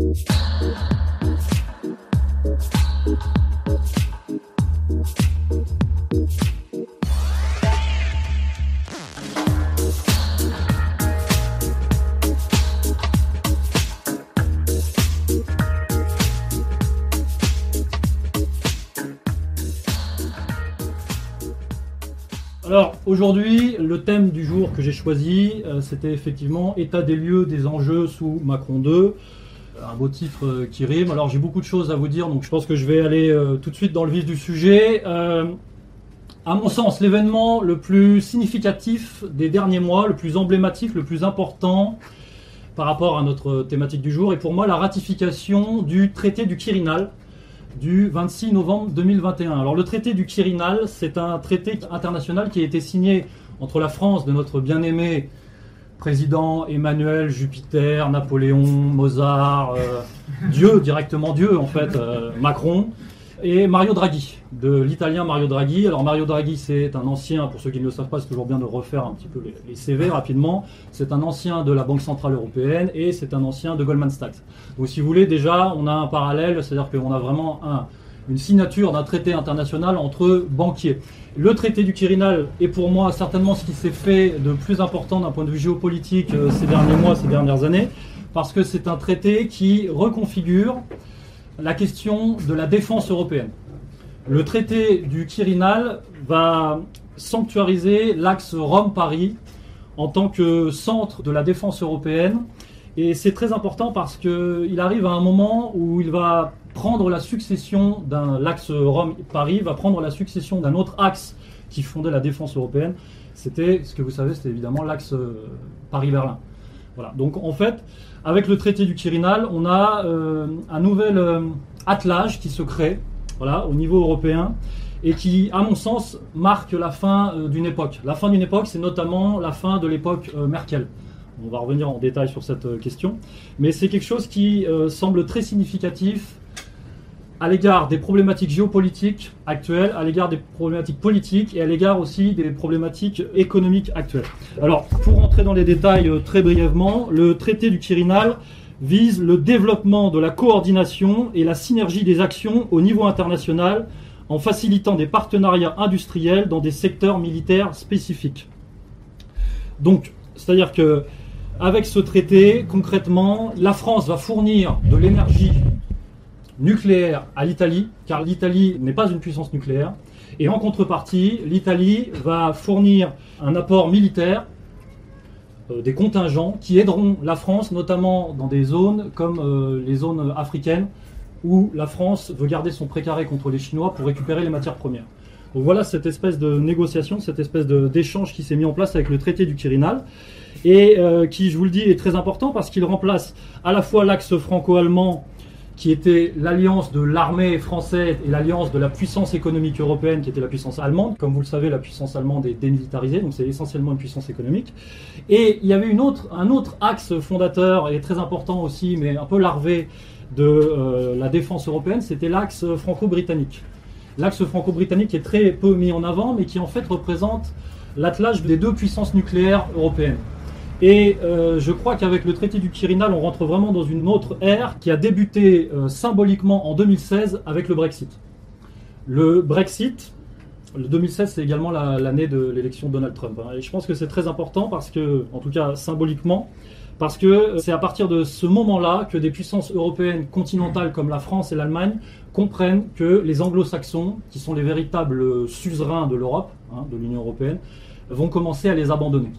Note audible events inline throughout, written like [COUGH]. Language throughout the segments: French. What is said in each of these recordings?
Alors aujourd'hui, le thème du jour que j'ai choisi, euh, c'était effectivement état des lieux des enjeux sous Macron 2. Un beau titre euh, qui rime. Alors j'ai beaucoup de choses à vous dire, donc je pense que je vais aller euh, tout de suite dans le vif du sujet. à mon sens, l'événement le plus significatif des derniers mois, le plus emblématique, le plus important par rapport à notre thématique du jour, est pour moi la ratification du traité du Quirinal, du 26 novembre 2021. Alors le traité du Quirinal, c'est un traité international qui a été signé entre la France de notre bien-aimé président Emmanuel, Jupiter, Napoléon, Mozart, euh, Dieu, directement Dieu en fait, euh, Macron, et Mario Draghi, de l'italien Mario Draghi. Alors Mario Draghi, c'est un ancien, pour ceux qui ne le savent pas, c'est toujours bien de refaire un petit peu les, CV rapidement. C'est un ancien de la Banque Centrale Européenne et c'est un ancien de Goldman Sachs. Donc si vous voulez, déjà, on a un parallèle, c'est-à-dire qu'on a vraiment une signature d'un traité international entre banquiers. Le traité du Quirinal est pour moi certainement ce qui s'est fait de plus important d'un point de vue géopolitique euh, ces derniers mois, ces dernières années, parce que c'est un traité qui reconfigure la question de la défense européenne. Le traité du Quirinal va sanctuariser l'axe Rome-Paris en tant que centre de la défense européenne. Et c'est très important parce qu'il arrive à un moment où il va prendre la succession d'un axe Rome-Paris, va prendre la succession d'un autre axe qui fondait la défense européenne. C'était, ce que vous savez, c'était évidemment l'axe euh, Paris-Berlin. Voilà. Donc en fait, avec le traité du Quirinal, on a euh, un nouvel euh, attelage qui se crée voilà, au niveau européen et qui, à mon sens, marque la fin d'une époque. La fin d'une époque, c'est notamment la fin de l'époque Merkel. On va revenir en détail sur cette question. Mais c'est quelque chose qui semble très significatif à l'égard des problématiques géopolitiques actuelles, à l'égard des problématiques politiques et à l'égard aussi des problématiques économiques actuelles. Alors, pour rentrer dans les détails euh, très brièvement, le traité du Quirinal vise le développement de la coordination et la synergie des actions au niveau international en facilitant des partenariats industriels dans des secteurs militaires spécifiques. Donc, c'est-à-dire que avec ce traité, concrètement, la France va fournir de l'énergie nucléaire à l'Italie, car l'Italie n'est pas une puissance nucléaire. Et en contrepartie, l'Italie va fournir un apport militaire, euh, des contingents qui aideront la France, notamment dans des zones comme euh, les zones africaines, où la France veut garder son précaré contre les Chinois pour récupérer les matières premières. Donc voilà cette espèce de négociation, cette espèce d'échange qui s'est mis en place avec le traité du Quirinal et euh, qui, je vous le dis, est très important parce qu'il remplace à la fois l'axe franco-allemand qui était l'alliance de l'armée française et l'alliance de la puissance économique européenne, qui était la puissance allemande. Comme vous le savez, la puissance allemande est démilitarisée, donc c'est essentiellement une puissance économique. Et il y avait un autre axe fondateur et très important aussi, mais un peu larvé de euh, la défense européenne, c'était l'axe franco-britannique. L'axe franco-britannique est très peu mis en avant, mais qui en fait représente l'attelage des deux puissances nucléaires européennes. Et euh, je crois qu'avec le traité du Quirinal, on rentre vraiment dans une autre ère qui a débuté euh, symboliquement en 2016 avec le Brexit. Le Brexit, le 2016, c'est également l'année de l'élection de Donald Trump. Hein. Et je pense que c'est très important parce que, en tout cas symboliquement, parce que c'est à partir de ce moment-là que des puissances européennes continentales comme la France et l'Allemagne comprennent que les anglo-saxons, qui sont les véritables suzerains de l'Europe, hein, de l'Union européenne, vont commencer à les abandonner.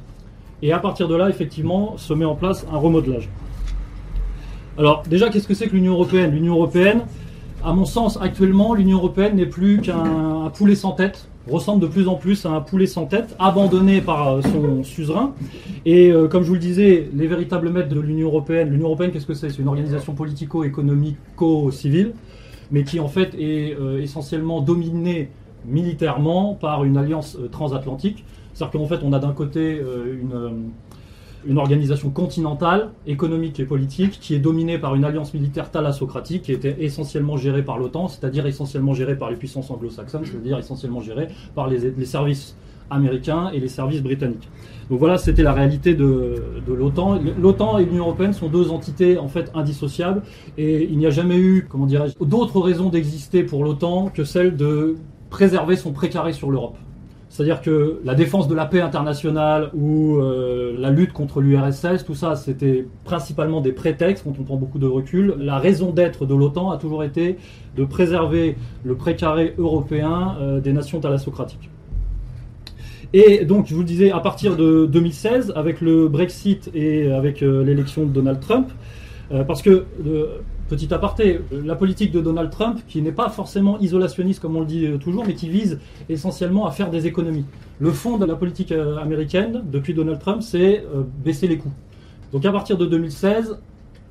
Et à partir de là, effectivement, se met en place un remodelage. Alors déjà, qu'est-ce que c'est que l'Union européenne? L'Union européenne, à mon sens, actuellement, l'Union européenne n'est plus qu'un poulet sans tête, ressemble de plus en plus à un poulet sans tête, abandonné par euh, son suzerain. Et euh, comme je vous le disais, les véritables maîtres de l'Union européenne, l'Union européenne, qu'est-ce que c'est? C'est une organisation politico-économico-civile, mais qui en fait est euh, essentiellement dominée militairement par une alliance transatlantique c'est-à-dire qu'en fait, on a d'un côté euh, une, euh, une, organisation continentale, économique et politique, qui est dominée par une alliance militaire thalassocratique, qui était essentiellement gérée par l'OTAN, c'est-à-dire essentiellement gérée par les puissances anglo-saxonnes, c'est-à-dire essentiellement gérée par les, services américains et les services britanniques. Donc voilà, c'était la réalité de, l'OTAN. L'OTAN et l'Union européenne sont deux entités en fait indissociables et il n'y a jamais eu, comment dirais-je, d'autres raisons d'exister pour l'OTAN que celle de préserver son précaré sur l'Europe. C'est-à-dire que la défense de la paix internationale ou euh, la lutte contre l'URSS, tout ça, c'était principalement des prétextes quand on prend beaucoup de recul. La raison d'être de l'OTAN a toujours été de préserver le précaré européen euh, des nations thalassocratiques. Et donc, je vous le disais, à partir de 2016, avec le Brexit et avec euh, l'élection de Donald Trump, parce que, petit aparté, la politique de Donald Trump, qui n'est pas forcément isolationniste comme on le dit euh, toujours, mais qui vise essentiellement à faire des économies. Le fond de la politique américaine, depuis Donald Trump, c'est baisser les coûts. Donc à partir de 2016,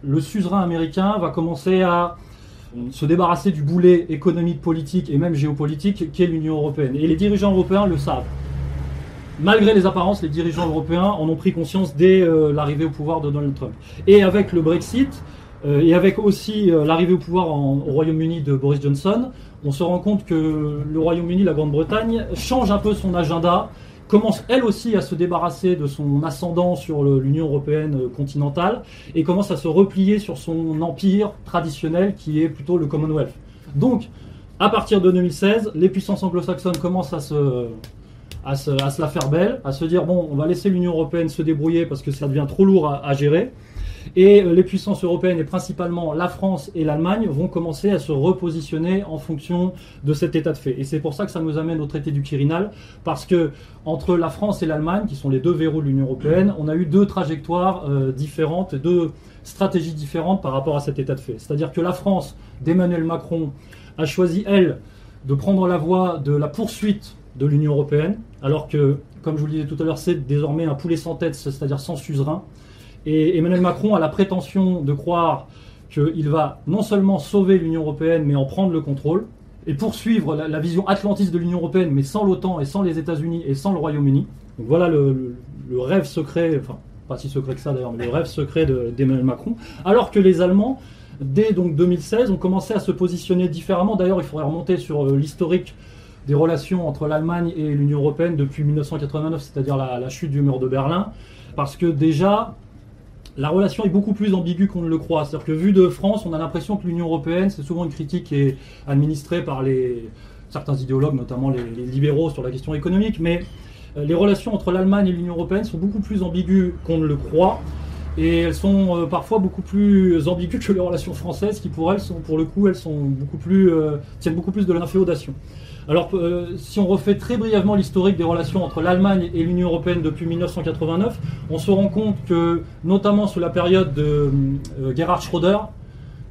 le suzerain américain va commencer à se débarrasser du boulet économique, politique et même géopolitique qu'est l'Union européenne. Et les dirigeants européens le savent malgré les apparences, les dirigeants européens en ont pris conscience dès euh, l'arrivée au pouvoir de Donald Trump. Et avec le Brexit, euh, et avec aussi euh, l'arrivée au pouvoir au Royaume-Uni de Boris Johnson, on se rend compte que le Royaume-Uni, la Grande-Bretagne, change un peu son agenda, commence elle aussi à se débarrasser de son ascendant sur l'Union européenne continentale et commence à se replier sur son empire traditionnel qui est plutôt le Commonwealth. Donc, à partir de 2016, les puissances anglo-saxonnes commencent à se à se, la faire belle, à se dire bon, on va laisser l'Union européenne se débrouiller parce que ça devient trop lourd à, gérer. Et euh, les puissances européennes, et principalement la France et l'Allemagne, vont commencer à se repositionner en fonction de cet état de fait. Et c'est pour ça que ça nous amène au traité du Quirinal, parce que entre la France et l'Allemagne, qui sont les deux verrous de l'Union européenne, on a eu deux trajectoires euh, différentes, deux stratégies différentes par rapport à cet état de fait. C'est-à-dire que la France d'Emmanuel Macron a choisi, elle, de prendre la voie de la poursuite de l'Union européenne, alors que, comme je vous le disais tout à l'heure, c'est désormais un poulet sans tête, c'est-à-dire sans suzerain. Et Emmanuel Macron a la prétention de croire qu'il va non seulement sauver l'Union européenne, mais en prendre le contrôle, et poursuivre la, vision atlantiste de l'Union européenne, mais sans l'OTAN et sans les États-Unis et sans le Royaume-Uni. Donc voilà le, rêve secret, enfin pas si secret que ça d'ailleurs, mais le rêve secret d'Emmanuel Macron. Alors que les Allemands, dès donc 2016, ont commencé à se positionner différemment. D'ailleurs, il faudrait remonter sur euh, l'historique des relations entre l'Allemagne et l'Union européenne depuis 1989, c'est-à-dire la, chute du mur de Berlin, parce que déjà, la relation est beaucoup plus ambiguë qu'on ne le croit. C'est-à-dire que vu de France, on a l'impression que l'Union européenne, c'est souvent une critique qui est administrée par certains idéologues, notamment les, libéraux sur la question économique, mais euh, les relations entre l'Allemagne et l'Union européenne sont beaucoup plus ambiguës qu'on ne le croit. Et elles sont euh, parfois beaucoup plus ambiguës que les relations françaises, qui pour elles sont, pour le coup, elles sont beaucoup plus, euh, tiennent beaucoup plus de l'inféodation. Alors, euh, si on refait très brièvement l'historique des relations entre l'Allemagne et l'Union européenne depuis 1989, on se rend compte que, notamment sous la période de euh, Gerhard Schröder,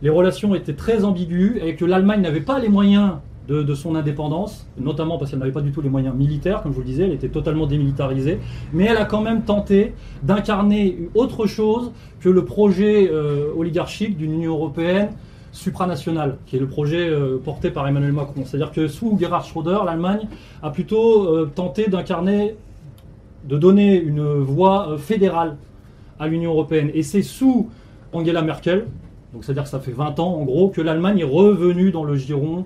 les relations étaient très ambiguës et que l'Allemagne n'avait pas les moyens de, son indépendance, notamment parce qu'elle n'avait pas du tout les moyens militaires, comme je vous le disais, elle était totalement démilitarisée, mais elle a quand même tenté d'incarner autre chose que le projet euh, oligarchique d'une Union européenne supranational, qui est le projet euh, porté par Emmanuel Macron. C'est-à-dire que sous Gerhard Schröder, l'Allemagne a plutôt euh, tenté d'incarner, de donner une voie euh, fédérale à l'Union européenne. Et c'est sous Angela Merkel, donc c'est-à-dire que ça fait 20 ans en gros, que l'Allemagne est revenue dans le giron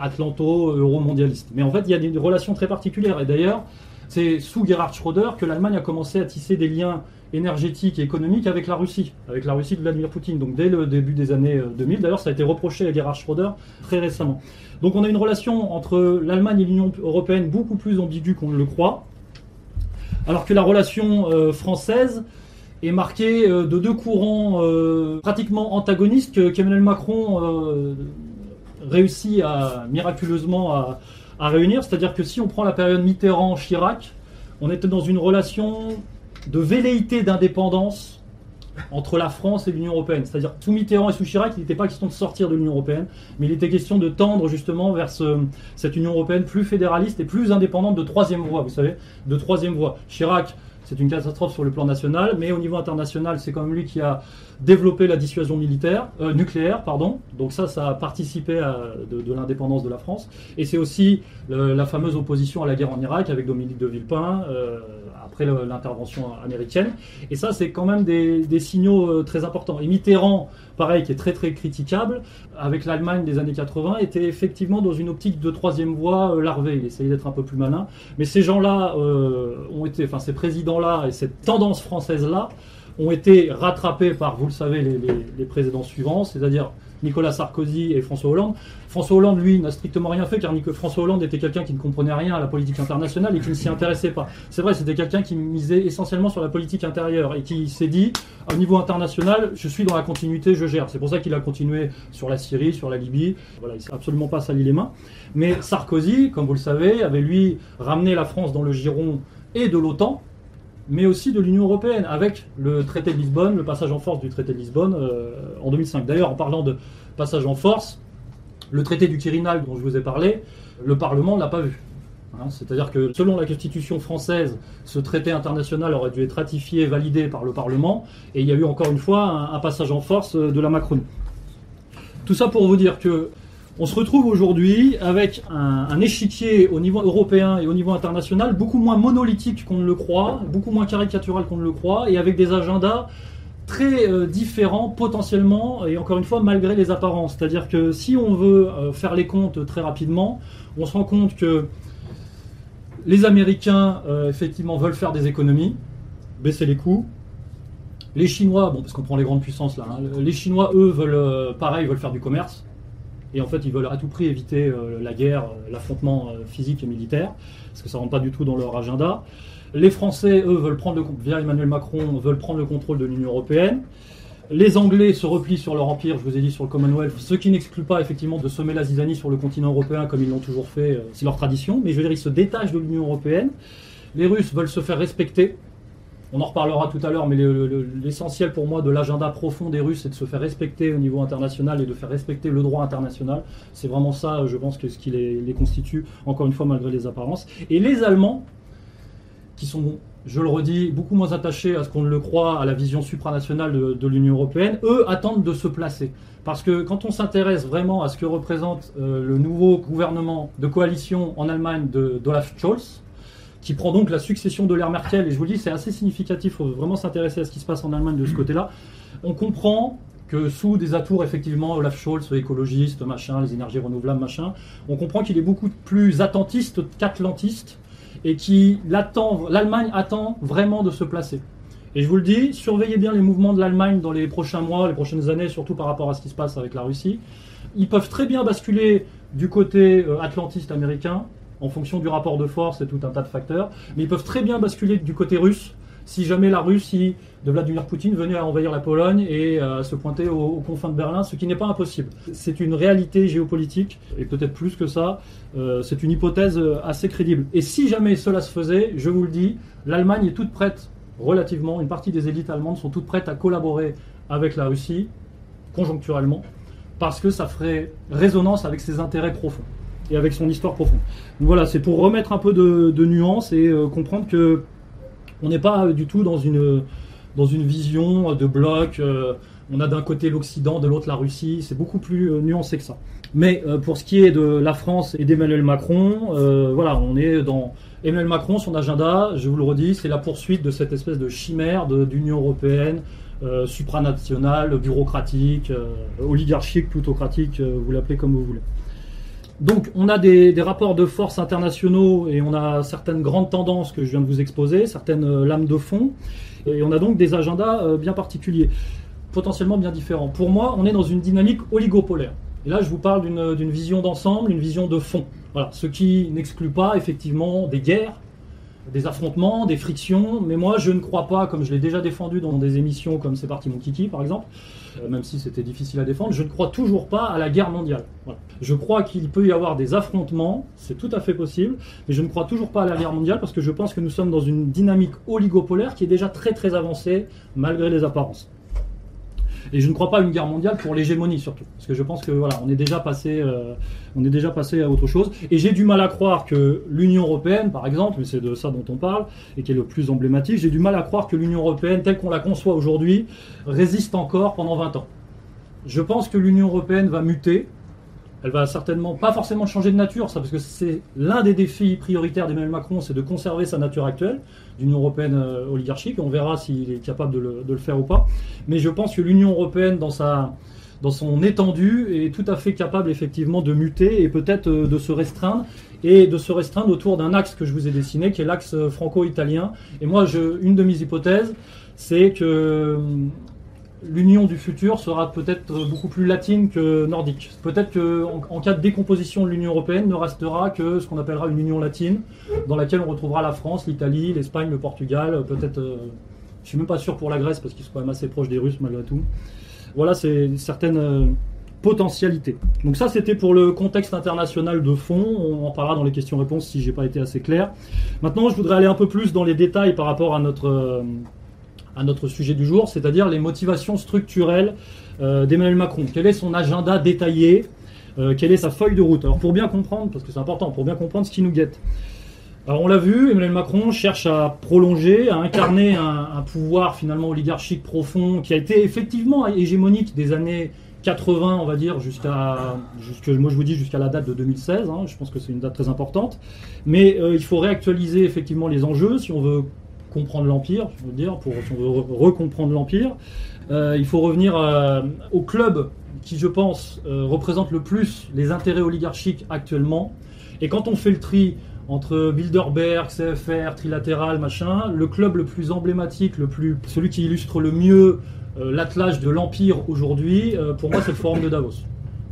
atlanto-euromondialiste. Mais en fait, il y a des relations très particulières. Et d'ailleurs, c'est sous Gerhard Schröder que l'Allemagne a commencé à tisser des liens énergétique et économique avec la Russie, avec la Russie de Vladimir Poutine. Donc dès le début des années 2000, euh, d'ailleurs ça a été reproché à Gerhard Schröder très récemment. Donc on a une relation entre l'Allemagne et l'Union européenne beaucoup plus ambiguë qu'on ne le croit, alors que la relation euh, française est marquée euh, de deux courants pratiquement antagonistes qu'Emmanuel Macron réussit à, miraculeusement à réunir. C'est-à-dire que si on prend la période Mitterrand-Chirac, on était dans une relation de velléité d'indépendance entre la France et l'Union européenne. C'est-à-dire, sous Mitterrand et sous Chirac, il n'était pas question de sortir de l'Union européenne, mais il était question de tendre justement vers cette Union européenne plus fédéraliste et plus indépendante de troisième voie, vous savez, de troisième voie. Chirac, c'est une catastrophe sur le plan national, mais au niveau international, c'est quand même lui qui a développé la dissuasion militaire, euh, nucléaire, pardon. Donc ça, ça a participé à, de, l'indépendance de la France. Et c'est aussi la fameuse opposition à la guerre en Irak avec Dominique de Villepin. Euh, après l'intervention américaine. Et ça, c'est quand même des, signaux euh, très importants. Et Mitterrand, pareil, qui est très très critiquable, avec l'Allemagne des années 80, était effectivement dans une optique de troisième voie larvée. Il essayait d'être un peu plus malin. Mais ces gens-là ont été, enfin ces et cette tendance française-là ont été rattrapés par, vous le savez, les, les présidents suivants, c'est-à-dire Nicolas Sarkozy et François Hollande. François Hollande, lui, n'a strictement rien fait car François Hollande était quelqu'un qui ne comprenait rien à la politique internationale et qui ne s'y intéressait pas. C'est vrai, c'était quelqu'un qui misait essentiellement sur la politique intérieure et qui s'est dit, au niveau international, je suis dans la continuité, je gère. C'est pour ça qu'il a continué sur la Syrie, sur la Libye. Voilà, il s'est absolument pas sali les mains. Mais Sarkozy, comme vous le savez, avait lui ramené la France dans le giron et de l'OTAN, mais aussi de l'Union européenne, avec le traité de Lisbonne, le passage en force du traité de Lisbonne euh, en 2005. D'ailleurs, en parlant de passage en force, le traité du Quirinal dont je vous ai parlé, le Parlement ne l'a pas vu. Hein, c'est-à-dire que selon la Constitution française, ce traité international aurait dû être ratifié, validé par le Parlement, et il y a eu encore une fois un, un passage en force de la Macronie. Tout ça pour vous dire que on se retrouve aujourd'hui avec un, échiquier au niveau européen et au niveau international beaucoup moins monolithique qu'on ne le croit, beaucoup moins caricatural qu'on ne le croit, et avec des agendas très euh, différents potentiellement, et encore une fois, malgré les apparences. C'est-à-dire que si on veut euh, faire les comptes très rapidement, on se rend compte que les Américains, euh, effectivement, veulent faire des économies, baisser les coûts. Les Chinois, bon, parce qu'on prend les grandes puissances là, hein, les Chinois, eux, veulent, pareil, veulent faire du commerce. Et en fait, ils veulent à tout prix éviter euh, la guerre, euh, l'affrontement euh, physique et militaire, parce que ça ne rentre pas du tout dans leur agenda. Les Français, eux, veulent prendre le, via Emmanuel Macron, veulent prendre le contrôle de l'Union européenne. Les Anglais se replient sur leur empire, je vous ai dit, sur le Commonwealth, ce qui n'exclut pas effectivement de semer la zizanie sur le continent européen comme ils l'ont toujours fait, c'est leur tradition, mais je veux dire, ils se détachent de l'Union européenne. Les Russes veulent se faire respecter, on en reparlera tout à l'heure, mais l'essentiel pour moi de l'agenda profond des Russes, c'est de se faire respecter au niveau international et de faire respecter le droit international. C'est vraiment ça, je pense, que ce qui les, constitue, encore une fois, malgré les apparences. Et les Allemands, qui sont, je le redis, beaucoup moins attachés à ce qu'on ne le croit, à la vision supranationale de, l'Union européenne, eux attendent de se placer. Parce que quand on s'intéresse vraiment à ce que représente euh, le nouveau gouvernement de coalition en Allemagne d'Olaf Scholz, qui prend donc la succession de l'ère Merkel. Et je vous le dis, c'est assez significatif, il faut vraiment s'intéresser à ce qui se passe en Allemagne de ce côté-là. On comprend que sous des atours, effectivement, Olaf Scholz, écologiste, machin, les énergies renouvelables, machin, on comprend qu'il est beaucoup plus attentiste qu'atlantiste et qui l'Allemagne attend vraiment de se placer. Et je vous le dis, surveillez bien les mouvements de l'Allemagne dans les prochains mois, les prochaines années, surtout par rapport à ce qui se passe avec la Russie. Ils peuvent très bien basculer du côté euh, atlantiste américain, en fonction du rapport de force et tout un tas de facteurs. Mais ils peuvent très bien basculer du côté russe si jamais la Russie de Vladimir Poutine venait à envahir la Pologne et à se pointer aux, confins de Berlin, ce qui n'est pas impossible. C'est une réalité géopolitique, et peut-être plus que ça, euh, c'est une hypothèse assez crédible. Et si jamais cela se faisait, je vous le dis, l'Allemagne est toute prête, relativement, une partie des élites allemandes sont toutes prêtes à collaborer avec la Russie, conjoncturellement, parce que ça ferait résonance avec ses intérêts profonds et avec son histoire profonde. Donc voilà, c'est pour remettre un peu de, nuance et euh, comprendre que on n'est pas du tout dans une, dans une vision de bloc. Euh, on a d'un côté l'Occident, de l'autre la Russie. C'est beaucoup plus euh, nuancé que ça. Mais pour ce qui est de la France et d'Emmanuel Macron, voilà, on est dans Emmanuel Macron, son agenda, je vous le redis, c'est la poursuite de cette espèce de chimère d'Union européenne, supranationale, bureaucratique, oligarchique, plutocratique, vous l'appelez comme vous voulez. Donc on a des, rapports de force internationaux et on a certaines grandes tendances que je viens de vous exposer, certaines euh, lames de fond, et on a donc des agendas euh, bien particuliers, potentiellement bien différents. Pour moi, on est dans une dynamique oligopolaire. Et là, je vous parle d'une vision d'ensemble, une vision de fond. Ce qui n'exclut pas effectivement des guerres, des affrontements, des frictions, mais moi je ne crois pas, comme je l'ai déjà défendu dans des émissions comme C'est parti mon kiki par exemple, euh, même si c'était difficile à défendre, je ne crois toujours pas à la guerre mondiale. Je crois qu'il peut y avoir des affrontements, c'est tout à fait possible, mais je ne crois toujours pas à la guerre mondiale parce que je pense que nous sommes dans une dynamique oligopolaire qui est déjà très très avancée malgré les apparences. Et je ne crois pas à une guerre mondiale pour l'hégémonie surtout, parce que je pense que voilà, on est déjà passé, euh, est déjà passé à autre chose. Et j'ai du mal à croire que l'Union européenne, par exemple, c'est de ça dont on parle et qui est le plus emblématique, j'ai du mal à croire que l'Union européenne, telle qu'on la conçoit aujourd'hui, résiste encore pendant 20 ans. Je pense que l'Union européenne va muter, elle va certainement pas forcément changer de nature, ça, parce que c'est l'un des défis prioritaires d'Emmanuel Macron, c'est de conserver sa nature actuelle d'Union européenne euh, oligarchique. On verra s'il est capable de le, faire ou pas. Mais je pense que l'Union européenne, dans sa dans son étendue, est tout à fait capable effectivement de muter et peut-être euh, de se restreindre et de se restreindre autour d'un axe que je vous ai dessiné, qui est l'axe euh, franco-italien. Et moi, une de mes hypothèses, c'est que l'union du futur sera peut-être beaucoup plus latine que nordique. Peut-être qu'en en, cas de décomposition de l'Union européenne, ne restera que ce qu'on appellera une union latine, dans laquelle on retrouvera la France, l'Italie, l'Espagne, le Portugal, peut-être. Euh, je suis même pas sûr pour la Grèce parce qu'ils sont quand même assez proches des Russes malgré tout. Voilà, c'est certaines euh, potentialités. Donc ça, c'était pour le contexte international de fond. On en parlera dans les questions-réponses si j'ai pas été assez clair. Maintenant, je voudrais aller un peu plus dans les détails par rapport à notre euh, à notre sujet du jour, c'est-à-dire les motivations structurelles euh, d'Emmanuel Macron. Quel est son agenda détaillé euh, Quelle est sa feuille de route Alors pour bien comprendre, parce que c'est important, pour bien comprendre ce qui nous guette. Alors on l'a vu, Emmanuel Macron cherche à prolonger, à incarner un, pouvoir finalement oligarchique profond qui a été effectivement hégémonique des années 80, on va dire, jusqu'à, moi je vous jusqu'à la date de 2016. Hein. je pense que c'est une date très importante. Mais euh, il faut réactualiser effectivement les enjeux si on veut comprendre l'Empire, je veux dire, pour recomprendre l'Empire. Euh, il faut revenir euh, au club qui, je pense, euh, représente le plus les intérêts oligarchiques actuellement. Et quand on fait le tri entre Bilderberg, CFR, Trilatéral, machin, le club le plus emblématique, le plus, celui qui illustre le mieux l'attelage de l'Empire aujourd'hui, pour moi, c'est le Forum de Davos.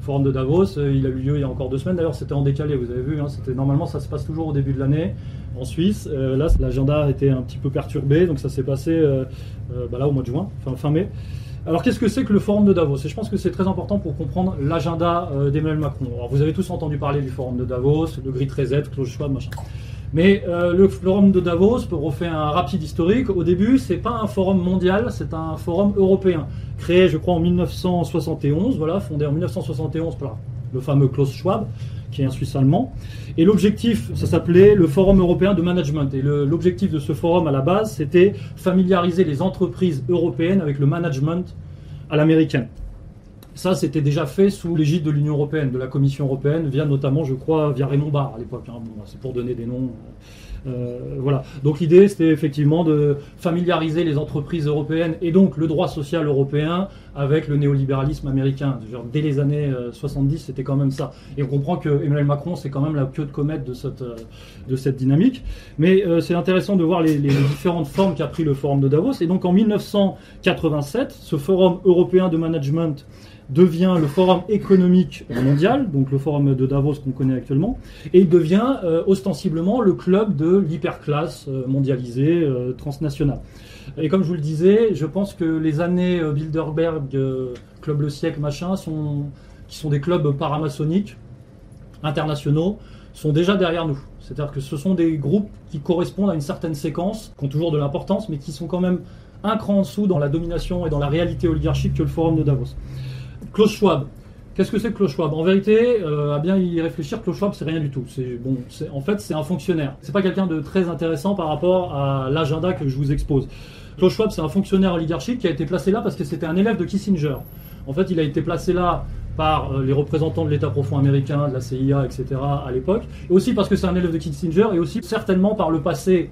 Forum de Davos, il a eu lieu il y a encore deux semaines. D'ailleurs, c'était en décalé, vous avez vu. Hein, normalement, ça se passe toujours au début de l'année en Suisse. Euh, là, l'agenda a été un petit peu perturbé, donc ça s'est passé euh, euh, bah là au mois de juin, fin, fin mai. Alors qu'est-ce que c'est que le forum de Davos? Et je pense que c'est très important pour comprendre l'agenda d'Emmanuel Macron. Alors vous avez tous entendu parler du forum de Davos, le grid reset, Klaus Schwab, machin. Mais le forum de Davos, pour refaire un rapide historique, au début, c'est pas un forum mondial, c'est un forum européen, créé, je crois, en 1971, voilà, fondé en 1971 par le fameux Klaus Schwab, qui est un Suisse allemand. Et l'objectif, ça s'appelait le Forum européen de management. Et l'objectif de ce forum à la base, c'était familiariser les entreprises européennes avec le management à l'américaine. Ça, c'était déjà fait sous l'égide de l'Union européenne, de la Commission européenne, via notamment, je crois, via Raymond Barre à l'époque. Hein. c'est pour donner des noms. Voilà. Donc l'idée, c'était effectivement de familiariser les entreprises européennes et donc le droit social européen avec le néolibéralisme américain. dès les années 70, euh, c'était quand même ça. Et on comprend que Emmanuel Macron, c'est quand même la queue de comète de cette, euh, de cette dynamique. Mais c'est intéressant de voir les, les différentes formes qu'a pris le Forum de Davos. Et donc en 1987, ce Forum européen de management devient le Forum économique mondial, donc le Forum de Davos qu'on connaît actuellement, et il devient euh, ostensiblement le club de l'hyperclasse euh, mondialisée euh, transnationale. Et comme je vous le disais, je pense que les années Bilderberg, Club le siècle, machin, sont, qui sont des clubs paramaçonniques internationaux, sont déjà derrière nous. C'est-à-dire que ce sont des groupes qui correspondent à une certaine séquence, qui ont toujours de l'importance, mais qui sont quand même un cran en dessous dans la domination et dans la réalité oligarchique que le Forum de Davos. Klaus Schwab. Qu'est-ce que c'est que Klaus Schwab? En vérité, euh, à bien y réfléchir, Klaus Schwab, c'est rien du tout. C'est bon, en fait, c'est un fonctionnaire. C'est pas quelqu'un de très intéressant par rapport à l'agenda que je vous expose. Klaus Schwab, c'est un fonctionnaire oligarchique qui a été placé là parce que c'était un élève de Kissinger. En fait, il a été placé là par euh, les représentants de l'État profond américain, de la CIA, etc. à l'époque, et aussi parce que c'est un élève de Kissinger, et aussi certainement par le passé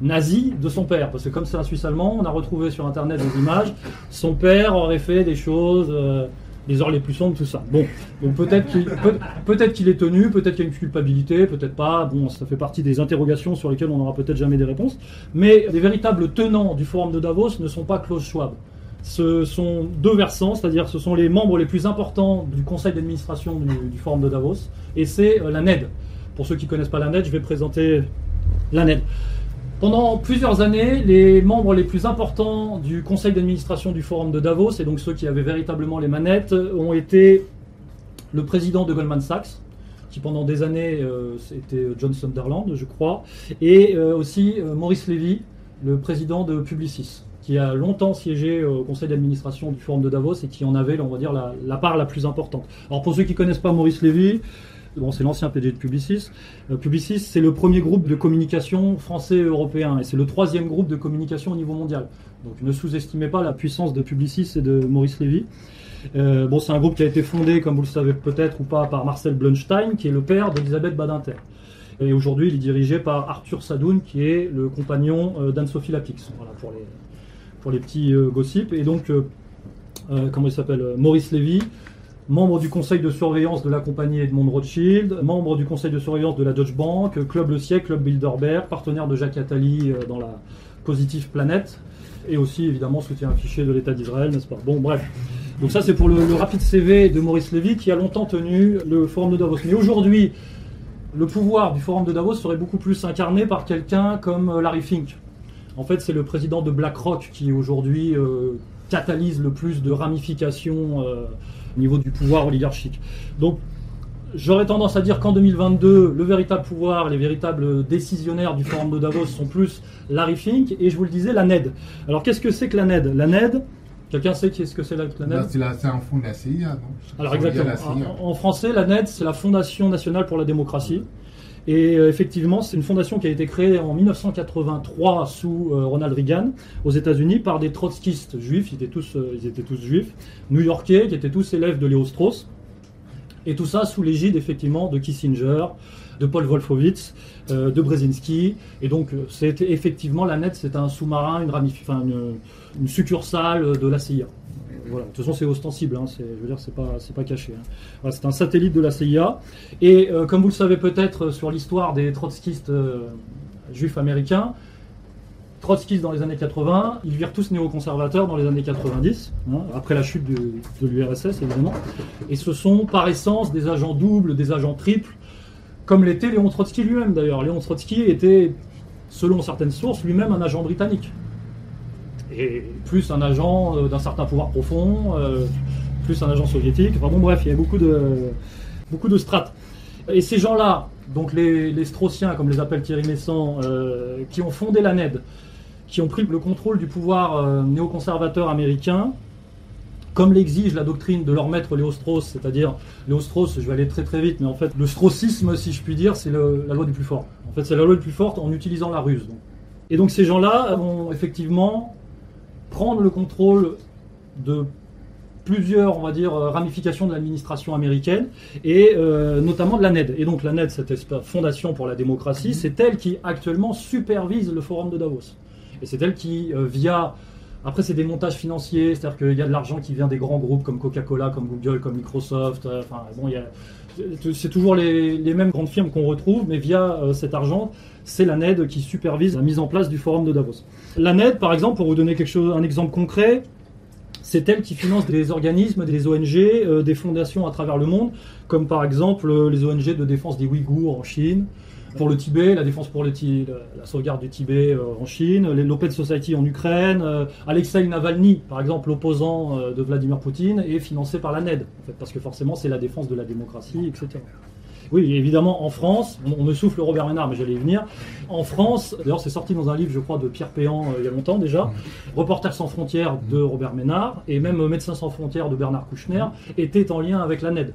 nazi de son père. Parce que comme c'est un Suisse allemand, on a retrouvé sur Internet des images, son père aurait fait des choses... Euh, les heures les plus sombres, tout ça. Bon, donc peut-être qu'il peut, qu'il est tenu, peut-être qu'il y a une culpabilité, peut-être pas. Bon, ça fait partie des interrogations sur lesquelles on n'aura peut-être jamais des réponses. Mais les véritables tenants du forum de Davos ne sont pas Klaus Schwab. Ce sont deux versants, c'est-à-dire ce sont les membres les plus importants du conseil d'administration du, forum de Davos, et c'est euh, la NED. Pour ceux qui ne connaissent pas la NED, je vais présenter la NED. Pendant plusieurs années, les membres les plus importants du conseil d'administration du Forum de Davos, et donc ceux qui avaient véritablement les manettes, ont été le président de Goldman Sachs, qui pendant des années euh, était John Sunderland, je crois, et euh, aussi euh, Maurice Lévy, le président de Publicis. qui a longtemps siégé au conseil d'administration du Forum de Davos et qui en avait, on va dire, la, part la plus importante. Alors pour ceux qui connaissent pas Maurice Lévy, Bon, c'est l'ancien PDG de Publicis. Euh, Publicis, c'est le premier groupe de communication français et européen, et c'est le troisième groupe de communication au niveau mondial. Donc ne sous-estimez pas la puissance de Publicis et de Maurice Lévy. Euh, bon, c'est un groupe qui a été fondé, comme vous le savez peut-être ou pas, par Marcel Blunstein, qui est le père d'Elisabeth Badinter. Et aujourd'hui, il est dirigé par Arthur Sadoun, qui est le compagnon euh, d'Anne-Sophie Lapix. Voilà, pour les, pour les petits gossips. Et donc, comment il s'appelle Maurice Lévy, membre du conseil de surveillance de la compagnie Edmond Rothschild, membre du conseil de surveillance de la Deutsche Bank, Club Le Siècle, Club Bilderberg, partenaire de Jacques Attali euh, dans la Positive Planet, et aussi évidemment soutien affiché de l'État d'Israël, n'est-ce pas? Bon, bref. Donc ça, c'est pour le, rapide CV de Maurice Lévy, qui a longtemps tenu le Forum de Davos. Mais aujourd'hui, le pouvoir du Forum de Davos serait beaucoup plus incarné par quelqu'un comme euh, Larry Fink. En fait, c'est le président de BlackRock qui aujourd'hui euh, catalyse le plus de ramifications au niveau du pouvoir oligarchique. Donc, j'aurais tendance à dire qu'en 2022, le véritable pouvoir, les véritables décisionnaires du Forum de Davos sont plus Larry Fink et je vous le disais, la NED. Alors, qu'est-ce que c'est que la NED? La NED, quelqu'un sait qu'est-ce que c'est la, la NED? Là, c'est un fonds de la CIA, non? Alors exactement. En, en français, la NED, c'est la Fondation nationale pour la démocratie. Et euh, effectivement, c'est une fondation qui a été créée en 1983 sous euh, Ronald Reagan aux États-Unis par des trotskistes juifs. Ils étaient tous, euh, ils étaient tous juifs, new-yorkais, qui étaient tous élèves de Léo Strauss. Et tout ça sous l'égide effectivement de Kissinger, de Paul Wolfowitz, de Brzezinski. Et donc, c'est effectivement la NED, c'est un sous-marin, une, une, une succursale de la CIA. De toute façon, c'est ostensible. Hein, c'est, je veux dire, c'est pas, caché. hein. C'est un satellite de la CIA. Et euh, comme vous le savez peut-être euh, sur l'histoire des trotskistes euh, juifs américains, trotskistes dans les années 80, ils virent tous néoconservateurs dans les années 90, hein, après la chute de l'URSS évidemment. Et ce sont par essence des agents doubles, des agents triples, comme l'était Léon Trotsky lui-même d'ailleurs. Léon Trotsky était, selon certaines sources, lui-même un agent britannique. Et plus un agent euh, d'un certain pouvoir profond, euh, plus un agent soviétique. Enfin bon, bref, il y a beaucoup de, beaucoup de strates. Et ces gens-là, donc les, les Straussiens, comme les appelle Thierry Messant, euh, qui ont fondé la NED, qui ont pris le contrôle du pouvoir néoconservateur américain, comme l'exige la doctrine de leur maître Léo Strauss, c'est-à-dire Léo Strauss, je vais aller très très vite, mais en fait le straussisme, si je puis dire, c'est la loi du plus fort. En fait, c'est la loi du plus forte en utilisant la ruse. Et donc ces gens-là vont effectivement prendre le contrôle de plusieurs, on va dire, euh, ramifications de l'administration américaine, et euh, notamment de la NED. Et donc la NED, cette fondation pour la démocratie, c'est elle qui actuellement supervise le forum de Davos. Et c'est elle qui, euh, via... Après, c'est des montages financiers, c'est-à-dire qu'il y a de l'argent qui vient des grands groupes comme Coca-Cola, comme Google, comme Microsoft. Enfin, bon, il y a... C'est toujours les, mêmes grandes firmes qu'on retrouve, mais via euh, cet argent, c'est la NED qui supervise la mise en place du forum de Davos. La NED, par exemple, pour vous donner quelque chose, un exemple concret, c'est elle qui finance des organismes, des ONG, euh, des fondations à travers le monde, comme par exemple euh, les ONG de défense des Ouïghours en Chine, pour le Tibet, la défense pour le la, sauvegarde du Tibet euh, en Chine, l'Open Society en Ukraine, euh, Alexei Navalny, par exemple, l'opposant euh, de Vladimir Poutine, est financé par la NED, en fait, parce que forcément c'est la défense de la démocratie, etc. Oui, évidemment, en France, on, me souffle Robert Ménard, mais j'allais y venir. En France, d'ailleurs, c'est sorti dans un livre, je crois, de Pierre Péan euh, il y a longtemps déjà. Reporters sans frontières de Robert Ménard et même Médecins sans frontières de Bernard Kouchner étaient en lien avec la NED,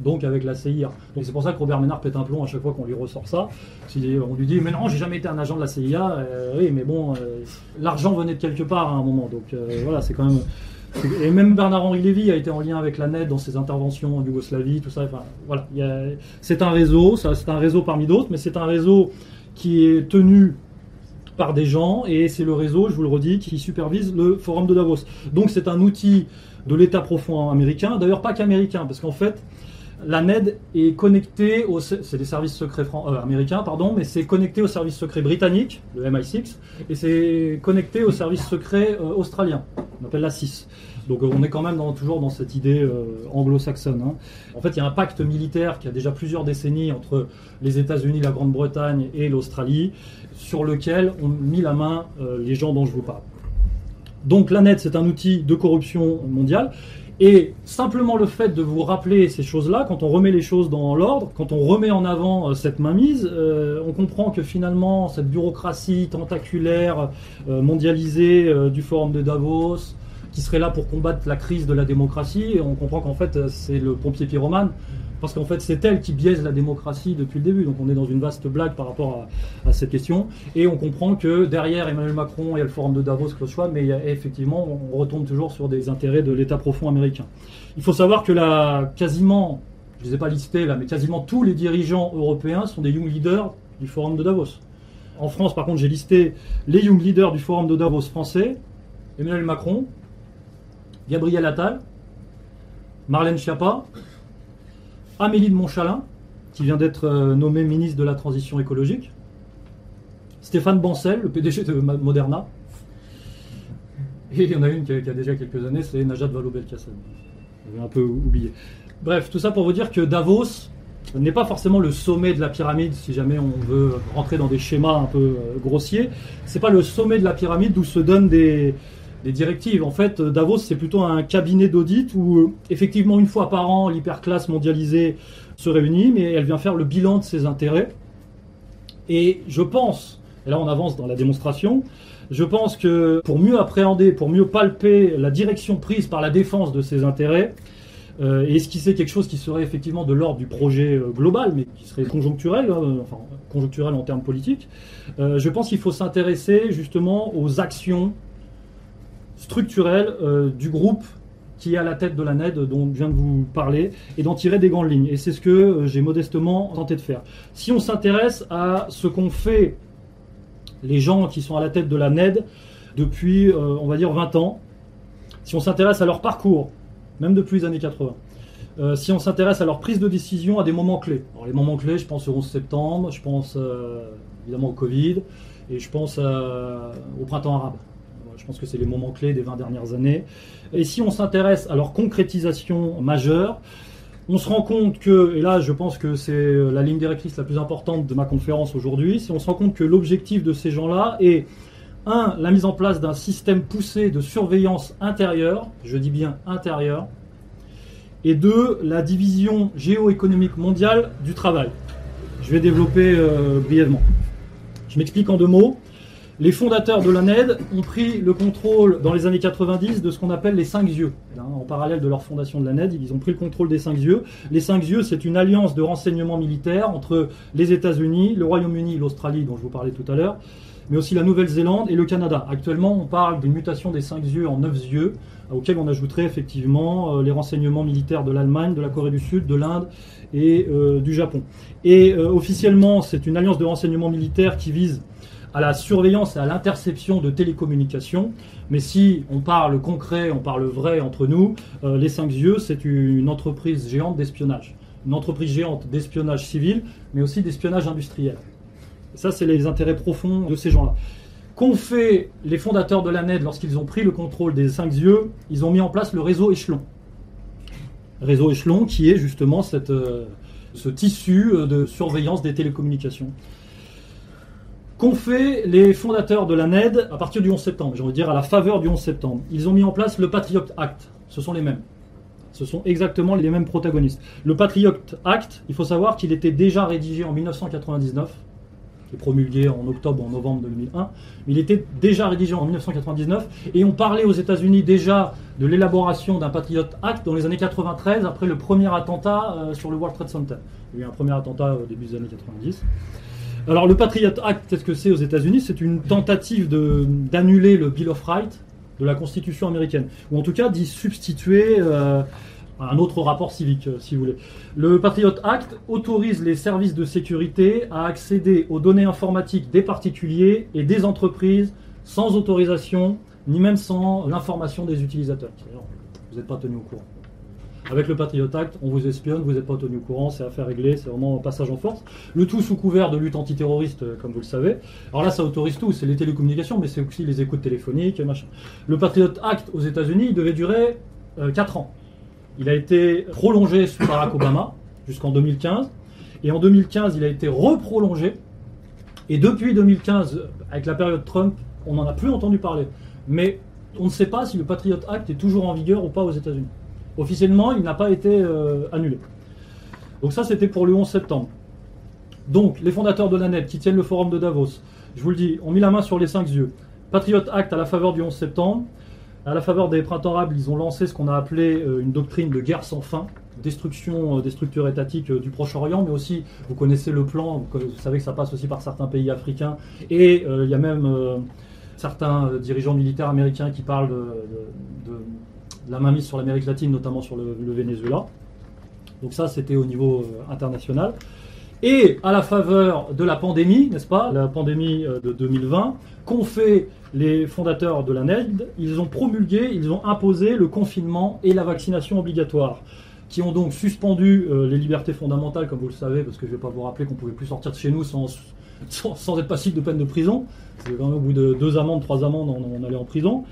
donc avec la CIA. Donc c'est pour ça que Robert Ménard pète un plomb à chaque fois qu'on lui ressort ça. On lui dit mais non, j'ai jamais été un agent de la CIA. Euh, oui, mais bon, euh, l'argent venait de quelque part à un moment, donc euh, voilà, c'est quand même. Et même Bernard-Henri Lévy a été en lien avec la NED dans ses interventions en Yougoslavie, tout ça. Enfin, voilà, c'est un réseau, c'est un réseau parmi d'autres, mais c'est un réseau qui est tenu par des gens et c'est le réseau, je vous le redis, qui supervise le forum de Davos. Donc c'est un outil de l'État profond américain, d'ailleurs pas qu'américain, parce qu'en fait la NED est connectée au, c'est des services secrets euh, américains, pardon, mais c'est connecté au service secret britannique, le MI6, et c'est connecté au service secret euh, australien, on appelle la 6. Donc euh, on est quand même toujours dans cette idée anglo-saxonne. hein. En fait, il y a un pacte militaire qui a déjà plusieurs décennies entre les États-Unis, la Grande-Bretagne et l'Australie, sur lequel ont mis la main les gens dont je vous parle. Donc la NED, c'est un outil de corruption mondiale. Et simplement le fait de vous rappeler ces choses-là, quand on remet les choses dans l'ordre, quand on remet en avant euh, cette mainmise, euh, on comprend que finalement cette bureaucratie tentaculaire, euh, mondialisée du Forum de Davos, qui serait là pour combattre la crise de la démocratie, on comprend qu'en fait c'est le pompier pyromane parce qu'en fait c'est elle qui biaise la démocratie depuis le début. Donc on est dans une vaste blague par rapport à, cette question. Et on comprend que derrière Emmanuel Macron, il y a le forum de Davos, Klaus Schwab, mais effectivement, on retombe toujours sur des intérêts de l'État profond américain. Il faut savoir que là, quasiment, je ne les ai pas listés là, mais quasiment tous les dirigeants européens sont des young leaders du forum de Davos. En France, par contre, j'ai listé les young leaders du forum de Davos français, Emmanuel Macron, Gabriel Attal, Marlène Schiappa, Amélie de Montchalin, qui vient d'être euh, nommée ministre de la Transition écologique, Stéphane Bancel, le PDG de Moderna, et il y en a une qui a, déjà quelques années, c'est Najat Vallaud-Belkacem. J'avais un peu oublié. Bref, tout ça pour vous dire que Davos n'est pas forcément le sommet de la pyramide, si jamais on veut rentrer dans des schémas un peu euh, grossiers. C'est pas le sommet de la pyramide d'où se donnent des, des directives. En fait, Davos, c'est plutôt un cabinet d'audit où, euh, effectivement, une fois par an, l'hyperclasse mondialisée se réunit, mais elle vient faire le bilan de ses intérêts. Et je pense, et là on avance dans la démonstration, je pense que pour mieux appréhender, pour mieux palper la direction prise par la défense de ses intérêts, euh, et esquisser quelque chose qui serait effectivement de l'ordre du projet euh, global, mais qui serait conjoncturel, hein, enfin conjoncturel en termes politiques, je pense qu'il faut s'intéresser justement aux actions structurelle euh, du groupe qui est à la tête de la NED dont je viens de vous parler et d'en tirer des grandes lignes. Et c'est ce que euh, j'ai modestement tenté de faire. Si on s'intéresse à ce qu'ont fait les gens qui sont à la tête de la NED depuis, euh, on va dire, 20 ans, si on s'intéresse à leur parcours, même depuis les années 80, si on s'intéresse à leur prise de décision à des moments clés. Alors, les moments clés, je pense au 11 septembre, je pense évidemment au Covid, et je pense au printemps arabe. Pense que c'est les moments clés des 20 dernières années. Et si on s'intéresse à leur concrétisation majeure, on se rend compte que, et là je pense que c'est la ligne directrice la plus importante de ma conférence aujourd'hui, si on se rend compte que l'objectif de ces gens-là est, un, la mise en place d'un système poussé de surveillance intérieure, je dis bien intérieure, et deux, la division géoéconomique mondiale du travail. Je vais développer euh, brièvement. Je m'explique en deux mots. Les fondateurs de l'ANED ont pris le contrôle dans les années 90 de ce qu'on appelle les cinq yeux. En parallèle de leur fondation de l'ANED, ils ont pris le contrôle des cinq yeux. Les cinq yeux, c'est une alliance de renseignement militaire entre les États-Unis, le Royaume-Uni, l'Australie, dont je vous parlais tout à l'heure, mais aussi la Nouvelle-Zélande et le Canada. Actuellement, on parle d'une mutation des cinq yeux en neuf yeux, auxquels on ajouterait effectivement euh, les renseignements militaires de l'Allemagne, de la Corée du Sud, de l'Inde et euh, du Japon. Et euh, officiellement, c'est une alliance de renseignement militaire qui vise à la surveillance et à l'interception de télécommunications. Mais si on parle concret, on parle vrai entre nous, euh, les cinq yeux, c'est une entreprise géante d'espionnage. Une entreprise géante d'espionnage civil, mais aussi d'espionnage industriel. Ça, c'est les intérêts profonds de ces gens-là. Qu'ont fait les fondateurs de la NED lorsqu'ils ont pris le contrôle des cinq yeux? Ils ont mis en place le réseau échelon. Réseau échelon qui est justement euh, ce tissu euh, de surveillance des télécommunications qu'ont fait les fondateurs de la NED à partir du 11 septembre, j'ai envie de dire à la faveur du 11 septembre. Ils ont mis en place le Patriot Act. Ce sont les mêmes. Ce sont exactement les mêmes protagonistes. Le Patriot Act, il faut savoir qu'il était déjà rédigé en 1999, qui est promulgué en octobre en novembre 2001, mais il était déjà rédigé en 1999, et on parlait aux États-Unis déjà de l'élaboration d'un Patriot Act dans les années 93, après le premier attentat euh, sur le World Trade Center. Il y a eu un premier attentat au début des années 90. Alors le Patriot Act, qu'est-ce que c'est aux États-Unis C'est une tentative d'annuler le Bill of Rights de la Constitution américaine, ou en tout cas d'y substituer euh, un autre rapport civique, euh, si vous voulez. Le Patriot Act autorise les services de sécurité à accéder aux données informatiques des particuliers et des entreprises sans autorisation, ni même sans l'information des utilisateurs. Vous n'êtes pas tenu au courant. Avec le Patriot Act, on vous espionne, vous n'êtes pas tenu au courant, c'est affaire réglée, c'est vraiment un passage en force. Le tout sous couvert de lutte antiterroriste, euh, comme vous le savez. Alors là, ça autorise tout, c'est les télécommunications, mais c'est aussi les écoutes téléphoniques et machin. Le Patriot Act aux États-Unis, devait durer 4 euh, ans. Il a été prolongé sous Barack Obama jusqu'en 2015. Et en 2015, il a été reprolongé. Et depuis 2015, avec la période Trump, on n'en a plus entendu parler. Mais on ne sait pas si le Patriot Act est toujours en vigueur ou pas aux États-Unis. Officiellement, il n'a pas été annulé. Donc ça, c'était pour le 11 septembre. Donc, les fondateurs de la NET qui tiennent le forum de Davos, je vous le dis, ont mis la main sur les cinq yeux. Patriot Act à la faveur du 11 septembre. À la faveur des printemps arabes, ils ont lancé ce qu'on a appelé euh, une doctrine de guerre sans fin, destruction euh, des structures étatiques euh, du Proche-Orient, mais aussi, vous connaissez le plan, vous savez que ça passe aussi par certains pays africains, et il y a même certains dirigeants militaires américains qui parlent de, la mainmise sur l'Amérique latine, notamment sur le, Venezuela. Donc ça, c'était au niveau international. Et à la faveur de la pandémie, n'est-ce pas, la pandémie de 2020, qu'ont fait les fondateurs de la NED, ils ont promulgué, ils ont imposé le confinement et la vaccination obligatoire, qui ont donc suspendu euh, les libertés fondamentales, comme vous le savez, parce que je ne vais pas vous rappeler qu'on ne pouvait plus sortir de chez nous sans, sans, être passible de peine de prison. Quand même au bout de deux amendes, trois amendes, on, allait en prison.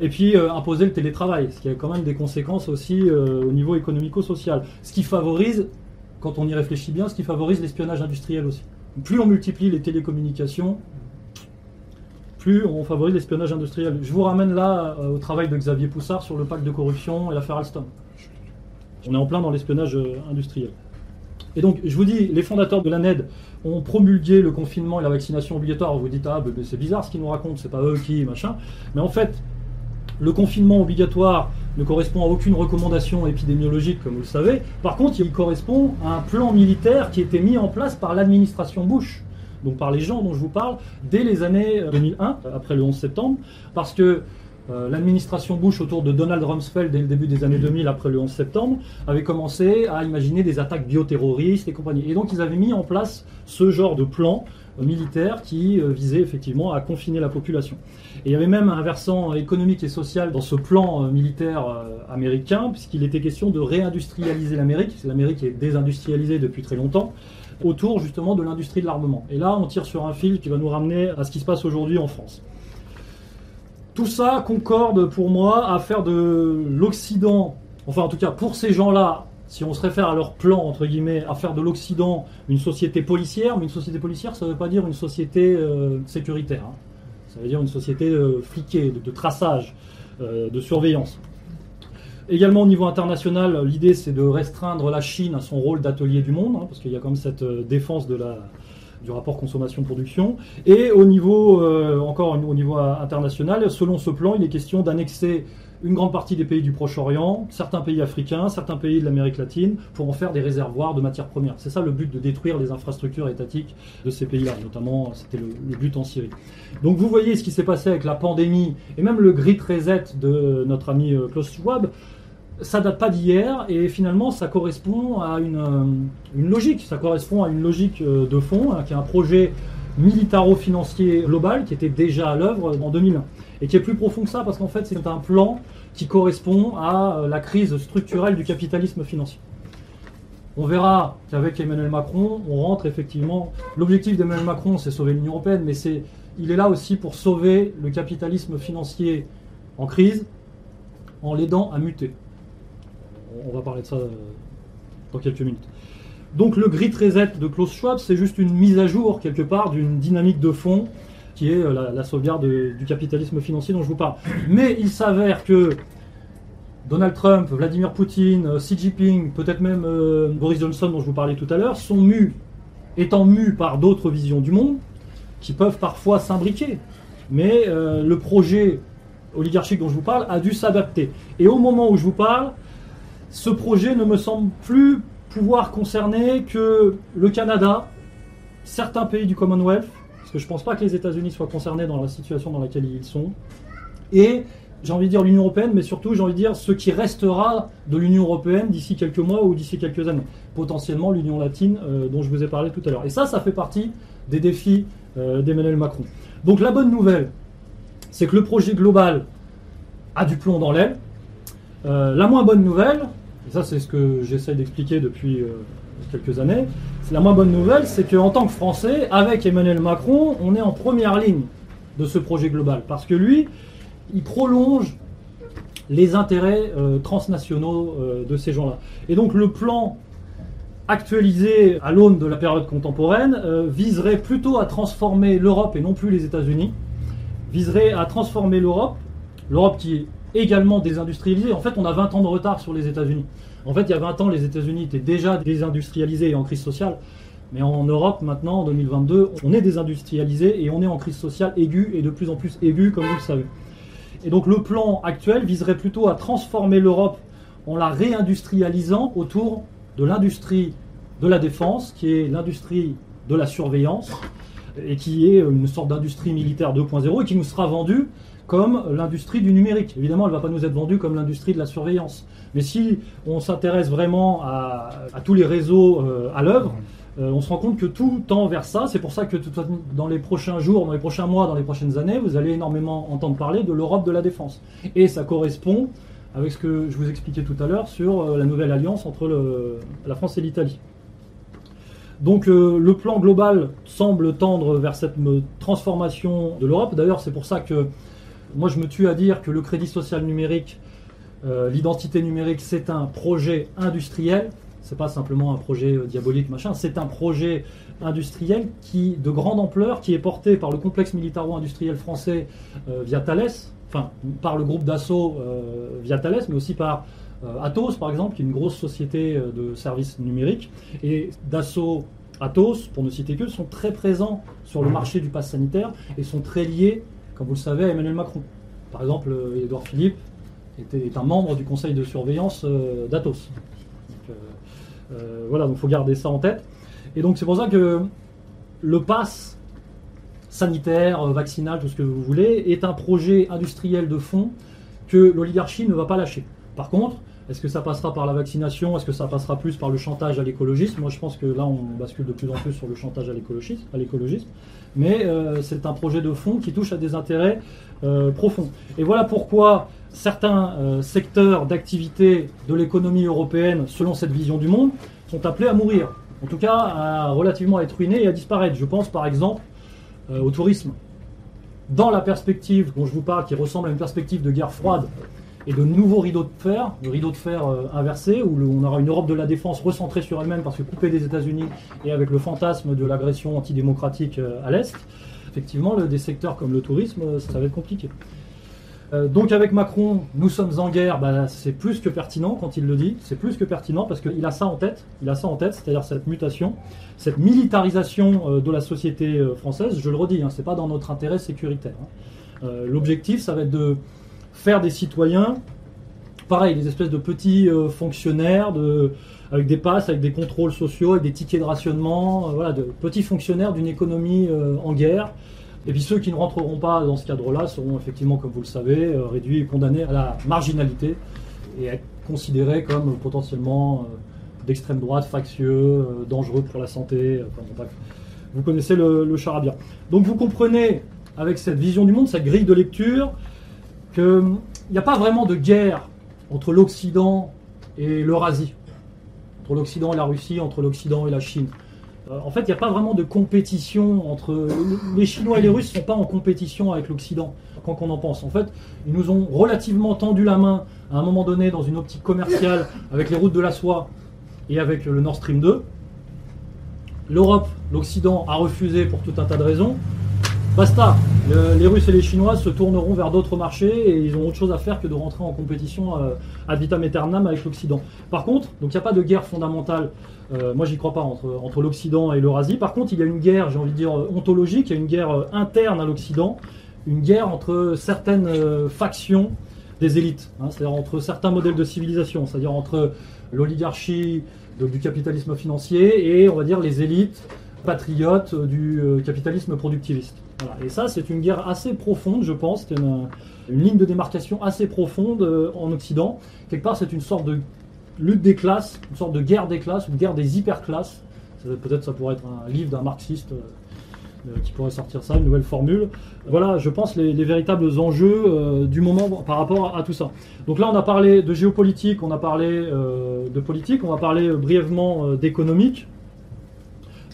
Et puis euh, imposer le télétravail, ce qui a quand même des conséquences aussi euh, au niveau économico-social. Ce qui favorise, quand on y réfléchit bien, ce qui favorise l'espionnage industriel aussi. Plus on multiplie les télécommunications, plus on favorise l'espionnage industriel. Je vous ramène là euh, au travail de Xavier Poussard sur le pacte de corruption et l'affaire Alstom. On est en plein dans l'espionnage industriel. Et donc, je vous dis, les fondateurs de la NED ont promulgué le confinement et la vaccination obligatoire. Vous dites, ah, c'est bizarre ce qu'ils nous racontent, c'est pas eux qui, machin. Mais en fait, le confinement obligatoire ne correspond à aucune recommandation épidémiologique, comme vous le savez. Par contre, il correspond à un plan militaire qui été mis en place par l'administration Bush donc par les gens dont je vous parle, dès les années 2001, euh, après le 11 septembre, parce que euh, l'administration Bush autour de Donald Rumsfeld dès le début des années 2000, après le 11 septembre, avait commencé à imaginer des attaques bioterroristes et compagnie. Et donc ils avaient mis en place ce genre de plan militaire qui visait effectivement à confiner la population. Et il y avait même un versant économique et social dans ce plan militaire américain, puisqu'il était question de réindustrialiser l'Amérique. L'Amérique est désindustrialisée depuis très longtemps autour justement de l'industrie de l'armement. Et là, on tire sur un fil qui va nous ramener à ce qui se passe aujourd'hui en France. Tout ça concorde pour moi à faire de l'Occident, enfin en tout cas pour ces gens-là, si on se réfère à leur plan, entre guillemets, à faire de l'Occident une société policière, mais une société policière, ça ne veut pas dire une société euh, sécuritaire. Hein. Ça veut dire une société euh, fliquée, de, traçage, euh, de surveillance. Également au niveau international, l'idée c'est de restreindre la Chine à son rôle d'atelier du monde, hein, parce qu'il y a quand même cette euh, défense du rapport consommation-production. Et au niveau, encore au niveau international, selon ce plan, il est question d'annexer une grande partie des pays du Proche-Orient, certains pays africains, certains pays de l'Amérique latine, pour en faire des réservoirs de matières premières. C'est ça le but de détruire les infrastructures étatiques de ces pays-là, notamment c'était le, but en Syrie. Donc vous voyez ce qui s'est passé avec la pandémie et même le Great Reset de notre ami euh, Klaus Schwab ça date pas d'hier et finalement ça correspond à une, euh, logique, ça correspond à une logique euh, de fond, hein, qui est un projet militaro-financier global qui était déjà à l'œuvre en 2001 et qui est plus profond que ça parce qu'en fait c'est un plan qui correspond à euh, la crise structurelle du capitalisme financier. On verra qu'avec Emmanuel Macron, on rentre effectivement. L'objectif d'Emmanuel Macron, c'est sauver l'Union européenne, mais c'est, il est là aussi pour sauver le capitalisme financier en crise en l'aidant à muter on va parler de ça euh, dans quelques minutes. Donc le grid reset de Klaus Schwab, c'est juste une mise à jour quelque part d'une dynamique de fond qui est euh, la, sauvegarde du capitalisme financier dont je vous parle. Mais il s'avère que Donald Trump, Vladimir Poutine, euh, Xi Jinping, peut-être même Boris Johnson dont je vous parlais tout à l'heure, sont mus, étant mus par d'autres visions du monde, qui peuvent parfois s'imbriquer. Mais le projet oligarchique dont je vous parle a dû s'adapter. Et au moment où je vous parle, ce projet ne me semble plus pouvoir concerner que le Canada, certains pays du Commonwealth, parce que je pense pas que les États-Unis soient concernés dans la situation dans laquelle ils sont, et j'ai envie de dire l'Union européenne, mais surtout j'ai envie de dire ce qui restera de l'Union européenne d'ici quelques mois ou d'ici quelques années. Potentiellement l'Union latine euh, dont je vous ai parlé tout à l'heure. Et ça, ça fait partie des défis euh, d'Emmanuel Macron. Donc la bonne nouvelle, c'est que le projet global a du plomb dans l'aile. Euh, la moins bonne nouvelle, et ça c'est ce que j'essaie d'expliquer depuis quelques années, la moins bonne nouvelle, c'est qu'en tant que Français, avec Emmanuel Macron, on est en première ligne de ce projet global. Parce que lui, il prolonge les intérêts euh, transnationaux euh, de ces gens-là. Et donc le plan actualisé à l'aune de la période contemporaine viserait plutôt à transformer l'Europe et non plus les États-Unis, viserait à transformer l'Europe, l'Europe qui également désindustrialisée. En fait, on a 20 ans de retard sur les États-Unis. En fait, il y a 20 ans, les États-Unis étaient déjà désindustrialisés et en crise sociale. Mais en Europe, maintenant, en 2022, on est désindustrialisé et on est en crise sociale aiguë et de plus en plus aiguë, comme vous le savez. Et donc le plan actuel viserait plutôt à transformer l'Europe en la réindustrialisant autour de l'industrie de la défense, qui est l'industrie de la surveillance, et qui est une sorte d'industrie militaire 2.0, et qui nous sera vendue comme l'industrie du numérique. Évidemment, elle ne va pas nous être vendue comme l'industrie de la surveillance. Mais si on s'intéresse vraiment à, tous les réseaux euh, à l'œuvre, euh, on se rend compte que tout tend vers ça. C'est pour ça que dans les prochains jours, dans les prochains mois, dans les prochaines années, vous allez énormément entendre parler de l'Europe de la défense. Et ça correspond avec ce que je vous expliquais tout à l'heure sur euh, la nouvelle alliance entre la France et l'Italie. Donc le plan global semble tendre vers cette transformation de l'Europe. D'ailleurs, c'est pour ça que moi je me tue à dire que le crédit social numérique, l'identité numérique, c'est un projet industriel. C'est pas simplement un projet euh, diabolique, machin, c'est un projet industriel qui, de grande ampleur, qui est porté par le complexe militaro-industriel français euh, via Thales, enfin par le groupe Dassault euh, via Thales, mais aussi par Atos par exemple, qui est une grosse société de services numériques. Et Dassault, Atos, pour ne citer que, sont très présents sur le marché du pass sanitaire et sont très liés, comme vous le savez, Emmanuel Macron. Par exemple, Édouard Philippe était, est un membre du conseil de surveillance d'Atos. Euh, voilà, donc il faut garder ça en tête. Et donc c'est pour ça que le pass sanitaire, euh, vaccinal, tout ce que vous voulez, est un projet industriel de fond que l'oligarchie ne va pas lâcher. Par contre, est-ce que ça passera par la vaccination? Est-ce que ça passera plus par le chantage à l'écologisme Moi, je pense que là, on bascule de plus en plus sur le chantage à l'écologisme. Mais euh, c'est un projet de fond qui touche à des intérêts profonds. Et voilà pourquoi certains euh, secteurs d'activité de l'économie européenne, selon cette vision du monde, sont appelés à mourir. En tout cas, à relativement être ruinés et à disparaître. Je pense par exemple euh, au tourisme. Dans la perspective dont je vous parle, qui ressemble à une perspective de guerre froide et de nouveaux rideaux de fer, le rideau de fer euh, inversé, où on aura une Europe de la défense recentrée sur elle-même parce que coupée des États-Unis et avec le fantasme de l'agression antidémocratique à l'Est, effectivement, des secteurs comme le tourisme, ça va être compliqué. Euh, donc avec Macron, nous sommes en guerre, bah, c'est plus que pertinent quand il le dit, c'est plus que pertinent parce qu'il a ça en tête, il a ça en tête, c'est-à-dire cette mutation, cette militarisation euh, de la société euh, française, je le redis, hein, c'est pas dans notre intérêt sécuritaire. Hein. L'objectif, ça va être de faire des citoyens, pareil, des espèces de petits fonctionnaires, avec des passes, avec des contrôles sociaux, avec des tickets de rationnement, voilà, de petits fonctionnaires d'une économie en guerre, et puis ceux qui ne rentreront pas dans ce cadre-là seront effectivement, comme vous le savez, euh, réduits et condamnés à la marginalité et être considérés comme potentiellement euh, d'extrême droite, factieux, euh, dangereux pour la santé. vous connaissez le, le charabia. Donc vous comprenez, avec cette vision du monde, cette grille de lecture, qu'il n'y a pas vraiment de guerre entre l'Occident et l'Eurasie, entre l'Occident et la Russie, entre l'Occident et la Chine. Euh, en fait, il n'y a pas vraiment de compétition entre. Les Chinois et les Russes ne sont pas en compétition avec l'Occident, quand on en pense. En fait, ils nous ont relativement tendu la main à un moment donné dans une optique commerciale avec les routes de la soie et avec le Nord Stream 2. L'Europe, l'Occident a refusé pour tout un tas de raisons. Basta, les Russes et les Chinois se tourneront vers d'autres marchés et ils ont autre chose à faire que de rentrer en compétition euh, ad vitam aeternam avec l'Occident. Par contre, il n'y a pas de guerre fondamentale, euh, moi j'y crois pas, entre, l'Occident et l'Eurasie. Par contre, il y a une guerre, j'ai envie de dire, ontologique, il y a une guerre euh, interne à l'Occident, une guerre entre certaines factions des élites, hein, c'est-à-dire entre certains modèles de civilisation, c'est-à-dire entre l'oligarchie du capitalisme financier et on va dire les élites patriotes du capitalisme productiviste. Et ça, c'est une guerre assez profonde, je pense. C'est une, ligne de démarcation assez profonde euh, en Occident. Quelque part, c'est une sorte de lutte des classes, une sorte de guerre des classes, une guerre des hyperclasses. Peut-être ça pourrait être un livre d'un marxiste euh, euh, qui pourrait sortir ça, une nouvelle formule. Voilà, je pense, les, véritables enjeux du moment par rapport à, tout ça. Donc là, on a parlé de géopolitique, on a parlé de politique, on va parler brièvement d'économique.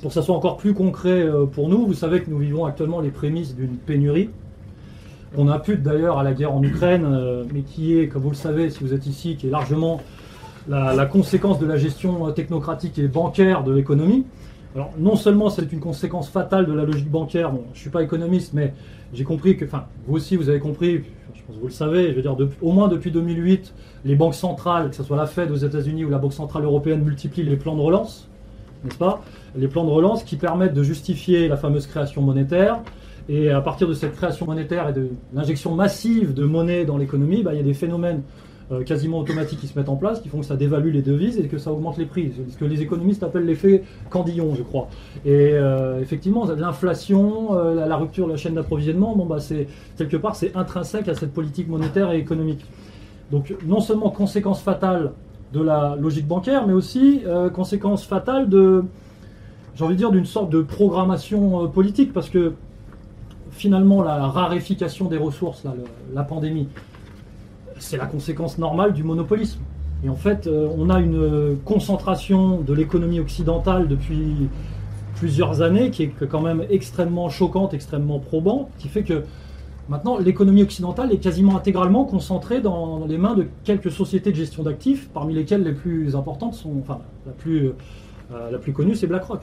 Pour que ça soit encore plus concret euh, pour nous, vous savez que nous vivons actuellement les prémices d'une pénurie. On impute d'ailleurs à la guerre en Ukraine, euh, mais qui est, comme vous le savez, si vous êtes ici, qui est largement la, conséquence de la gestion technocratique et bancaire de l'économie. Alors, non seulement c'est une conséquence fatale de la logique bancaire, je ne suis pas économiste, mais j'ai compris que, enfin, vous aussi, vous avez compris, je pense que vous le savez, je veux dire, au moins depuis 2008, les banques centrales, que ce soit la Fed aux États-Unis ou la Banque centrale européenne, multiplient les plans de relance, n'est-ce pas? Les plans de relance qui permettent de justifier la fameuse création monétaire. Et à partir de cette création monétaire et de l'injection massive de monnaie dans l'économie, bah, il y a des phénomènes euh, quasiment automatiques qui se mettent en place, qui font que ça dévalue les devises et que ça augmente les prix. C'est ce que les économistes appellent l'effet Candillon, je crois. Et euh, effectivement, l'inflation, euh, la rupture de la chaîne d'approvisionnement, bon, bah, quelque part, c'est intrinsèque à cette politique monétaire et économique. Donc, non seulement conséquence fatale de la logique bancaire, mais aussi conséquence fatale de, j'ai envie de dire, d'une sorte de programmation politique, parce que finalement, la raréfication des ressources, la pandémie, c'est la conséquence normale du monopolisme. Et en fait, euh, on a une concentration de l'économie occidentale depuis plusieurs années qui est quand même extrêmement choquante, extrêmement probante, qui fait que maintenant l'économie occidentale est quasiment intégralement concentrée dans les mains de quelques sociétés de gestion d'actifs, parmi lesquelles les plus importantes sont, enfin, la plus, euh, la plus connue, c'est BlackRock.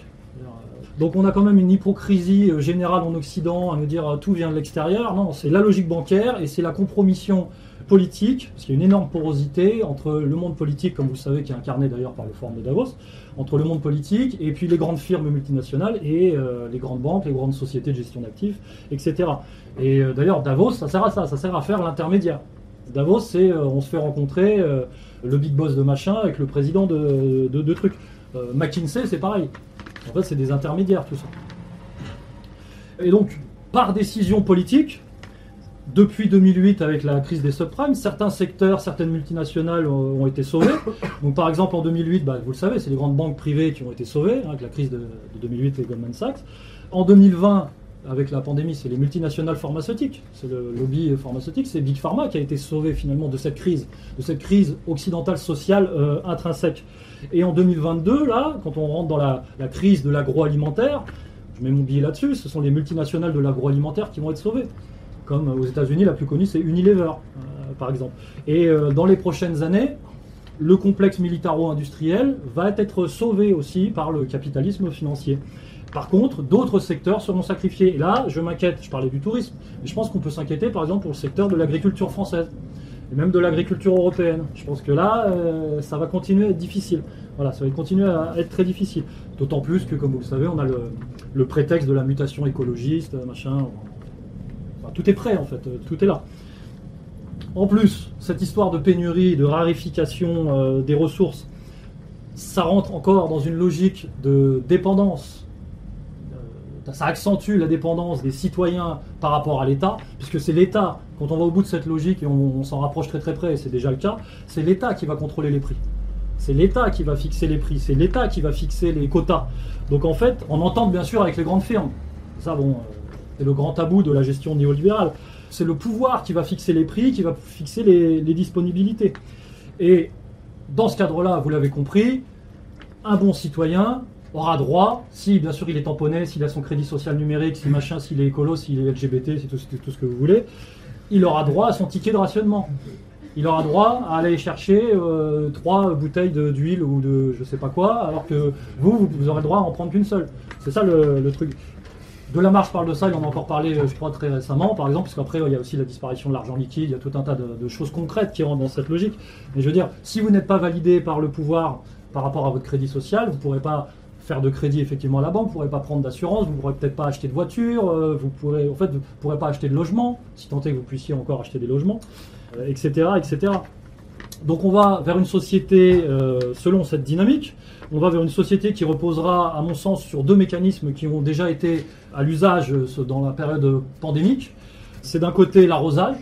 Donc on a quand même une hypocrisie euh, générale en Occident à nous dire tout vient de l'extérieur. Non, c'est la logique bancaire et c'est la compromission politique, parce qu'il y a une énorme porosité entre le monde politique, comme vous savez, qui est incarné d'ailleurs par le Forum de Davos, entre le monde politique et puis les grandes firmes multinationales et euh, les grandes banques, les grandes sociétés de gestion d'actifs, etc. Et euh, d'ailleurs, Davos, ça sert à ça, ça sert à faire l'intermédiaire. Davos, c'est euh, on se fait rencontrer le big boss de machin avec le président de, de, de trucs. McKinsey, c'est pareil. En fait, c'est des intermédiaires, tout ça. Et donc, par décision politique, depuis 2008, avec la crise des subprimes, certains secteurs, certaines multinationales ont, été sauvés. Donc, par exemple, en 2008, bah, vous le savez, c'est les grandes banques privées qui ont été sauvées, hein, avec la crise de, 2008 et Goldman Sachs. En 2020, avec la pandémie, c'est les multinationales pharmaceutiques, c'est le lobby pharmaceutique, c'est Big Pharma qui a été sauvé finalement de cette crise, de cette crise occidentale sociale euh, intrinsèque. Et en 2022, là, quand on rentre dans la, crise de l'agroalimentaire, je mets mon billet là-dessus, ce sont les multinationales de l'agroalimentaire qui vont être sauvées comme aux États-Unis, la plus connue, c'est Unilever, euh, par exemple. Et euh, dans les prochaines années, le complexe militaro-industriel va être sauvé aussi par le capitalisme financier. Par contre, d'autres secteurs seront sacrifiés. Et là, je m'inquiète, je parlais du tourisme, mais je pense qu'on peut s'inquiéter par exemple pour le secteur de l'agriculture française, et même de l'agriculture européenne. Je pense que là, euh, ça va continuer à être difficile. Voilà, ça va continuer à être très difficile. D'autant plus que, comme vous le savez, on a le, prétexte de la mutation écologiste, machin tout est prêt en fait, euh, tout est là. En plus, cette histoire de pénurie, de raréfication euh, des ressources, ça rentre encore dans une logique de dépendance. Euh, ça accentue la dépendance des citoyens par rapport à l'État, puisque c'est l'État, quand on va au bout de cette logique, et on, s'en rapproche très très près, et c'est déjà le cas, c'est l'État qui va contrôler les prix. C'est l'État qui va fixer les prix, c'est l'État qui va fixer les quotas. Donc en fait, on entend bien sûr avec les grandes firmes. Ça, bon, c'est le grand tabou de la gestion néolibérale. C'est le pouvoir qui va fixer les prix, qui va fixer les, disponibilités. Et dans ce cadre-là, vous l'avez compris, un bon citoyen aura droit, si bien sûr il est tamponné, s'il a son crédit social numérique, si machin, s'il est écolo, s'il est LGBT, c'est tout, ce que vous voulez, il aura droit à son ticket de rationnement. Il aura droit à aller chercher euh, trois bouteilles d'huile ou de je sais pas quoi, alors que vous, vous aurez droit à en prendre qu'une seule. C'est ça le truc. De la marche parle de ça, il en a encore parlé, je crois, très récemment, par exemple, parce qu'après, il y a aussi la disparition de l'argent liquide, il y a tout un tas de, choses concrètes qui rentrent dans cette logique. Mais je veux dire, si vous n'êtes pas validé par le pouvoir par rapport à votre crédit social, vous ne pourrez pas faire de crédit effectivement à la banque, vous ne pourrez pas prendre d'assurance, vous ne pourrez peut-être pas acheter de voiture, euh, vous pourrez, en fait, vous pourrez pas acheter de logement, si tant est que vous puissiez encore acheter des logements, etc., euh, etc. Donc on va vers une société euh, selon cette dynamique. On va vers une société qui reposera, à mon sens, sur deux mécanismes qui ont déjà été à l'usage euh, dans la période pandémique. C'est d'un côté l'arrosage,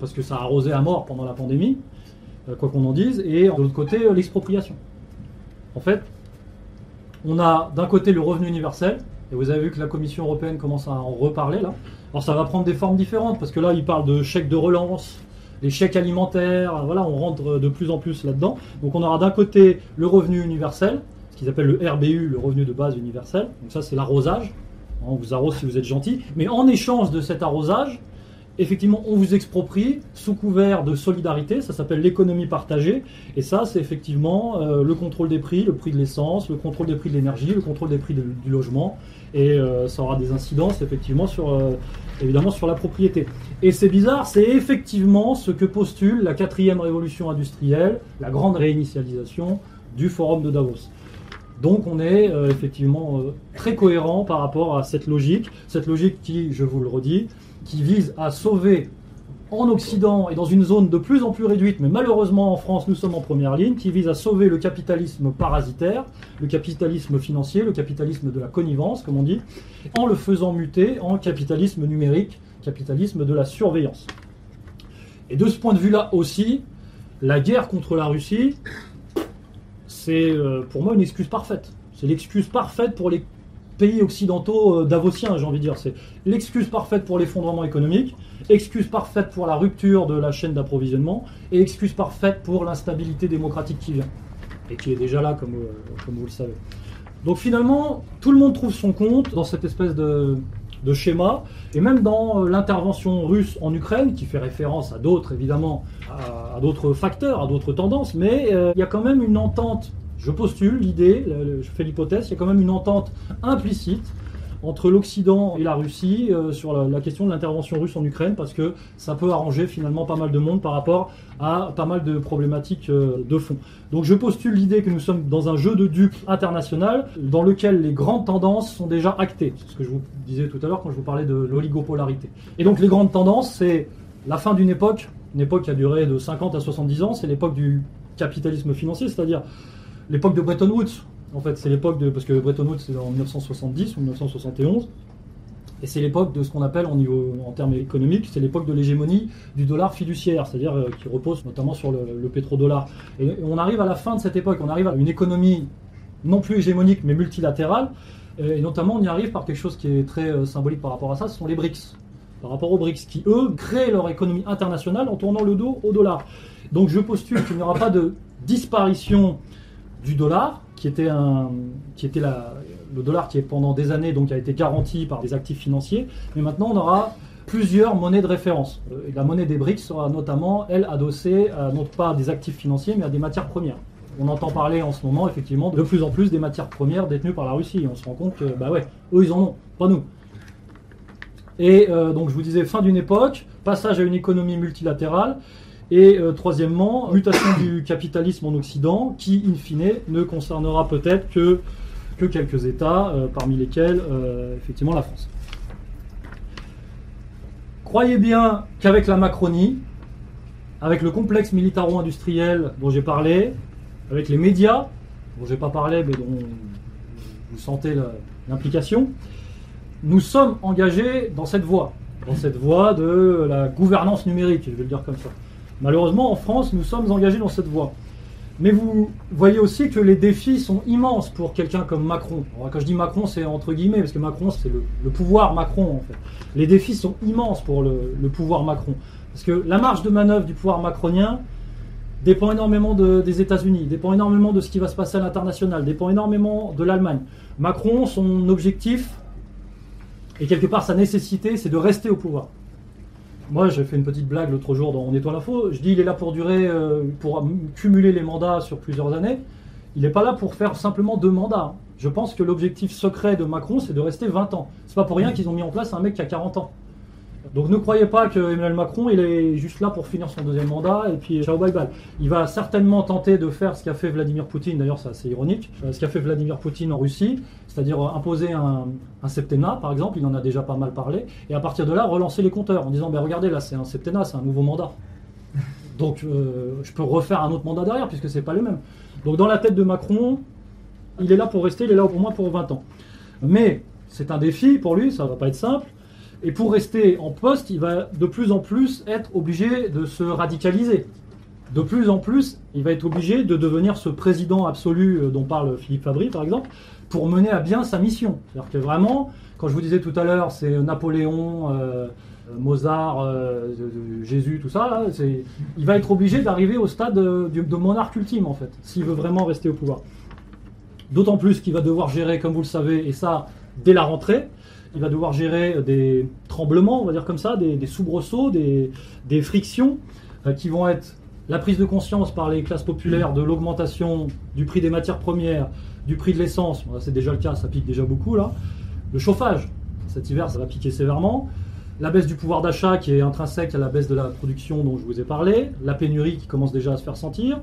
parce que ça a arrosé à mort pendant la pandémie, quoi qu'on en dise, et de l'autre côté l'expropriation. En fait, on a d'un côté le revenu universel, et vous avez vu que la Commission européenne commence à en reparler là. Alors ça va prendre des formes différentes, parce que là, il parle de chèques de relance, les chèques alimentaires, voilà, on rentre de plus en plus là-dedans. Donc on aura d'un côté le revenu universel, ce qu'ils appellent le RBU, le revenu de base universel. Donc ça c'est l'arrosage. On vous arrose si vous êtes gentil. Mais en échange de cet arrosage, effectivement, on vous exproprie sous couvert de solidarité, ça s'appelle l'économie partagée, et ça, c'est effectivement euh, le contrôle des prix, le prix de l'essence, le contrôle des prix de l'énergie, le contrôle des prix du logement, et euh, ça aura des incidences, effectivement, sur, euh, sur la propriété. Et c'est bizarre, c'est effectivement ce que postule la quatrième révolution industrielle, la grande réinitialisation du forum de Davos. Donc on est effectivement très cohérent par rapport à cette logique, cette logique qui, je vous le redis, qui vise à sauver en Occident et dans une zone de plus en plus réduite, mais malheureusement en France nous sommes en première ligne, qui vise à sauver le capitalisme parasitaire, le capitalisme financier, le capitalisme de la connivence, comme on dit, en le faisant muter en capitalisme numérique, capitalisme de la surveillance. Et de ce point de vue-là aussi, la guerre contre la Russie, c'est euh, pour moi une excuse parfaite. C'est l'excuse parfaite pour les pays occidentaux euh, davosiens, j'ai envie de dire. C'est l'excuse parfaite pour l'effondrement économique, excuse parfaite pour la rupture de la chaîne d'approvisionnement et excuse parfaite pour l'instabilité démocratique qui vient et qui est déjà là, comme, euh, comme vous le savez. Donc finalement, tout le monde trouve son compte dans cette espèce de, schéma, et même dans euh, l'intervention russe en Ukraine, qui fait référence à d'autres, évidemment, à, d'autres facteurs, à d'autres tendances, mais il y a quand même une entente je postule l'idée, je fais l'hypothèse, il y a quand même une entente implicite entre l'Occident et la Russie euh, sur la, question de l'intervention russe en Ukraine, parce que ça peut arranger finalement pas mal de monde par rapport à pas mal de problématiques euh, de fond. Donc je postule l'idée que nous sommes dans un jeu de dupes international dans lequel les grandes tendances sont déjà actées. C'est ce que je vous disais tout à l'heure quand je vous parlais de l'oligopolarité. Et donc les grandes tendances, c'est la fin d'une époque, une époque qui a duré de 50 à 70 ans, c'est l'époque du capitalisme financier, c'est-à-dire l'époque de Bretton Woods. En fait, c'est l'époque de. Parce que Bretton Woods, c'est en 1970 ou 1971. Et c'est l'époque de ce qu'on appelle en, niveau, en termes économiques, c'est l'époque de l'hégémonie du dollar fiduciaire, c'est-à-dire euh, qui repose notamment sur le, pétrodollar. Et, on arrive à la fin de cette époque, on arrive à une économie non plus hégémonique mais multilatérale, et, notamment on y arrive par quelque chose qui est très euh, symbolique par rapport à ça, ce sont les BRICS. Par rapport aux BRICS, qui eux créent leur économie internationale en tournant le dos au dollar. Donc je postule qu'il n'y aura pas de disparition du dollar, qui était, un, qui était la, le dollar qui est pendant des années donc a été garanti par des actifs financiers, mais maintenant on aura plusieurs monnaies de référence. Euh, la monnaie des BRICS sera notamment, elle, adossée à, non pas à des actifs financiers, mais à des matières premières. On entend parler en ce moment, effectivement, de plus en plus des matières premières détenues par la Russie. on se rend compte que, bah ouais, eux, ils en ont, pas nous. Et euh, donc, je vous disais, fin d'une époque, passage à une économie multilatérale, et euh, troisièmement, mutation du capitalisme en Occident, qui, in fine, ne concernera peut-être que, que quelques États, euh, parmi lesquels, euh, effectivement, la France. Croyez bien qu'avec la Macronie, avec le complexe militaro-industriel dont j'ai parlé, avec les médias, dont j'ai pas parlé, mais dont vous sentez l'implication, nous sommes engagés dans cette voie, dans cette voie de la gouvernance numérique, je vais le dire comme ça. Malheureusement, en France, nous sommes engagés dans cette voie. Mais vous voyez aussi que les défis sont immenses pour quelqu'un comme Macron. quand je dis Macron, c'est entre guillemets, parce que Macron, c'est le, pouvoir Macron, en fait. Les défis sont immenses pour le, pouvoir Macron. Parce que la marge de manœuvre du pouvoir macronien dépend énormément des États-Unis, dépend énormément de ce qui va se passer à l'international, dépend énormément de l'Allemagne. Macron, son objectif, et quelque part sa nécessité, c'est de rester au pouvoir. Moi, j'ai fait une petite blague l'autre jour dans On nettoie l'info. Je dis il est là pour durer, euh, pour cumuler les mandats sur plusieurs années. Il n'est pas là pour faire simplement deux mandats. Je pense que l'objectif secret de Macron, c'est de rester 20 ans. C'est pas pour rien qu'ils ont mis en place un mec qui a 40 ans. Donc ne croyez pas que Emmanuel Macron, il est juste là pour finir son deuxième mandat et puis ciao bye bye. Il va certainement tenter de faire ce qu'a fait Vladimir Poutine, d'ailleurs c'est assez ironique, euh, ce qu'a fait Vladimir Poutine en Russie, c'est-à-dire euh, imposer un, septennat par exemple, il en a déjà pas mal parlé, et à partir de là relancer les compteurs en disant ben regardez là c'est un septennat, c'est un nouveau mandat. [LAUGHS] Donc euh, je peux refaire un autre mandat derrière puisque c'est pas le même. Donc dans la tête de Macron, il est là pour rester, il est là pour moi pour 20 ans. Mais c'est un défi pour lui, ça va pas être simple. Et pour rester en poste, il va de plus en plus être obligé de se radicaliser. De plus en plus, il va être obligé de devenir ce président absolu euh, dont parle Philippe Fabry, par exemple, pour mener à bien sa mission. C'est-à-dire que vraiment, quand je vous disais tout à l'heure, c'est Napoléon, euh, Mozart, euh, Jésus, tout ça, il va être obligé d'arriver au stade de, de monarque ultime, en fait, s'il veut vraiment rester au pouvoir. D'autant plus qu'il va devoir gérer, comme vous le savez, et ça dès la rentrée, il va devoir gérer des tremblements, on va dire comme ça, des, soubresauts, des, frictions euh, qui vont être la prise de conscience par les classes populaires de l'augmentation du prix des matières premières, du prix de l'essence, c'est déjà le cas, ça pique déjà beaucoup là, le chauffage, cet hiver ça va piquer sévèrement, la baisse du pouvoir d'achat qui est intrinsèque à la baisse de la production dont je vous ai parlé, la pénurie qui commence déjà à se faire sentir,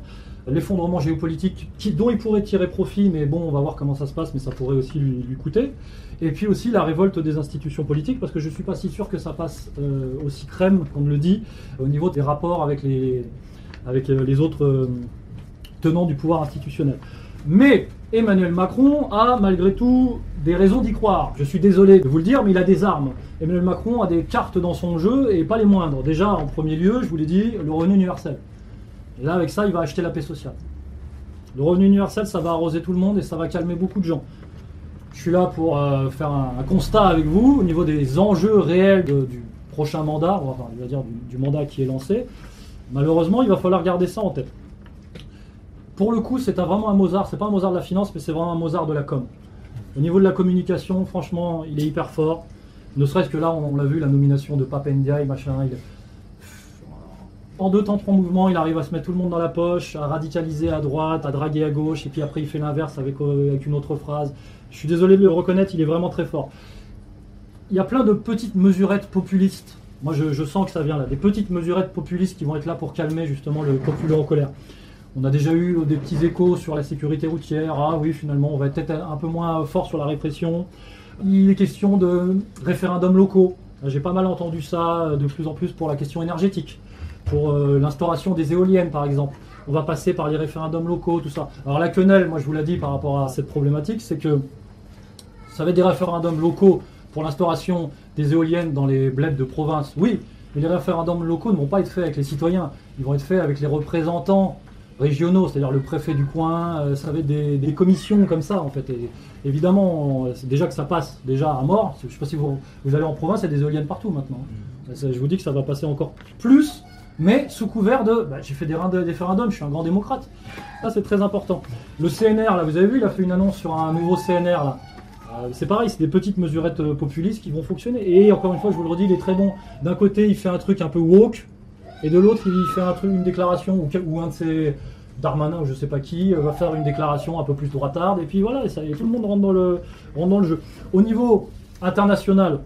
l'effondrement géopolitique dont il pourrait tirer profit, mais bon, on va voir comment ça se passe, mais ça pourrait aussi lui, coûter. Et puis aussi la révolte des institutions politiques, parce que je ne suis pas si sûr que ça passe euh, aussi crème, comme le dit, au niveau des rapports avec les, euh, autres euh, tenants du pouvoir institutionnel. Mais Emmanuel Macron a malgré tout des raisons d'y croire. Je suis désolé de vous le dire, mais il a des armes. Emmanuel Macron a des cartes dans son jeu et pas les moindres. Déjà, en premier lieu, je vous l'ai dit, le revenu universel. Et là, avec ça, il va acheter la paix sociale. Le revenu universel, ça va arroser tout le monde et ça va calmer beaucoup de gens. Je suis là pour euh, faire un, constat avec vous au niveau des enjeux réels du prochain mandat, enfin, je dire du, mandat qui est lancé. Malheureusement, il va falloir garder ça en tête. Pour le coup, c'est vraiment un Mozart. C'est pas un Mozart de la finance, mais c'est vraiment un Mozart de la com. Au niveau de la communication, franchement, il est hyper fort. Ne serait-ce que là, on, l'a vu, la nomination de Papendia, machin. En deux temps, trois mouvements, il arrive à se mettre tout le monde dans la poche, à radicaliser à droite, à draguer à gauche, et puis après il fait l'inverse avec, euh, avec, une autre phrase. Je suis désolé de le reconnaître, il est vraiment très fort. Il y a plein de petites mesurettes populistes. Moi, je, sens que ça vient là. Des petites mesurettes populistes qui vont être là pour calmer justement le populaire en colère. On a déjà eu des petits échos sur la sécurité routière. Ah oui, finalement, on va être un peu moins fort sur la répression. Il est question de référendums locaux. J'ai pas mal entendu ça de plus en plus pour la question énergétique pour euh, l'instauration des éoliennes, par exemple. On va passer par les référendums locaux, tout ça. Alors la quenelle, moi je vous l'ai dit par rapport à cette problématique, c'est que ça va être des référendums locaux pour l'instauration des éoliennes dans les bleds de province. Oui, mais les référendums locaux ne vont pas être faits avec les citoyens, ils vont être faits avec les représentants régionaux, c'est-à-dire le préfet du coin, euh, ça va être des, commissions comme ça en fait. Et évidemment, c'est déjà que ça passe déjà à mort. Je ne sais pas si vous, vous allez en province, il y a des éoliennes partout maintenant. Mm. Je vous dis que ça va passer encore plus mais sous couvert de bah, j'ai fait des référendums, je suis un grand démocrate. Ça, c'est très important. Le CNR, là, vous avez vu, il a fait une annonce sur un nouveau CNR. Là. Euh, c'est pareil, c'est des petites mesurettes euh, populistes qui vont fonctionner. Et encore une fois, je vous le redis, il est très bon. D'un côté, il fait un truc un peu woke, et de l'autre, il fait un truc, une déclaration, ou, un de ses Darmanin ou je sais pas qui euh, va faire une déclaration un peu plus droitarde, et puis voilà, et, ça, tout le monde rentre dans, le, rentre dans le jeu. Au niveau international,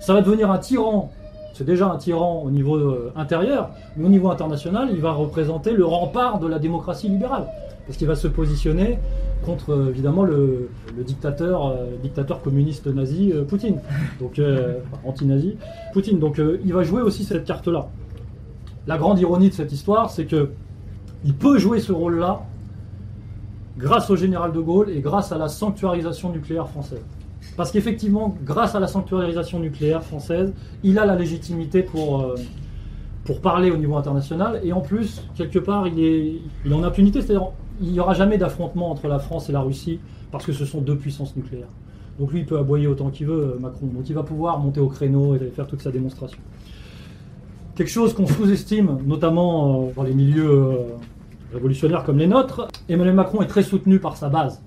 ça va devenir un tyran c'est déjà un tyran au niveau intérieur, mais au niveau international, il va représenter le rempart de la démocratie libérale. Parce qu'il va se positionner contre euh, évidemment le, dictateur, euh, dictateur communiste nazi Poutine, donc anti-nazi Poutine. Donc il va jouer aussi cette carte-là. La grande ironie de cette histoire, c'est que il peut jouer ce rôle-là grâce au général de Gaulle et grâce à la sanctuarisation nucléaire française. Parce qu'effectivement, grâce à la sanctuarisation nucléaire française, il a la légitimité pour, euh, pour parler au niveau international. Et en plus, quelque part, il est, il en impunité. C'est-à-dire, il n'y aura jamais d'affrontement entre la France et la Russie parce que ce sont deux puissances nucléaires. Donc lui, il peut aboyer autant qu'il veut, euh, Macron. Donc il va pouvoir monter au créneau et faire toute sa démonstration. Quelque chose qu'on sous-estime, notamment euh, dans les milieux révolutionnaires comme les nôtres, Emmanuel Macron est très soutenu par sa base.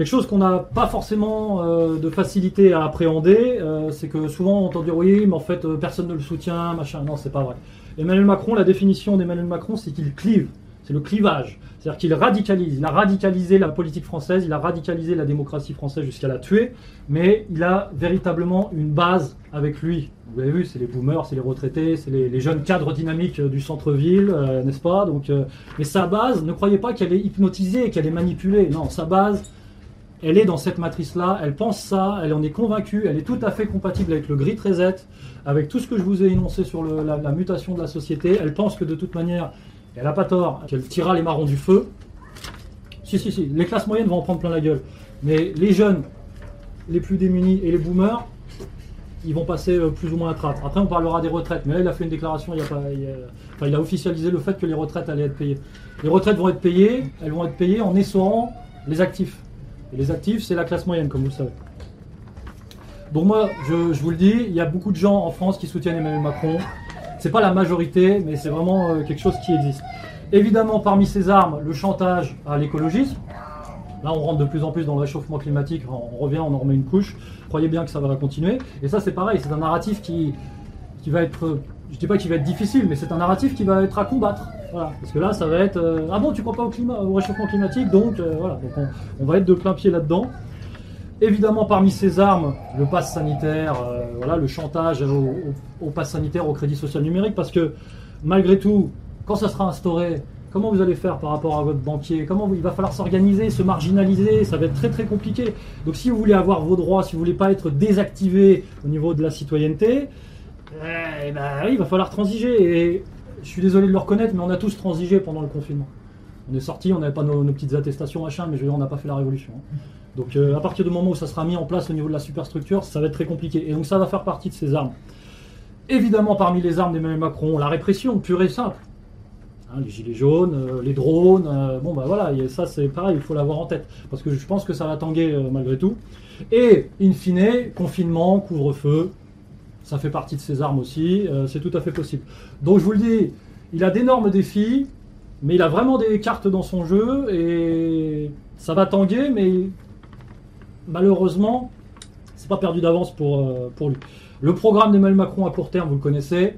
Quelque chose qu'on n'a pas forcément euh, de facilité à appréhender, euh, c'est que souvent on entend dire oui, mais en fait euh, personne ne le soutient, machin. Non, c'est pas vrai. Emmanuel Macron, la définition d'Emmanuel Macron, c'est qu'il clive. C'est le clivage. C'est-à-dire qu'il radicalise. Il a radicalisé la politique française, il a radicalisé la démocratie française jusqu'à la tuer, mais il a véritablement une base avec lui. Vous avez vu, c'est les boomers, c'est les retraités, c'est les, jeunes cadres dynamiques du centre-ville, n'est-ce pas? Donc, Mais sa base, ne croyez pas qu'elle est hypnotisée, qu'elle est manipulée. Non, sa base, elle est dans cette matrice-là, elle pense ça, elle en est convaincue, elle est tout à fait compatible avec le grid reset, avec tout ce que je vous ai énoncé sur la, mutation de la société. Elle pense que de toute manière, elle n'a pas tort, qu'elle tirera les marrons du feu. Si, si, si, les classes moyennes vont en prendre plein la gueule. Mais les jeunes, les plus démunis et les boomers, ils vont passer euh, plus ou moins à trappe. Après, on parlera des retraites. Mais là, il a fait une déclaration, il a, pas, enfin, il a officialisé le fait que les retraites allaient être payées. Les retraites vont être payées, elles vont être payées en essorant les actifs. Et les actifs, c'est la classe moyenne, comme vous le savez. Donc moi, je, vous le dis, il y a beaucoup de gens en France qui soutiennent Emmanuel Macron. C'est pas la majorité, mais c'est vraiment euh, quelque chose qui existe. Évidemment, parmi ces armes, le chantage à l'écologisme. Là, on rentre de plus en plus dans le réchauffement climatique, on revient, on en remet une couche. Croyez bien que ça va continuer. Et ça, c'est pareil, c'est un narratif qui, qui va être, je dis pas qu'il va être difficile, mais c'est un narratif qui va être à combattre. Voilà. Parce que là, ça va être, euh, ah bon, tu crois pas au climat, au réchauffement climatique, donc euh, voilà. Donc on, va être de plein pied là-dedans. Évidemment, parmi ces armes, le pass sanitaire, euh, voilà, le chantage au, au, pass sanitaire, au crédit social numérique, parce que malgré tout, quand ça sera instauré, comment vous allez faire par rapport à votre banquier? Comment il va falloir s'organiser, se marginaliser? Ça va être très très compliqué. Donc, si vous voulez avoir vos droits, si vous voulez pas être désactivé au niveau de la citoyenneté, eh ben, il va falloir transiger. Et je suis désolé de le reconnaître, mais on a tous transigé pendant le confinement. On est sortis, on n'avait pas nos, petites attestations, machin, mais je veux dire, on n'a pas fait la révolution. Hein. Donc euh, à partir du moment où ça sera mis en place au niveau de la superstructure, ça va être très compliqué. Et donc ça va faire partie de ces armes. Évidemment, parmi les armes d'Emmanuel Macron, la répression pure et simple. Hein, les gilets jaunes, euh, les drones, euh, bon bah voilà, ça c'est pareil, il faut l'avoir en tête. Parce que je pense que ça va tanguer malgré tout. Et, in fine, confinement, couvre-feu, ça fait partie de ces armes aussi, c'est tout à fait possible. Donc je vous le dis, il a d'énormes défis, mais il a vraiment des cartes dans son jeu, et ça va tanguer, mais malheureusement, c'est pas perdu d'avance pour, euh, lui. Le programme d'Emmanuel Macron à court terme, vous le connaissez.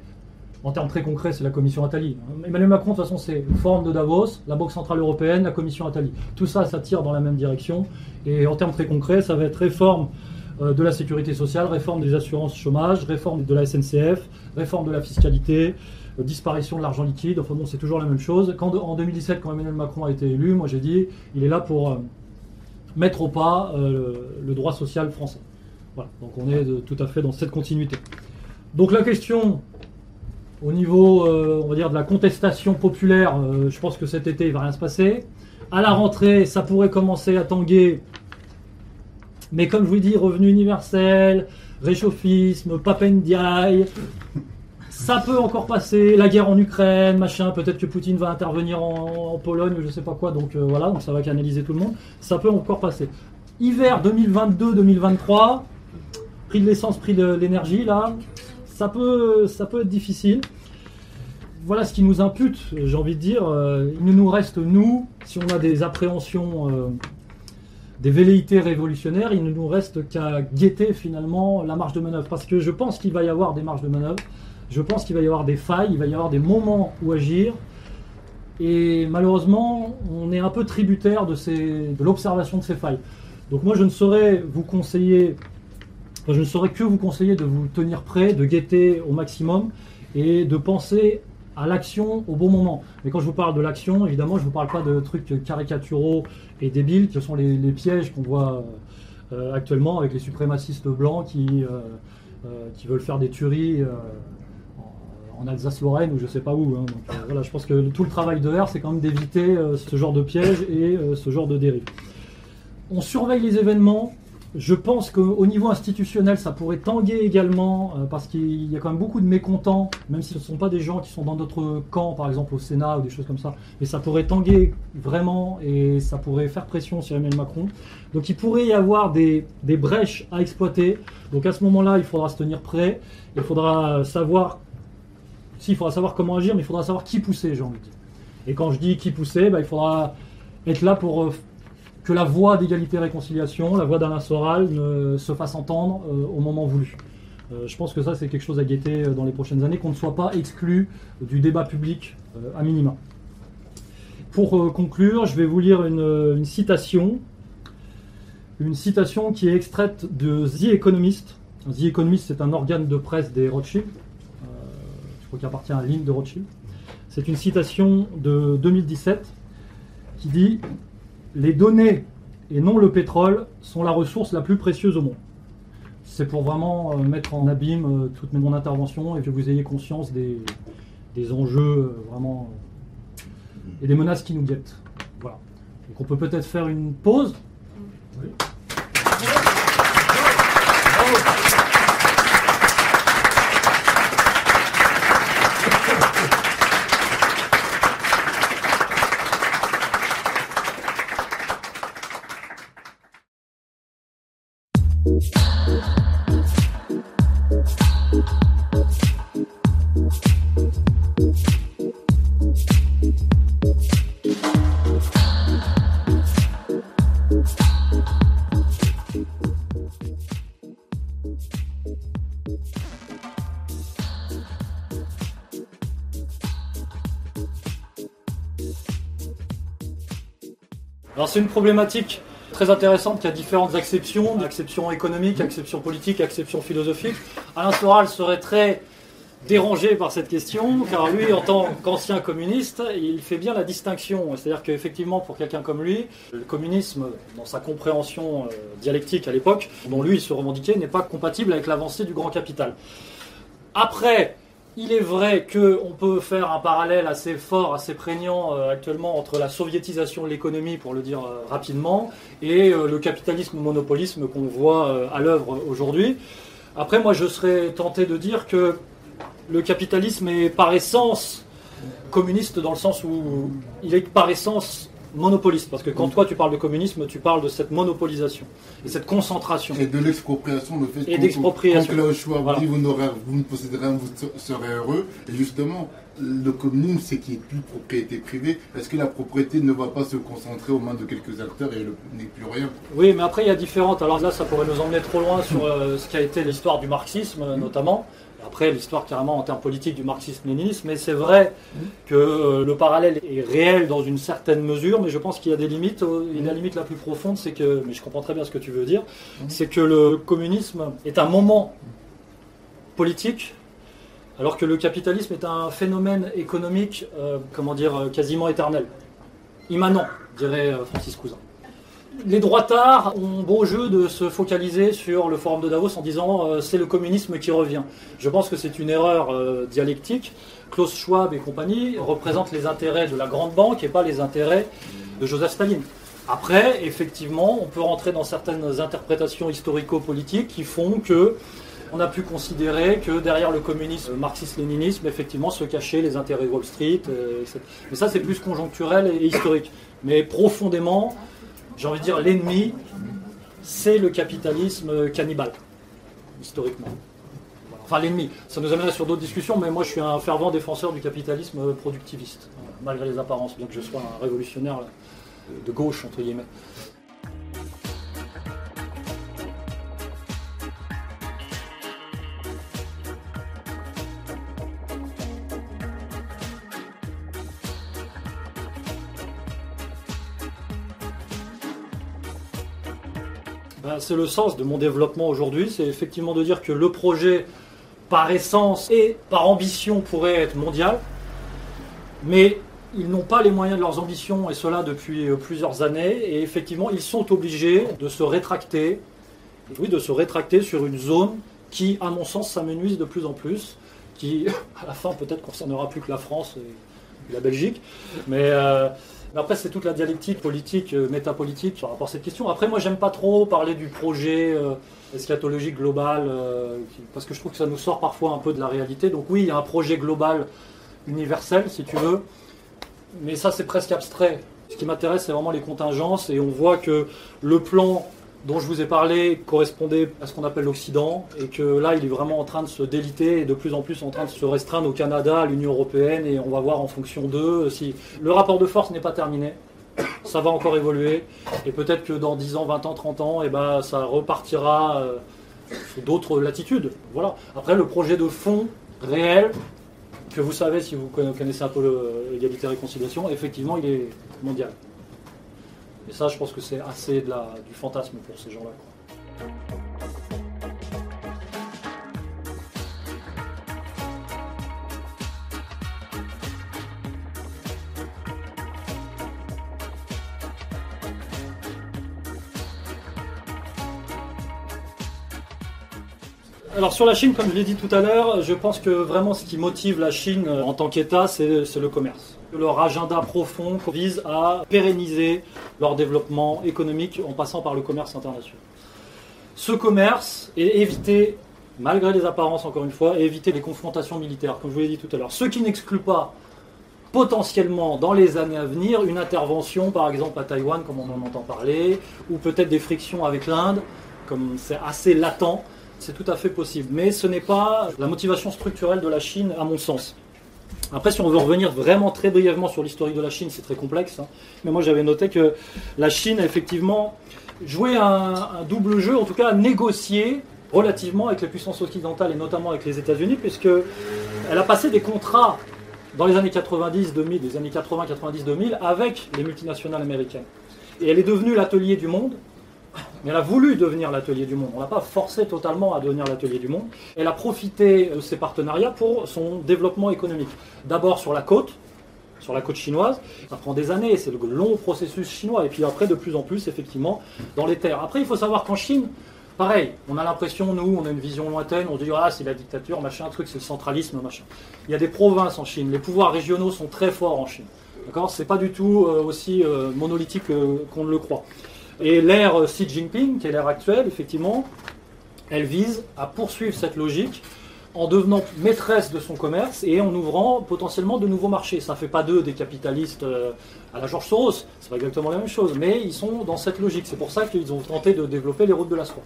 En termes très concrets, c'est la commission Attali. Emmanuel Macron, de toute façon, c'est forme de Davos, la Banque Centrale Européenne, la commission Attali. Tout ça, ça tire dans la même direction. Et en termes très concrets, ça va être réforme euh, de la sécurité sociale, réforme des assurances chômage, réforme de la SNCF, réforme de la fiscalité, disparition de l'argent liquide. Enfin bon, c'est toujours la même chose. En 2017, quand Emmanuel Macron a été élu, moi j'ai dit, il est là pour mettre au pas euh, le droit social français. Voilà, donc on est tout à fait dans cette continuité. Donc la question au niveau, euh, on va dire, de la contestation populaire, euh, je pense que cet été, il ne va rien se passer. À la rentrée, ça pourrait commencer à tanguer. Mais comme je vous dis, revenu universel, réchauffisme, papendiaï, ça peut encore passer, la guerre en Ukraine, machin, peut-être que Poutine va intervenir en, Pologne ou je sais pas quoi, donc euh, voilà, donc ça va canaliser tout le monde. Ça peut encore passer. Hiver 2022-2023, prix de l'essence, prix de l'énergie, là, ça peut, ça peut être difficile. Voilà ce qui nous impute, j'ai envie de dire. Euh, il ne nous reste, nous, si on a des appréhensions, euh, des velléités révolutionnaires, il ne nous reste qu'à guetter finalement la marge de manœuvre. Parce que je pense qu'il va y avoir des marges de manœuvre je pense qu'il va y avoir des failles, il va y avoir des moments où agir. Et malheureusement, on est un peu tributaire de, l'observation de ces failles. Donc moi, je ne saurais vous conseiller, je ne saurais que vous conseiller de vous tenir prêt, de guetter au maximum et de penser à l'action au bon moment. Mais quand je vous parle de l'action, évidemment, je ne vous parle pas de trucs caricaturaux et débiles, qui sont les, pièges qu'on voit euh, actuellement avec les suprémacistes blancs qui, euh, euh, qui veulent faire des tueries en Alsace-Lorraine ou je sais pas où. Hein. Euh, je pense que tout le travail de R, c'est quand même d'éviter euh, ce genre de piège et euh, ce genre de dérive. On surveille les événements. Je pense qu'au niveau institutionnel, ça pourrait tanguer également, parce qu'il y a quand même beaucoup de mécontents, même si ce ne sont pas des gens qui sont dans d'autres camps, par exemple au Sénat ou des choses comme ça. Mais ça pourrait tanguer vraiment et ça pourrait faire pression sur Emmanuel Macron. Donc il pourrait y avoir des brèches à exploiter. Donc à ce moment-là, il faudra se tenir prêt. Il faudra savoir si, il faudra savoir comment agir, mais il faudra savoir qui pousser, j'ai envie de dire. Et quand je dis qui pousser, bah, il faudra être là pour euh, que la voix d'égalité et réconciliation, la voix d'Alain Soral, se fasse entendre euh, au moment voulu. Euh, je pense que ça, c'est quelque chose à guetter dans les prochaines années, qu'on ne soit pas exclu du débat public à minima. Pour conclure, je vais vous lire une, une, citation. Une citation qui est extraite de The Economist. The Economist, c'est un organe de presse des Rothschild qui appartient à l'île de Rothschild. C'est une citation de 2017 qui dit Les données et non le pétrole sont la ressource la plus précieuse au monde. C'est pour vraiment euh, mettre en abîme euh, toute mon intervention et que vous ayez conscience des, des enjeux euh, vraiment et des menaces qui nous guettent. Voilà. Donc on peut peut-être faire une pause. Oui. C'est une problématique très intéressante qui a différentes acceptions, acception économique, acception politique, acception philosophique. Alain Soral serait très dérangé par cette question, car lui, en tant qu'ancien communiste, il fait bien la distinction. C'est-à-dire qu'effectivement, pour quelqu'un comme lui, le communisme, dans sa compréhension euh, dialectique à l'époque, dont lui il se revendiquait, n'est pas compatible avec l'avancée du grand capital. Après, il est vrai qu'on peut faire un parallèle assez fort, assez prégnant euh, actuellement entre la soviétisation de l'économie, pour le dire euh, rapidement, et le capitalisme monopolisme qu'on voit à l'œuvre aujourd'hui. Après, moi, je serais tenté de dire que le capitalisme est par essence communiste dans le sens où il est par essence monopoliste. Parce que quand toi tu parles de communisme, tu parles de cette monopolisation et cette concentration. Et de l'expropriation, le fait et d'expropriation. le choix vous, vous, ne posséderez rien, vous serez heureux. Et justement, le communisme, c'est qu'il n'y ait plus de propriété privée. Est-ce que la propriété ne va pas se concentrer aux mains de quelques acteurs et n'est plus rien? Oui, mais après, il y a différentes. Alors là, ça pourrait nous emmener trop loin sur euh, ce qu'a été l'histoire du marxisme, notamment après l'histoire carrément en termes politiques du marxisme-léninisme, mais c'est vrai que euh, le parallèle est réel dans une certaine mesure, mais je pense qu'il y a des limites. Euh, et la limite la plus profonde, c'est que, mais je comprends très bien ce que tu veux dire, c'est que le communisme est un moment politique, alors que le capitalisme est un phénomène économique, euh, comment dire, quasiment éternel, immanent, dirait Francis Cousin les droitards ont beau jeu de se focaliser sur le forum de Davos en disant euh, c'est le communisme qui revient. Je pense que c'est une erreur euh, dialectique. Klaus Schwab et compagnie représentent les intérêts de la grande banque et pas les intérêts de Joseph Staline. Après, effectivement, on peut rentrer dans certaines interprétations historico-politiques qui font que on a pu considérer que derrière le communisme marxiste-léninisme, effectivement, se cachaient les intérêts Wall Street. Euh, mais ça, c'est plus conjoncturel et historique. Mais profondément, j'ai envie de dire, l'ennemi, c'est le capitalisme cannibale, historiquement. Enfin, l'ennemi. Ça nous amène sur d'autres discussions, mais moi, je suis un fervent défenseur du capitalisme productiviste, malgré les apparences, bien que je sois un révolutionnaire de gauche, entre guillemets. C'est le sens de mon développement aujourd'hui, c'est effectivement de dire que le projet, par essence et par ambition, pourrait être mondial, mais ils n'ont pas les moyens de leurs ambitions, et cela depuis euh, plusieurs années, et effectivement, ils sont obligés de se rétracter, oui, de se rétracter sur une zone qui, à mon sens, s'amenuise de plus en plus, qui, [LAUGHS] à la fin, peut-être concernera plus que la France et la Belgique, mais... Euh, mais après, c'est toute la dialectique politique, euh, métapolitique par rapport à cette question. Après, moi, j'aime pas trop parler du projet euh, eschatologique global, euh, parce que je trouve que ça nous sort parfois un peu de la réalité. Donc oui, il y a un projet global universel, si tu veux, mais ça, c'est presque abstrait. Ce qui m'intéresse, c'est vraiment les contingences, et on voit que le plan dont je vous ai parlé correspondait à ce qu'on appelle l'Occident, et que là, il est vraiment en train de se déliter et de plus en plus en train de se restreindre au Canada, à l'Union européenne, et on va voir en fonction d'eux si le rapport de force n'est pas terminé. Ça va encore évoluer, et peut-être que dans 10 ans, 20 ans, 30 ans, eh ben, ça repartira euh, sur d'autres latitudes. Voilà. Après, le projet de fond réel, que vous savez si vous connaissez un peu l'égalité et réconciliation, effectivement, il est mondial. Et ça, je pense que c'est assez de la, du fantasme pour ces gens-là. Alors sur la Chine, comme je l'ai dit tout à l'heure, je pense que vraiment ce qui motive la Chine en tant qu'État, c'est le commerce. Leur agenda profond vise à pérenniser leur développement économique en passant par le commerce international. Ce commerce et éviter, malgré les apparences encore une fois, éviter les confrontations militaires, comme je vous l'ai dit tout à l'heure. Ce qui n'exclut pas potentiellement dans les années à venir une intervention par exemple à Taïwan comme on en entend parler, ou peut-être des frictions avec l'Inde, comme c'est assez latent c'est tout à fait possible. Mais ce n'est pas la motivation structurelle de la Chine, à mon sens. Après, si on veut revenir vraiment très brièvement sur l'historique de la Chine, c'est très complexe. Hein. Mais moi, j'avais noté que la Chine a effectivement joué un, double jeu, en tout cas négocié relativement avec les puissances occidentales et notamment avec les États-Unis, puisque elle a passé des contrats dans les années 90, 2000, des années 80, 90, 2000 avec les multinationales américaines. Et elle est devenue l'atelier du monde, mais elle a voulu devenir l'atelier du monde. On l'a pas forcé totalement à devenir l'atelier du monde. Elle a profité de ces partenariats pour son développement économique. D'abord sur la côte, sur la côte chinoise. Ça prend des années, c'est le long processus chinois. Et puis après, de plus en plus, effectivement, dans les terres. Après, il faut savoir qu'en Chine, pareil, on a l'impression, nous, on a une vision lointaine, on se dit, ah, c'est la dictature, machin, truc, c'est le centralisme, machin. Il y a des provinces en Chine, les pouvoirs régionaux sont très forts en Chine. D'accord? C'est pas du tout euh, aussi euh, monolithique euh, qu'on le croit. Et l'ère Xi Jinping, qui est l'ère actuelle, effectivement, elle vise à poursuivre cette logique en devenant maîtresse de son commerce et en ouvrant potentiellement de nouveaux marchés. Ça ne fait pas d'eux des capitalistes à la George Soros, c'est pas exactement la même chose, mais ils sont dans cette logique. C'est pour ça qu'ils ont tenté de développer les routes de la soie.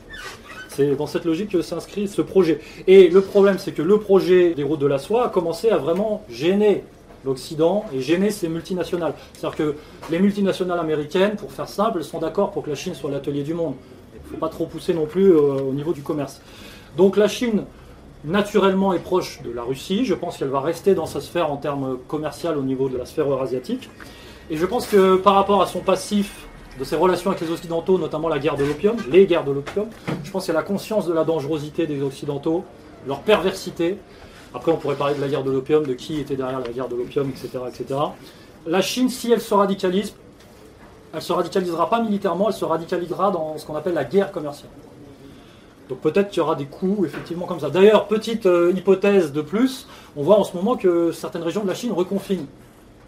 C'est dans cette logique que s'inscrit ce projet. Et le problème, c'est que le projet des routes de la soie a commencé à vraiment gêner l'Occident et gêner ces multinationales. C'est-à-dire que les multinationales américaines, pour faire simple, sont d'accord pour que la Chine soit l'atelier du monde. Il ne faut pas trop pousser non plus euh, au niveau du commerce. Donc la Chine, naturellement, est proche de la Russie. Je pense qu'elle va rester dans sa sphère en termes commerciaux au niveau de la sphère eurasiatique. Et je pense que par rapport à son passif de ses relations avec les Occidentaux, notamment la guerre de l'opium, les guerres de l'opium, je pense qu'elle a conscience de la dangerosité des Occidentaux, leur perversité, après, on pourrait parler de la guerre de l'opium, de qui était derrière la guerre de l'opium, etc., etc. La Chine, si elle se radicalise, elle se radicalisera pas militairement, elle se radicalisera dans ce qu'on appelle la guerre commerciale. Donc peut-être qu'il y aura des coups effectivement comme ça. D'ailleurs, petite euh, hypothèse de plus, on voit en ce moment que certaines régions de la Chine reconfinent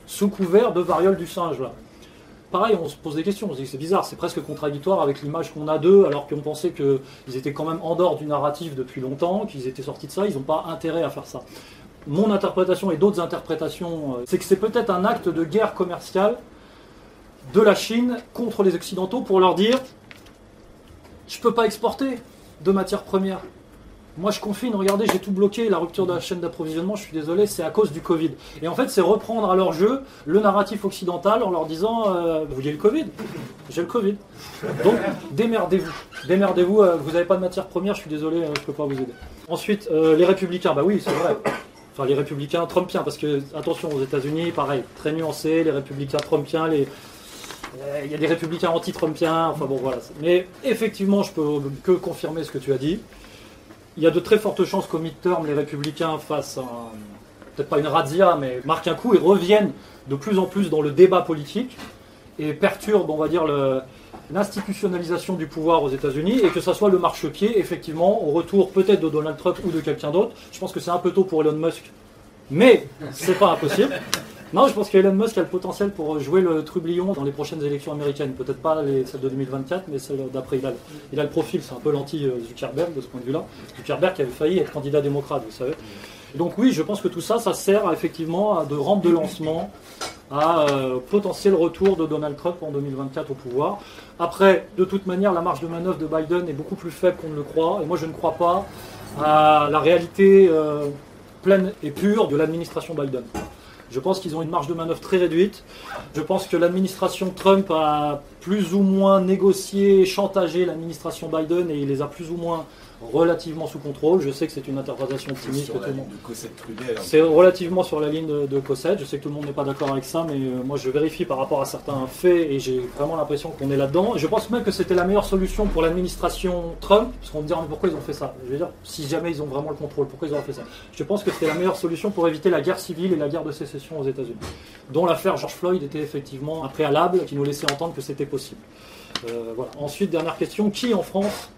sous couvert de variole du singe. Là pareil, on se pose des questions, on se dit que c'est bizarre, c'est presque contradictoire avec l'image qu'on a d'eux, alors qu'on pensait qu'ils étaient quand même en dehors du narratif depuis longtemps, qu'ils étaient sortis de ça, ils n'ont pas intérêt à faire ça. Mon interprétation et d'autres interprétations, euh, c'est que c'est peut-être un acte de guerre commerciale de la Chine contre les Occidentaux pour leur dire je ne peux pas exporter de matières premières. Moi, je confine, regardez, j'ai tout bloqué, la rupture de la chaîne d'approvisionnement, je suis désolé, c'est à cause du Covid. Et en fait, c'est reprendre à leur jeu le narratif occidental en leur disant euh, Vous voyez le Covid? J'ai le Covid. Donc, démerdez-vous. Démerdez-vous, euh, vous n'avez pas de matière première, je suis désolé, euh, je ne peux pas vous aider. Ensuite, les républicains, bah oui, c'est vrai. Enfin, les républicains trumpiens, parce que, attention, aux États-Unis, pareil, très nuancé, les républicains trumpiens, les. Il y a des républicains anti-trumpiens, enfin bon voilà. Mais effectivement, je peux que confirmer ce que tu as dit il y a de très fortes chances qu'au midterm, les républicains fassent peut-être pas une razzia, mais marquent un coup et reviennent de plus en plus dans le débat politique et perturbent, on va dire, l'institutionnalisation du pouvoir aux États-Unis et que ça soit le marchepied, effectivement, au retour peut-être de Donald Trump ou de quelqu'un d'autre. Je pense que c'est un peu tôt pour Elon Musk, mais c'est pas impossible. Non, je pense qu'Elon Musk a le potentiel pour jouer le trublion dans les prochaines élections américaines. Peut-être pas les, celles de 2024, mais celles d'après. Il a, il a le profil, c'est un peu l'anti-Zuckerberg de ce point de vue-là. Zuckerberg qui avait failli être candidat démocrate, vous savez. Donc oui, je pense que tout ça, ça sert effectivement de rampe de lancement à euh, potentiel retour de Donald Trump en 2024 au pouvoir. Après, de toute manière, la marge de manœuvre de Biden est beaucoup plus faible qu'on ne le croit. Et moi, je ne crois pas à la réalité euh, pleine et pure de l'administration Biden. Je pense qu'ils ont une marge de manœuvre très réduite. Je pense que l'administration Trump a plus ou moins négocié, chantagé l'administration Biden et il les a plus ou moins relativement sous contrôle. Je sais que c'est une interprétation optimiste. C'est relativement sur la ligne de, de, Cossette. Je sais que tout le monde n'est pas d'accord avec ça, mais euh, moi je vérifie par rapport à certains faits et j'ai vraiment l'impression qu'on est là-dedans. Je pense même que c'était la meilleure solution pour l'administration Trump, parce qu'on me dira mais pourquoi ils ont fait ça? Je veux dire, si jamais ils ont vraiment le contrôle, pourquoi ils ont fait ça? Je pense que c'était la meilleure solution pour éviter la guerre civile et la guerre de sécession aux États-Unis, dont l'affaire George Floyd était effectivement un préalable qui nous laissait entendre que c'était possible. Euh, voilà. Ensuite, dernière question, qui en France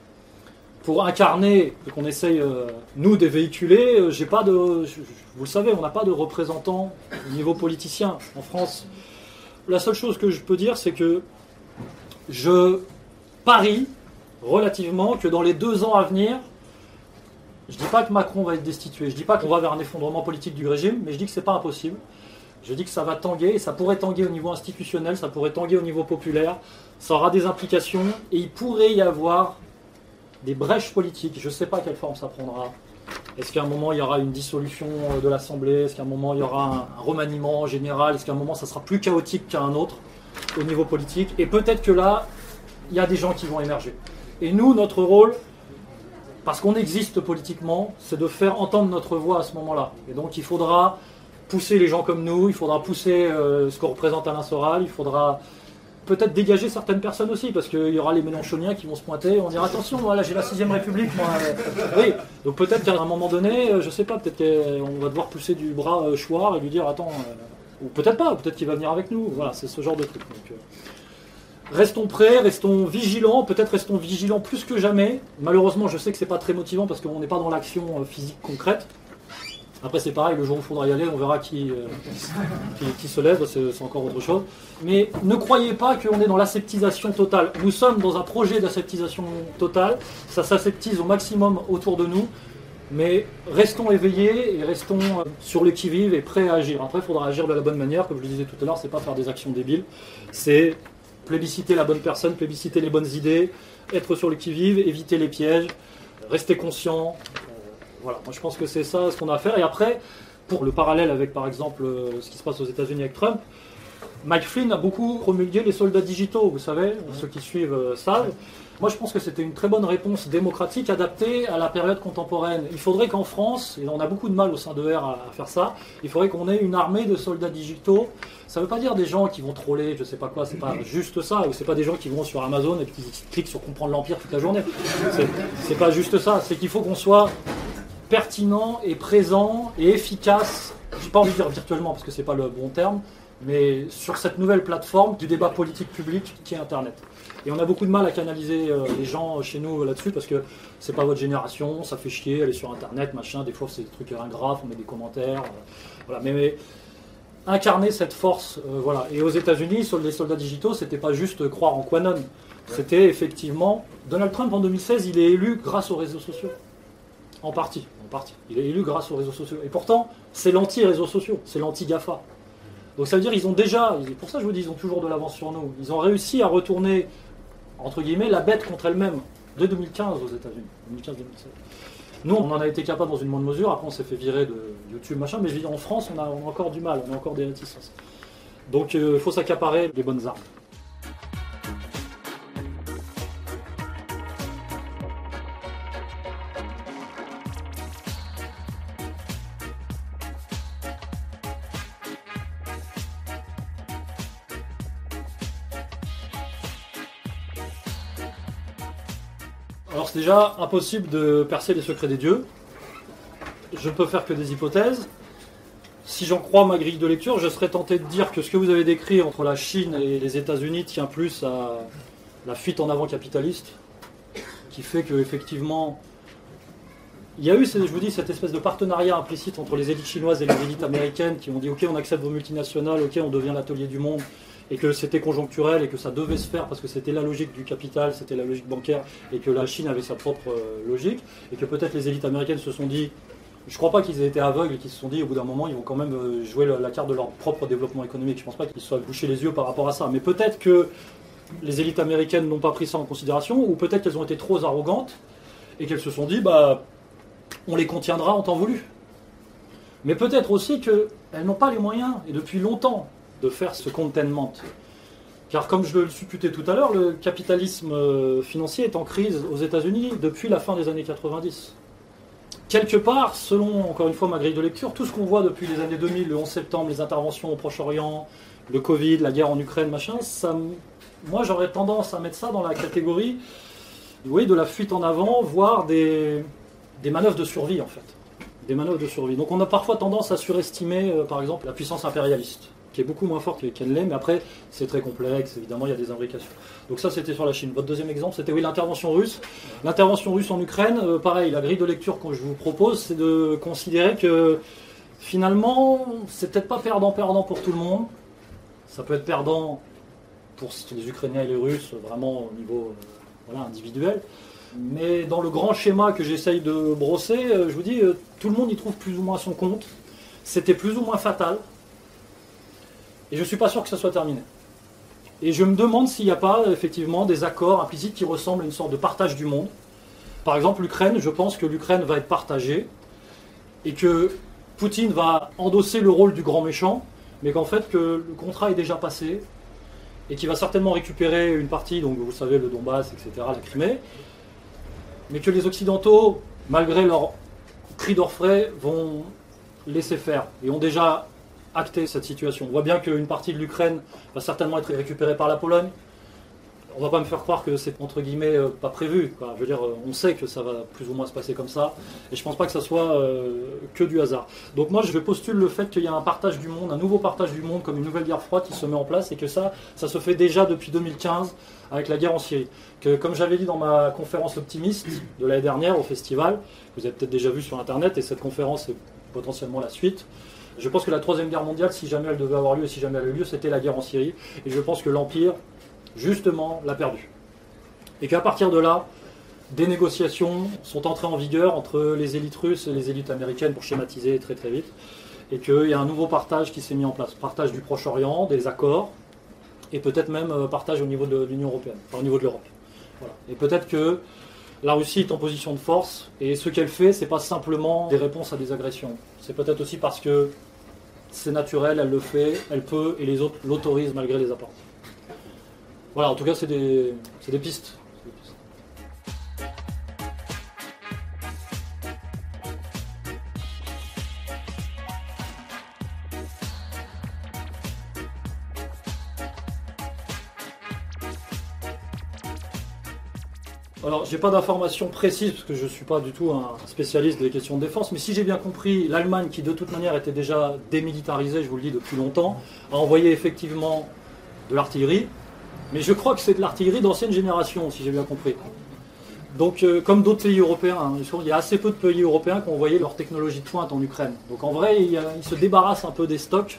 pour incarner, qu'on essaye, euh, nous, de véhiculer, euh, j'ai pas de. vous le savez, on n'a pas de représentants au niveau politicien en France. La seule chose que je peux dire, c'est que je parie relativement que dans les deux ans à venir, je ne dis pas que Macron va être destitué, je dis pas qu'on va vers un effondrement politique du régime, mais je dis que ce n'est pas impossible. Je dis que ça va tanguer, et ça pourrait tanguer au niveau institutionnel, ça pourrait tanguer au niveau populaire, ça aura des implications, et il pourrait y avoir des brèches politiques. Je ne sais pas quelle forme ça prendra. Est-ce qu'à un moment il y aura une dissolution euh, de l'Assemblée? Est-ce qu'à un moment il y aura un, remaniement général? Est-ce qu'à un moment ça sera plus chaotique qu'à un autre au niveau politique? Et peut-être que là, il y a des gens qui vont émerger. Et nous, notre rôle, parce qu'on existe politiquement, c'est de faire entendre notre voix à ce moment-là. Et donc il faudra pousser les gens comme nous, il faudra pousser euh, ce que représente Alain Soral, il faudra peut-être dégager certaines personnes aussi, parce qu'il y aura les Mélenchoniens qui vont se pointer, on dira attention, voilà, j'ai la 6 République, moi. oui, donc peut-être qu'à un moment donné, je sais pas, peut-être qu'on va devoir pousser du bras Chouard et lui dire attends, ou peut-être pas, peut-être qu'il va venir avec nous, voilà, c'est ce genre de truc. Restons prêts, restons vigilants, peut-être restons vigilants plus que jamais. Malheureusement, je sais que c'est pas très motivant parce qu'on n'est pas dans l'action euh, physique concrète. Après, c'est pareil, le jour où il faudra y aller, on verra qui, euh, se lève, c'est encore autre chose. Mais ne croyez pas qu'on est dans l'aseptisation totale. Nous sommes dans un projet d'aseptisation totale, ça s'aseptise au maximum autour de nous, mais restons éveillés et restons euh, sur le qui-vive et prêts à agir. Après, il faudra agir de la bonne manière, comme je le disais tout à l'heure, c'est pas faire des actions débiles, c'est plébisciter la bonne personne, plébisciter les bonnes idées, être sur le qui-vive, éviter les pièges, rester conscient. Voilà, moi je pense que c'est ça ce qu'on a à faire. Et après, pour le parallèle avec par exemple euh, ce qui se passe aux États-Unis avec Trump, Mike Flynn a beaucoup promulgué les soldats digitaux, vous savez, ceux qui suivent euh, savent. Moi, je pense que c'était une très bonne réponse démocratique adaptée à la période contemporaine. Il faudrait qu'en France, et on a beaucoup de mal au sein de R à, faire ça, il faudrait qu'on ait une armée de soldats digitaux. Ça ne veut pas dire des gens qui vont troller, je sais pas quoi, c'est pas [LAUGHS] juste ça, ou c'est pas des gens qui vont sur Amazon et qui cliquent sur comprendre l'Empire toute la journée. C'est pas juste ça, c'est qu'il faut qu'on soit pertinent et présent et efficace. J'ai pas envie de dire virtuellement parce que c'est pas le bon terme, mais sur cette nouvelle plateforme du débat politique public qui est Internet. Et on a beaucoup de mal à canaliser euh, les gens chez nous là-dessus parce que c'est pas votre génération, ça fait chier, aller sur internet, machin, des fois c'est des trucs ingrats, on met des commentaires. Euh, voilà. Mais, incarner cette force, euh, voilà. Et aux États-Unis, les soldats digitaux, c'était pas juste croire en Quanon. C'était effectivement. Donald Trump en 2016, il est élu grâce aux réseaux sociaux. En partie, Il est élu grâce aux réseaux sociaux. Et pourtant, c'est l'anti-réseaux sociaux, c'est l'anti-GAFA. Donc ça veut dire qu'ils ont déjà, pour ça je vous dis, ils ont toujours de l'avance sur nous. Ils ont réussi à retourner entre guillemets, la bête contre elle-même, de 2015 aux États-Unis. 2015-2017. Nous, on en a été capable dans une moindre mesure, après on s'est fait virer de YouTube, machin, mais en France, on a, encore du mal, on a encore des réticences. Donc euh, il faut s'accaparer les bonnes armes. Déjà impossible de percer les secrets des dieux. Je peux faire que des hypothèses. Si j'en crois ma grille de lecture, je serais tenté de dire que ce que vous avez décrit entre la Chine et les États-Unis tient plus à la fuite en avant capitaliste, qui fait que effectivement, il y a eu, je vous dis, cette espèce de partenariat implicite entre les élites chinoises et les élites américaines qui ont dit ok, on accepte vos multinationales, ok, on devient l'atelier du monde, et que c'était conjoncturel et que ça devait se faire parce que c'était la logique du capital, c'était la logique bancaire et que la Chine avait sa propre euh, logique et que peut-être les élites américaines se sont dit je crois pas qu'ils aient été aveugles et qu'ils se sont dit au bout d'un moment ils vont quand même euh, jouer la carte de leur propre développement économique. Je ne pense pas qu'ils soient bouchés les yeux par rapport à ça. Mais peut-être que les élites américaines n'ont pas pris ça en considération ou peut-être qu'elles ont été trop arrogantes et qu'elles se sont dit bah on les contiendra en temps voulu. Mais peut-être aussi qu'elles n'ont pas les moyens, et depuis longtemps, de faire ce containment. Car comme je le supputais tout à l'heure, le capitalisme euh, financier est en crise aux États-Unis depuis la fin des années 90. Quelque part, selon encore une fois ma grille de lecture, tout ce qu'on voit depuis les années 2000, le 11 septembre, les interventions au Proche-Orient, le Covid, la guerre en Ukraine, machin, moi j'aurais tendance à mettre ça dans la catégorie de la fuite en avant, voire des, des manœuvres de survie en fait. Des manœuvres de survie. Donc on a parfois tendance à surestimer, euh, par exemple, la puissance impérialiste qui est beaucoup moins forte qu'elle l'est, mais après, c'est très complexe, évidemment, il y a des imbrications. Donc ça, c'était sur la Chine. Votre deuxième exemple, c'était oui, l'intervention russe. L'intervention russe en Ukraine, euh, pareil, la grille de lecture que je vous propose, c'est de considérer que finalement, c'est peut-être pas perdant-perdant pour tout le monde. Ça peut être perdant pour les Ukrainiens et les Russes, vraiment au niveau euh, individuel. Mais dans le grand schéma que j'essaye de brosser, euh, je vous dis, tout le monde y trouve plus ou moins son compte. C'était plus ou moins fatal. Et je ne suis pas sûr que ça soit terminé. Et je me demande s'il n'y a pas effectivement des accords implicites qui ressemblent à une sorte de partage du monde. Par exemple, l'Ukraine, je pense que l'Ukraine va être partagée et que Poutine va endosser le rôle du grand méchant, mais qu'en fait que le contrat est déjà passé et qu'il va certainement récupérer une partie, donc vous savez, le Donbass, etc., la Crimée, mais que les Occidentaux, malgré leur cri d'orfraie, vont laisser faire et ont déjà acter cette situation. On voit bien qu'une partie de l'Ukraine va certainement être récupérée par la Pologne. On va pas me faire croire que c'est entre guillemets euh, pas prévu. Quoi. Je veux dire, euh, on sait que ça va plus ou moins se passer comme ça, et je pense pas que ça soit euh, que du hasard. Donc moi, je vais postuler le fait qu'il y a un partage du monde, un nouveau partage du monde, comme une nouvelle guerre froide qui se met en place, et que ça, ça se fait déjà depuis 2015 avec la guerre en Syrie. Que comme j'avais dit dans ma conférence optimiste de l'année dernière au festival, que vous avez peut-être déjà vu sur internet, et cette conférence est potentiellement la suite. Je pense que la troisième guerre mondiale, si jamais elle devait avoir lieu et si jamais elle a eu lieu, c'était la guerre en Syrie. Et je pense que l'Empire, justement, l'a perdu. Et qu'à partir de là, des négociations sont entrées en vigueur entre les élites russes et les élites américaines, pour schématiser très très vite. Et qu'il y a un nouveau partage qui s'est mis en place. Partage du Proche-Orient, des accords, et peut-être même euh, partage au niveau de l'Union européenne, enfin, au niveau de l'Europe. Et peut-être que la Russie est en position de force, et ce qu'elle fait, c'est pas simplement des réponses à des agressions. C'est peut-être aussi parce que c'est naturel, elle le fait, elle peut, et les autres l'autorisent malgré les apports. Voilà, en tout cas, c'est des, des pistes. Alors, j'ai pas d'informations précises parce que je suis pas du tout un spécialiste des questions de défense, mais si j'ai bien compris, l'Allemagne, qui de toute manière était déjà démilitarisée, je vous le dis depuis longtemps, a envoyé effectivement de l'artillerie, mais je crois que c'est de l'artillerie d'ancienne génération, si j'ai bien compris. Donc, euh, comme d'autres pays européens, hein, il y a assez peu de pays européens qui ont envoyé leur technologie de pointe en Ukraine. Donc, en vrai, il ils se débarrassent un peu des stocks.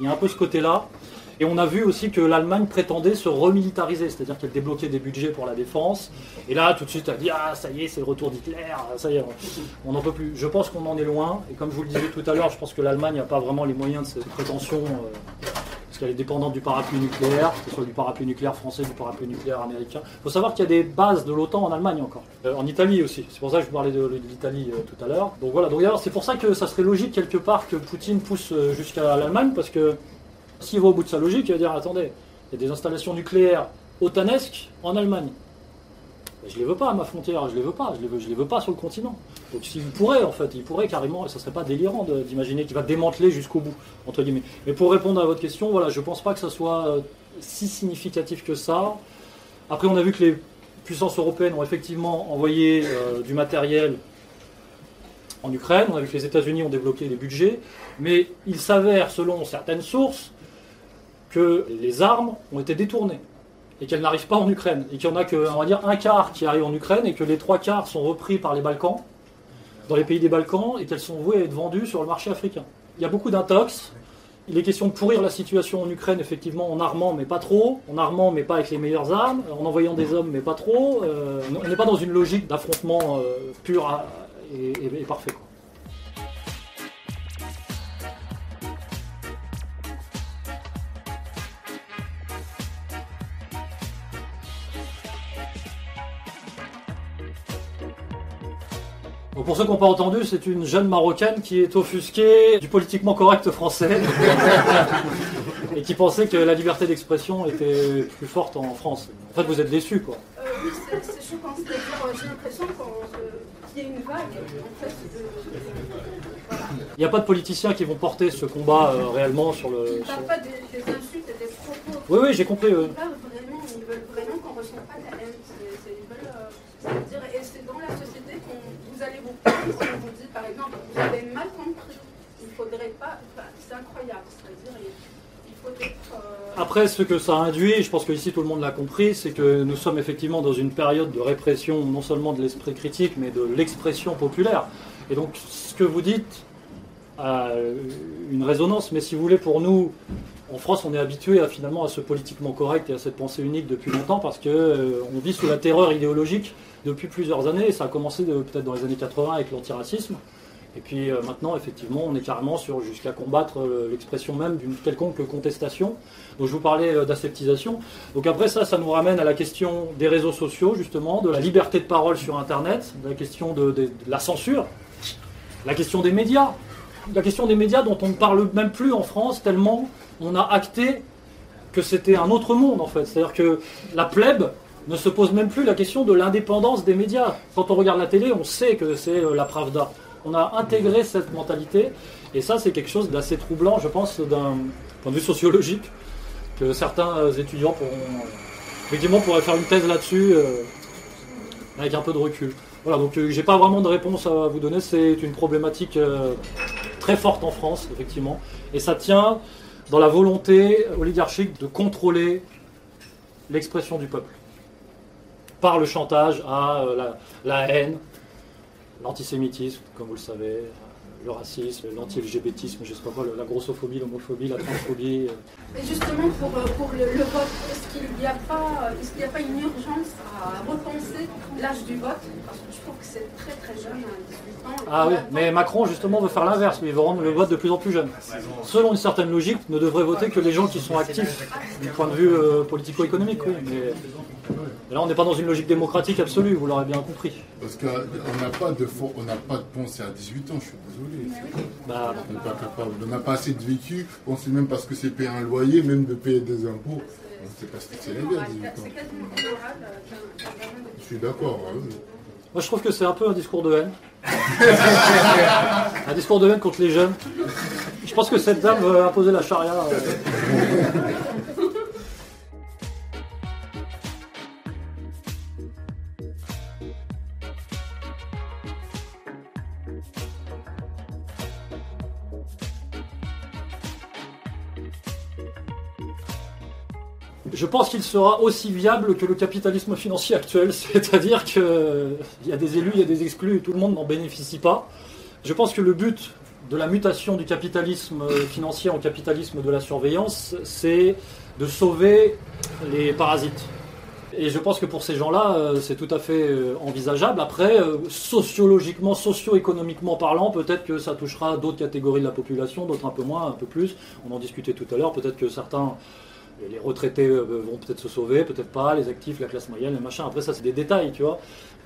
Il y a un peu ce côté-là. Et on a vu aussi que l'Allemagne prétendait se remilitariser, c'est-à-dire qu'elle débloquait des budgets pour la défense. Et là, tout de suite, elle dit Ah, ça y est, c'est le retour d'Hitler, ça y est, on- n'en peut plus. Je pense qu'on en est loin. Et comme je vous le disais tout à l'heure, je pense que l'Allemagne n'a pas vraiment les moyens de cette prétention. euh, parce qu'elle est dépendante du parapluie nucléaire, que ce soit du parapluie nucléaire français, du parapluie nucléaire américain. Il faut savoir qu'il y a des bases de l'OTAN en Allemagne encore. Euh, en Italie aussi. C'est pour ça que je vous parlais de, l'Italie euh, tout à l'heure. Donc voilà, donc c'est pour ça que ça serait logique quelque part que Poutine pousse euh, jusqu'à l'Allemagne, parce que s'il va au bout de sa logique, il va dire attendez, il y a des installations nucléaires otanesques en Allemagne. Je les veux pas à ma frontière, je les veux pas, je les veux, je les veux pas sur le continent. Donc s'il pourrait en fait, il pourrait carrément, et ça serait pas délirant d'imaginer qu'il va démanteler jusqu'au bout, entre guillemets. Mais pour répondre à votre question, voilà, je pense pas que ça soit euh, si significatif que ça. Après, on a vu que les puissances européennes ont effectivement envoyé euh, du matériel en Ukraine, on a vu que les États-Unis ont débloqué les budgets, mais il s'avère, selon certaines sources, que les armes ont été détournées et qu'elles n'arrivent pas en Ukraine et qu'il y en a que, va dire, un quart qui arrive en Ukraine et que les trois quarts sont repris par les Balkans, dans les pays des Balkans, et qu'elles sont vouées à être vendues sur le marché africain. Il y a beaucoup d'intox. Il est question de pourrir la situation en Ukraine, effectivement, en armant, mais pas trop, en armant, mais pas avec les meilleures armes, en envoyant des hommes, mais pas trop. Euh, on n'est pas dans une logique d'affrontement euh, pur et- et parfait. Donc pour ceux qui n'ont pas entendu, c'est une jeune marocaine qui est offusquée du politiquement correct français [LAUGHS] et qui pensait que la liberté d'expression était plus forte en France. En fait, vous êtes déçus, quoi. Euh, oui, c'est choquant. C'est-à-dire, euh, j'ai l'impression qu'il y a une vague, en fait, de... Voilà. Il n'y a pas de politiciens qui vont porter ce combat euh, réellement sur le. Ils ne parlent pas des, des insultes et des propos. Oui, oui, j'ai compris. euh. Ils parlent vraiment, ils veulent vraiment qu'on ne ressent pas la haine. C'est-à-dire, et c'est dans la société c'est incroyable. C'est-à-dire, euh, Après, ce que ça induit, je pense que ici tout le monde l'a compris, c'est que nous sommes effectivement dans une période de répression non seulement de l'esprit critique, mais de l'expression populaire. Et donc, ce que vous dites a une résonance, mais si vous voulez, pour nous, en France, on est habitué à, finalement à ce politiquement correct et à cette pensée unique depuis longtemps parce que euh, vit sous la terreur idéologique depuis plusieurs années. Et ça a commencé peut-être dans les années 80 avec l'antiracisme. Et puis euh, maintenant, effectivement, on est carrément sur jusqu'à combattre euh, l'expression même d'une quelconque contestation. Donc je vous parlais euh, d'aseptisation. Donc après ça, ça nous ramène à la question des réseaux sociaux, justement, de la liberté de parole sur Internet, de la question de la censure, la question des médias, la question des médias dont on ne parle même plus en France tellement on a acté que c'était un autre monde en fait. C'est-à-dire que la plèbe ne se pose même plus la question de l'indépendance des médias. Quand on regarde la télé, on sait que c'est euh, la Pravda. On a intégré cette mentalité, et ça, c'est quelque chose d'assez troublant, je pense, d'un point de vue sociologique, que certains étudiants pourront, effectivement, pourraient faire une thèse là-dessus, euh, avec un peu de recul. Voilà, donc euh, j'ai pas vraiment de réponse à vous donner, c'est une problématique euh, très forte en France, effectivement, et ça tient dans la volonté oligarchique de contrôler l'expression du peuple. Par le chantage à euh, la, la haine, l'antisémitisme, comme vous le savez, le racisme, l'anti-LGBTisme, je sais pas quoi, la grossophobie, l'homophobie, la transphobie. euh. Et justement, pour, euh, pour le, le vote, est-ce qu'il n'y a, pas- qu'il n'y a pas une urgence à repenser l'âge du vote? Parce que je trouve que c'est très très jeune, à 18 ans. Ah oui, mais Macron justement veut faire l'inverse, il veut rendre le vote de plus en plus jeune. Selon une certaine logique, ne devraient voter que les gens qui sont actifs du point de vue euh, politico-économique, oui. Mais mais là, on n'est pas dans une logique démocratique absolue, vous l'aurez bien compris. Parce qu'on n'a pas de on n'a pas de pensée à 18 ans, je suis désolé. Bah, On n'est pas capable. On n'a pas assez de vécu. On sait même pas ce que c'est payer un loyer, même de payer des impôts. On ne sait pas ce que c'est les gars, 18 ans. C'est quasiment immoral euh, Je suis d'accord. hein. moi je trouve que c'est un peu un discours de haine. [LAUGHS] un discours de haine contre les jeunes. Je pense que cette dame veut imposer la charia. euh. Je pense qu'il sera aussi viable que le capitalisme financier actuel, [LAUGHS] c'est-à-dire qu'il y a des élus, il y a des exclus, et tout le monde n'en bénéficie pas. Je pense que le but de la mutation du capitalisme euh, financier en capitalisme de la surveillance, c'est de sauver les parasites. Et je pense que pour ces gens-là, euh, c'est tout à fait euh, envisageable. Après, sociologiquement, socio-économiquement parlant, peut-être que ça touchera d'autres catégories de la population, d'autres un peu moins, un peu plus. On en discutait tout à l'heure. Peut-être que certains, les retraités euh, vont peut-être se sauver, peut-être pas, les actifs, la classe moyenne, les machins. Après, ça, c'est des détails, tu vois.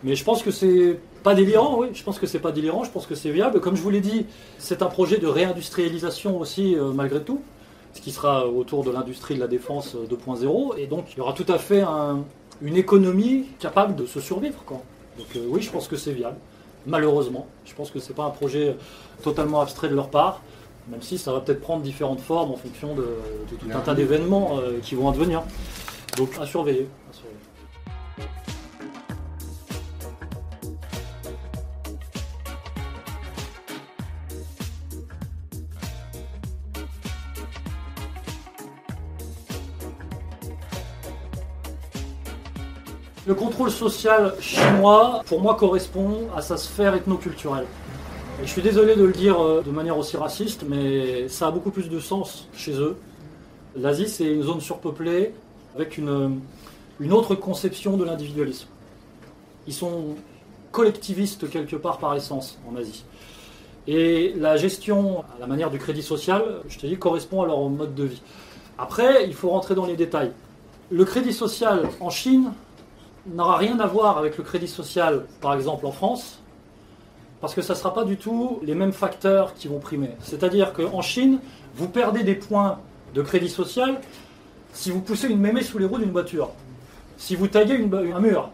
Mais je pense que c'est pas délirant, oui. Je pense que c'est pas délirant. Je pense que c'est viable. Comme je vous l'ai dit, c'est un projet de réindustrialisation aussi, euh, malgré tout ce qui sera autour de l'industrie de la défense 2.0. Et donc, il y aura tout à fait un- une économie capable de se survivre. Donc, euh, oui, je pense que c'est viable. Malheureusement, je pense que c'est pas un projet totalement abstrait de leur part, même si ça va peut-être prendre différentes formes en fonction de, de tout un tas d'événements euh, qui vont advenir. Donc, à surveiller. à surveiller. Le contrôle social chinois, pour moi, correspond à sa sphère ethnoculturelle. Je suis désolé de le dire euh, de manière aussi raciste, mais ça a beaucoup plus de sens chez eux. L'Asie, c'est une zone surpeuplée avec une, une autre conception de l'individualisme. Ils sont collectivistes quelque part par essence en Asie. Et la gestion à la manière du crédit social, je te dis, correspond à leur mode de vie. Après, il faut rentrer dans les détails. Le crédit social en Chine n'aura rien à voir avec le crédit social, par exemple en France, parce que ça ne sera pas du tout les mêmes facteurs qui vont primer. C'est-à-dire qu'en Chine, vous perdez des points de crédit social si vous poussez une mémé sous les roues d'une voiture, si vous une- un mur,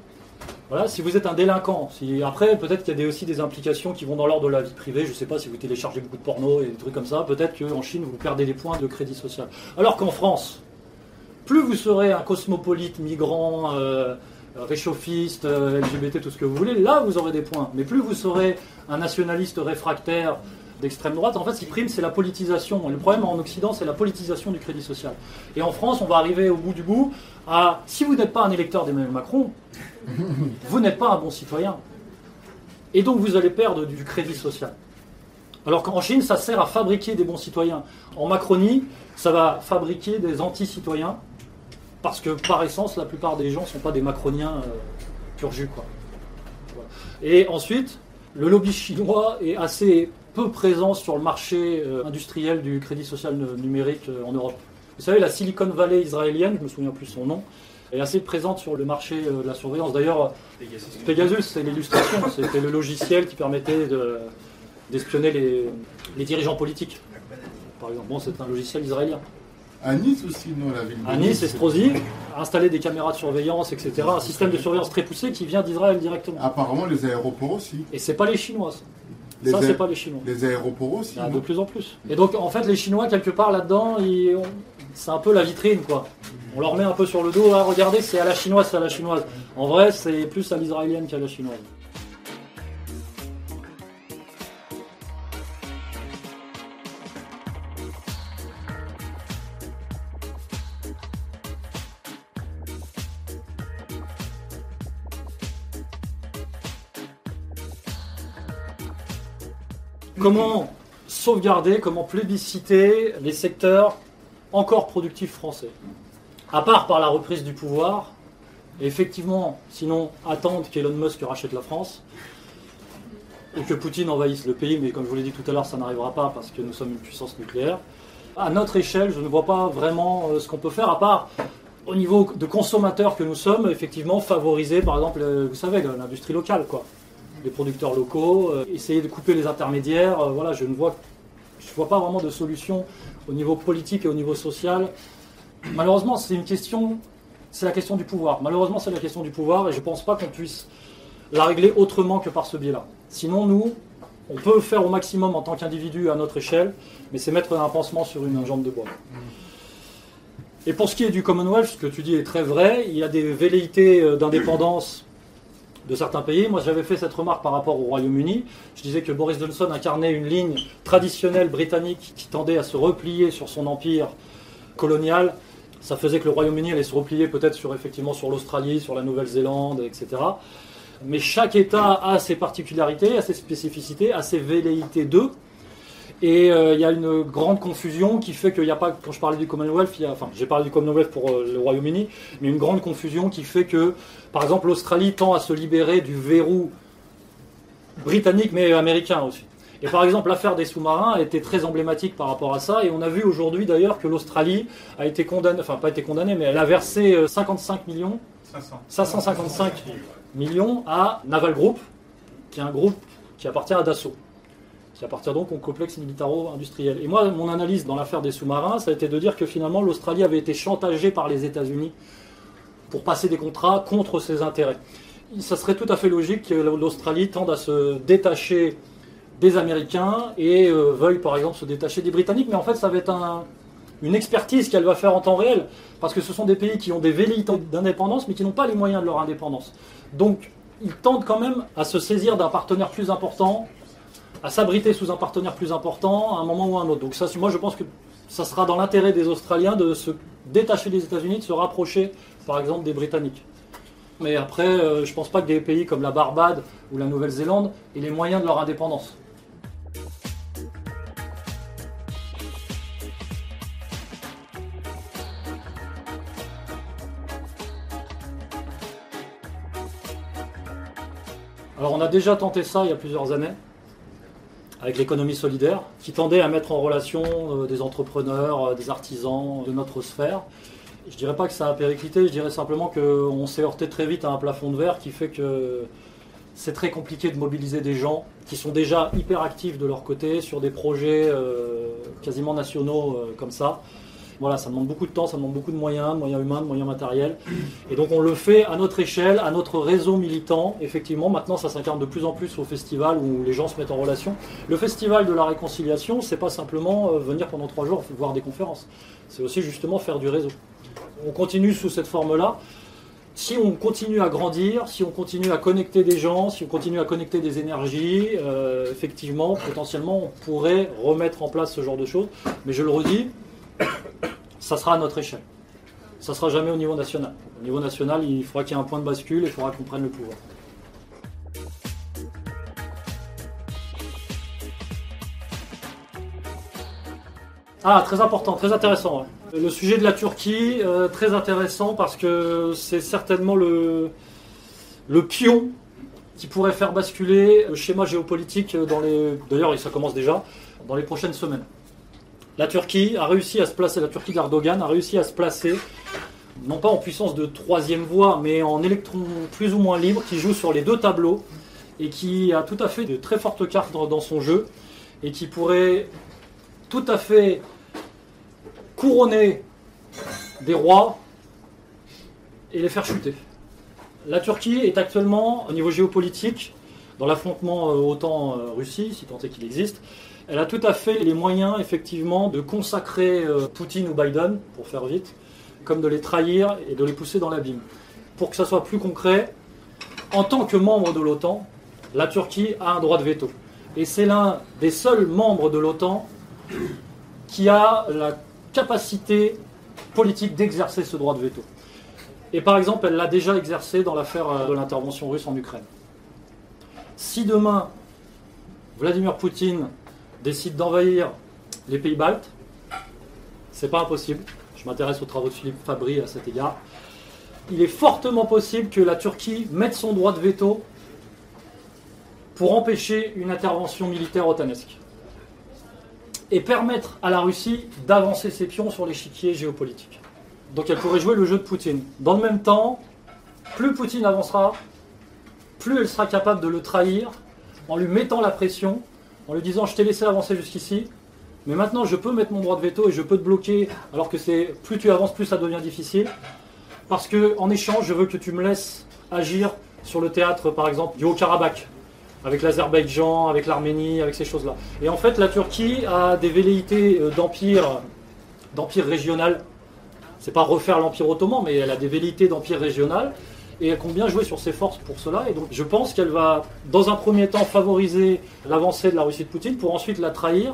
voilà, si vous êtes un délinquant. Après, peut-être qu'il y a aussi des implications qui vont dans l'ordre de la vie privée. Je ne sais pas si vous téléchargez beaucoup de porno et des trucs comme ça. Peut-être qu'en Chine, vous perdez des points de crédit social. Alors qu'en France, plus vous serez un cosmopolite, migrant, euh, réchauffiste, euh, LGBT, tout ce que vous voulez, là vous aurez des points. Mais plus vous serez un nationaliste réfractaire d'extrême droite, en fait, ce qui prime, c'est la politisation. Et le problème en Occident, c'est la politisation du crédit social. Et en France, on va arriver au bout du bout à si vous n'êtes pas un électeur d'Emmanuel Macron, [LAUGHS] vous n'êtes pas un bon citoyen. Et donc vous allez perdre du crédit social. Alors qu'en Chine, ça sert à fabriquer des bons citoyens. En Macronie, ça va fabriquer des anti-citoyens, parce que par essence, la plupart des gens ne sont pas des macroniens euh, pur jus. Quoi. Voilà. Et ensuite, le lobby chinois est assez peu présent sur le marché euh, industriel du crédit social nu- numérique euh, en Europe. Vous savez, la Silicon Valley israélienne, je ne me souviens plus son nom, est assez présente sur le marché euh, de la surveillance. D'ailleurs, Pegasus, c'est l'illustration, c'était le logiciel qui permettait de- d'espionner les, les dirigeants politiques. Par exemple, bon, c'est un logiciel israélien. À Nice aussi, non, la ville de À Nice, Estrosi a installé des caméras de surveillance, etc. Un système de surveillance très poussé qui vient d'Israël directement. Apparemment, les aéroports aussi. Et c'est pas les Chinois. ça. Les Ça, c'est pas les Chinois. Les aéroports aussi. Ah, de plus en plus. Et donc, en fait, les Chinois, quelque part là-dedans, ont- c'est un peu la vitrine, quoi. On leur met un peu sur le dos, ah, regardez, c'est à la chinoise, c'est à la chinoise. En vrai, c'est plus à l'israélienne qu'à la chinoise. Comment sauvegarder, comment plébisciter les secteurs encore productifs français? À part par la reprise du pouvoir, et effectivement, sinon attendre qu'Elon Musk rachète la France et que Poutine envahisse le pays, mais comme je vous l'ai dit tout à l'heure, ça n'arrivera pas parce que nous sommes une puissance nucléaire. À notre échelle, je ne vois pas vraiment euh, ce qu'on peut faire, à part au niveau de consommateurs que nous sommes, effectivement, favoriser par exemple, euh, vous savez, l'industrie locale, quoi les producteurs locaux, euh, essayer de couper les intermédiaires. euh, voilà, je ne vois, je vois pas vraiment de solution au niveau politique et au niveau social. Malheureusement, c'est une question, c'est la question du pouvoir. Malheureusement, c'est la question du pouvoir et je ne pense pas qu'on puisse la régler autrement que par ce biais-là. Sinon, nous, on peut faire au maximum en tant qu'individu à notre échelle, mais c'est mettre un pansement sur une jambe de bois. Et pour ce qui est du Commonwealth, ce que tu dis est très vrai. Il y a des velléités euh, d'indépendance de certains pays. Moi, j'avais fait cette remarque par rapport au Royaume-Uni. Je disais que Boris Johnson incarnait une ligne traditionnelle britannique qui tendait à se replier sur son empire colonial. Ça faisait que le Royaume-Uni allait se replier peut-être sur effectivement sur l'Australie, sur la Nouvelle-Zélande, etc. Mais chaque État a ses particularités, a ses spécificités, a ses velléités d'eux. Et euh, il y a une grande confusion qui fait qu'il n'y a pas, quand je parlais du Commonwealth, il y a, enfin j'ai parlé du Commonwealth pour euh, le Royaume-Uni, mais une grande confusion qui fait que, par exemple, l'Australie tend à se libérer du verrou britannique mais américain aussi. Et par exemple, l'affaire des sous-marins a été très emblématique par rapport à ça, et on a vu aujourd'hui d'ailleurs que l'Australie a été condamnée, enfin pas été condamnée, mais elle a versé euh, 55 millions. 555 millions à Naval Group, qui est un groupe qui appartient à Dassault, qui appartient donc au complexe militaro-industriel. Et moi, mon analyse dans l'affaire des sous-marins, ça a été de dire que finalement l'Australie avait été chantagée par les États-Unis pour passer des contrats contre ses intérêts. Ça serait tout à fait logique que l'Australie tende à se détacher des Américains et euh, veuille par exemple se détacher des Britanniques, mais en fait ça va être un, une expertise qu'elle va faire en temps réel, parce que ce sont des pays qui ont des velléités d'indépendance, mais qui n'ont pas les moyens de leur indépendance. Donc, ils tendent quand même à se saisir d'un partenaire plus important, à s'abriter sous un partenaire plus important à un moment ou à un autre. Donc, ça, moi, je pense que ça sera dans l'intérêt des Australiens de se détacher des États-Unis, de se rapprocher, par exemple, des Britanniques. Mais après, euh, je ne pense pas que des pays comme la Barbade ou la Nouvelle-Zélande aient les moyens de leur indépendance. Alors on a déjà tenté ça il y a plusieurs années avec l'économie solidaire, qui tendait à mettre en relation euh, des entrepreneurs, euh, des artisans de notre sphère. Je dirais pas que ça a périclité, je dirais simplement qu'on s'est heurté très vite à un plafond de verre qui fait que c'est très compliqué de mobiliser des gens qui sont déjà hyper actifs de leur côté sur des projets euh, quasiment nationaux comme ça. Voilà, ça demande beaucoup de temps, ça demande beaucoup de moyens, de moyens humains, de moyens matériels. Et donc on le fait à notre échelle, à notre réseau militant. Effectivement, maintenant ça s'incarne de plus en plus au festival où les gens se mettent en relation. Le festival de la réconciliation, c'est pas simplement euh, venir pendant trois jours voir des conférences. C'est aussi justement faire du réseau. On continue sous cette forme-là. Si on continue à grandir, si on continue à connecter des gens, si on continue à connecter des énergies, euh, effectivement, potentiellement, on pourrait remettre en place ce genre de choses. Mais je le redis, ça sera à notre échelle. Ça sera jamais au niveau national. Au niveau national, il faudra qu'il y ait un point de bascule et il faudra qu'on prenne le pouvoir. Ah, très important, très intéressant. Le sujet de la Turquie, euh, très intéressant parce que c'est certainement le, le pion qui pourrait faire basculer le schéma géopolitique dans les. D'ailleurs, ça commence déjà dans les prochaines semaines. La Turquie a réussi à se placer, la Turquie d'Erdogan a réussi à se placer, non pas en puissance de troisième voie, mais en électron plus ou moins libre, qui joue sur les deux tableaux et qui a tout à fait de très fortes cartes dans, son jeu et qui pourrait tout à fait couronner des rois et les faire chuter. La Turquie est actuellement, au niveau géopolitique, dans l'affrontement euh, OTAN-Russie, si tant est qu'il existe, elle a tout à fait les moyens, effectivement, de consacrer euh, Poutine ou Biden, pour faire vite, comme de les trahir et de les pousser dans l'abîme. Pour que ça soit plus concret, en tant que membre de l'OTAN, la Turquie a un droit de veto. Et c'est l'un des seuls membres de l'OTAN qui a la capacité politique d'exercer ce droit de veto. Et par exemple, elle l'a déjà exercé dans l'affaire euh, de l'intervention russe en Ukraine. Si demain, Vladimir Poutine décide d'envahir les pays baltes, c'est pas impossible. Je m'intéresse aux travaux de Philippe Fabry à cet égard. Il est fortement possible que la Turquie mette son droit de veto pour empêcher une intervention militaire otanesque et permettre à la Russie d'avancer ses pions sur l'échiquier géopolitique. Donc elle pourrait jouer le jeu de Poutine. Dans le même temps, plus Poutine avancera, plus elle sera capable de le trahir en lui mettant la pression, en lui disant je t'ai laissé avancer jusqu'ici, mais maintenant je peux mettre mon droit de veto et je peux te bloquer, alors que c'est plus tu avances, plus ça devient difficile. Parce que en échange, je veux que tu me laisses agir sur le théâtre, par exemple, du Haut-Karabakh, avec l'Azerbaïdjan, avec l'Arménie, avec ces choses-là. Et en fait, la Turquie a des velléités euh, d'empire, d'empire régional. C'est pas refaire l'empire ottoman, mais elle a des velléités d'empire régional. Et elle compte bien jouer sur ses forces pour cela. Et donc, je pense qu'elle va, dans un premier temps, favoriser l'avancée de la Russie de Poutine pour ensuite la trahir,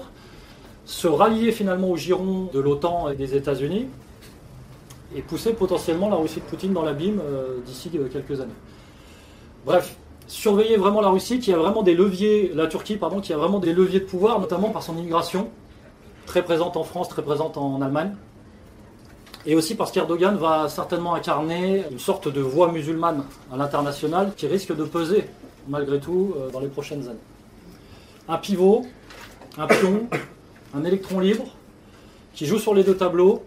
se rallier finalement au giron de l'OTAN et des États-Unis et pousser potentiellement la Russie de Poutine dans l'abîme euh, d'ici euh, quelques années. Bref, surveiller vraiment la Russie qui a vraiment des leviers, la Turquie pardon, qui a vraiment des leviers de pouvoir, notamment par son immigration, très présente en France, très présente en Allemagne. Et aussi parce qu'Erdogan va certainement incarner une sorte de voix musulmane à l'international qui risque de peser, malgré tout, euh, dans les prochaines années. Un pivot, un pion, un électron libre, qui joue sur les deux tableaux,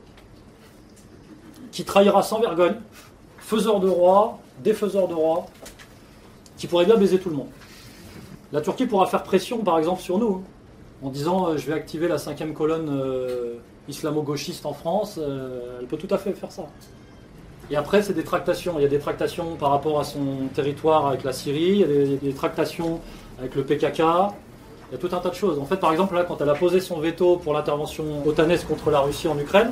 qui trahira sans vergogne, faiseur de roi, défaiseur de roi, qui pourrait bien baiser tout le monde. La Turquie pourra faire pression, par exemple, sur nous, en disant euh, je vais activer la cinquième colonne euh, islamo-gauchiste en France. Euh, elle peut tout à fait faire ça. Et après, c'est des tractations. Il y a des tractations par rapport à son territoire avec la Syrie, il y a des, tractations avec le PKK, il y a tout un tas de choses. En fait, par exemple, là, quand elle a posé son veto pour l'intervention otanesque contre la Russie en Ukraine,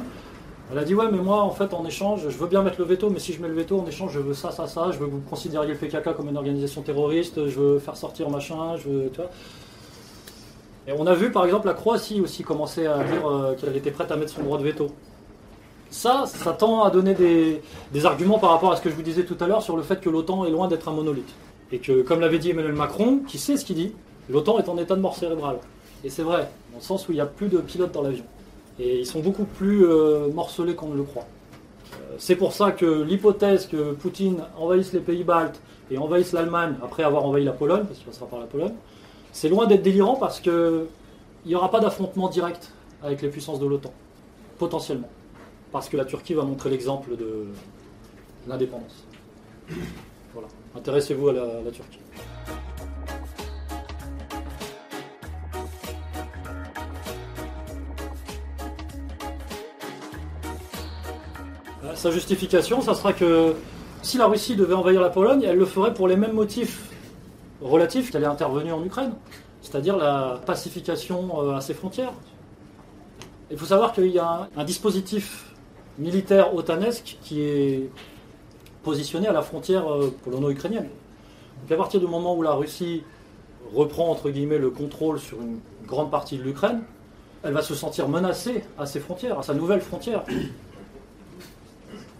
elle a dit ouais mais moi en fait en échange je veux bien mettre le veto mais si je mets le veto en échange je veux ça ça ça je veux que vous considériez le PKK comme une organisation terroriste je veux faire sortir machin je veux tu et on a vu par exemple la Croatie aussi commencer à dire euh, qu'elle était prête à mettre son droit de veto. Ça ça tend à donner des, arguments par rapport à ce que je vous disais tout à l'heure sur le fait que l'OTAN est loin d'être un monolithe. Et que comme l'avait dit Emmanuel Macron qui sait ce qu'il dit l'OTAN est en état de mort cérébrale. Et c'est vrai dans le sens où il n'y a plus de pilotes dans l'avion. Et ils sont beaucoup plus euh, morcelés qu'on ne le croit. Euh, c'est pour ça que l'hypothèse que Poutine envahisse les pays baltes et envahisse l'Allemagne après avoir envahi la Pologne, parce qu'il passera par la Pologne, c'est loin d'être délirant parce qu'il n'y aura pas d'affrontement direct avec les puissances de l'OTAN, potentiellement. Parce que la Turquie va montrer l'exemple de l'indépendance. Voilà. Intéressez-vous à la, à la Turquie. Sa justification, ça sera que si la Russie devait envahir la Pologne, elle le ferait pour les mêmes motifs relatifs qu'elle est intervenue en Ukraine, c'est-à-dire la pacification euh, à ses frontières. Il faut savoir qu'il y a un, dispositif militaire otanesque qui est positionné à la frontière euh, polono-ukrainienne. Donc à partir du moment où la Russie reprend entre guillemets le contrôle sur une grande partie de l'Ukraine, elle va se sentir menacée à ses frontières, à sa nouvelle frontière.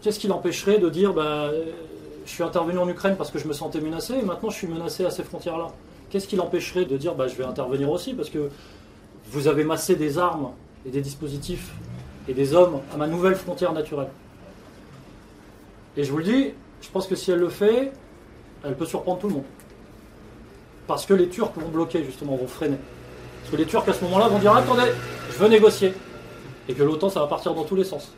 Qu'est-ce qui l'empêcherait de dire bah, je suis intervenu en Ukraine parce que je me sentais menacé et maintenant je suis menacé à ces frontières-là Qu'est-ce qui l'empêcherait de dire bah, je vais intervenir aussi parce que vous avez massé des armes et des dispositifs et des hommes à ma nouvelle frontière naturelle Et je vous le dis, je pense que si elle le fait, elle peut surprendre tout le monde. Parce que les Turcs vont bloquer justement, vont freiner. Parce que les Turcs à ce moment-là vont dire attendez, je veux négocier. Et que l'OTAN ça va partir dans tous les sens.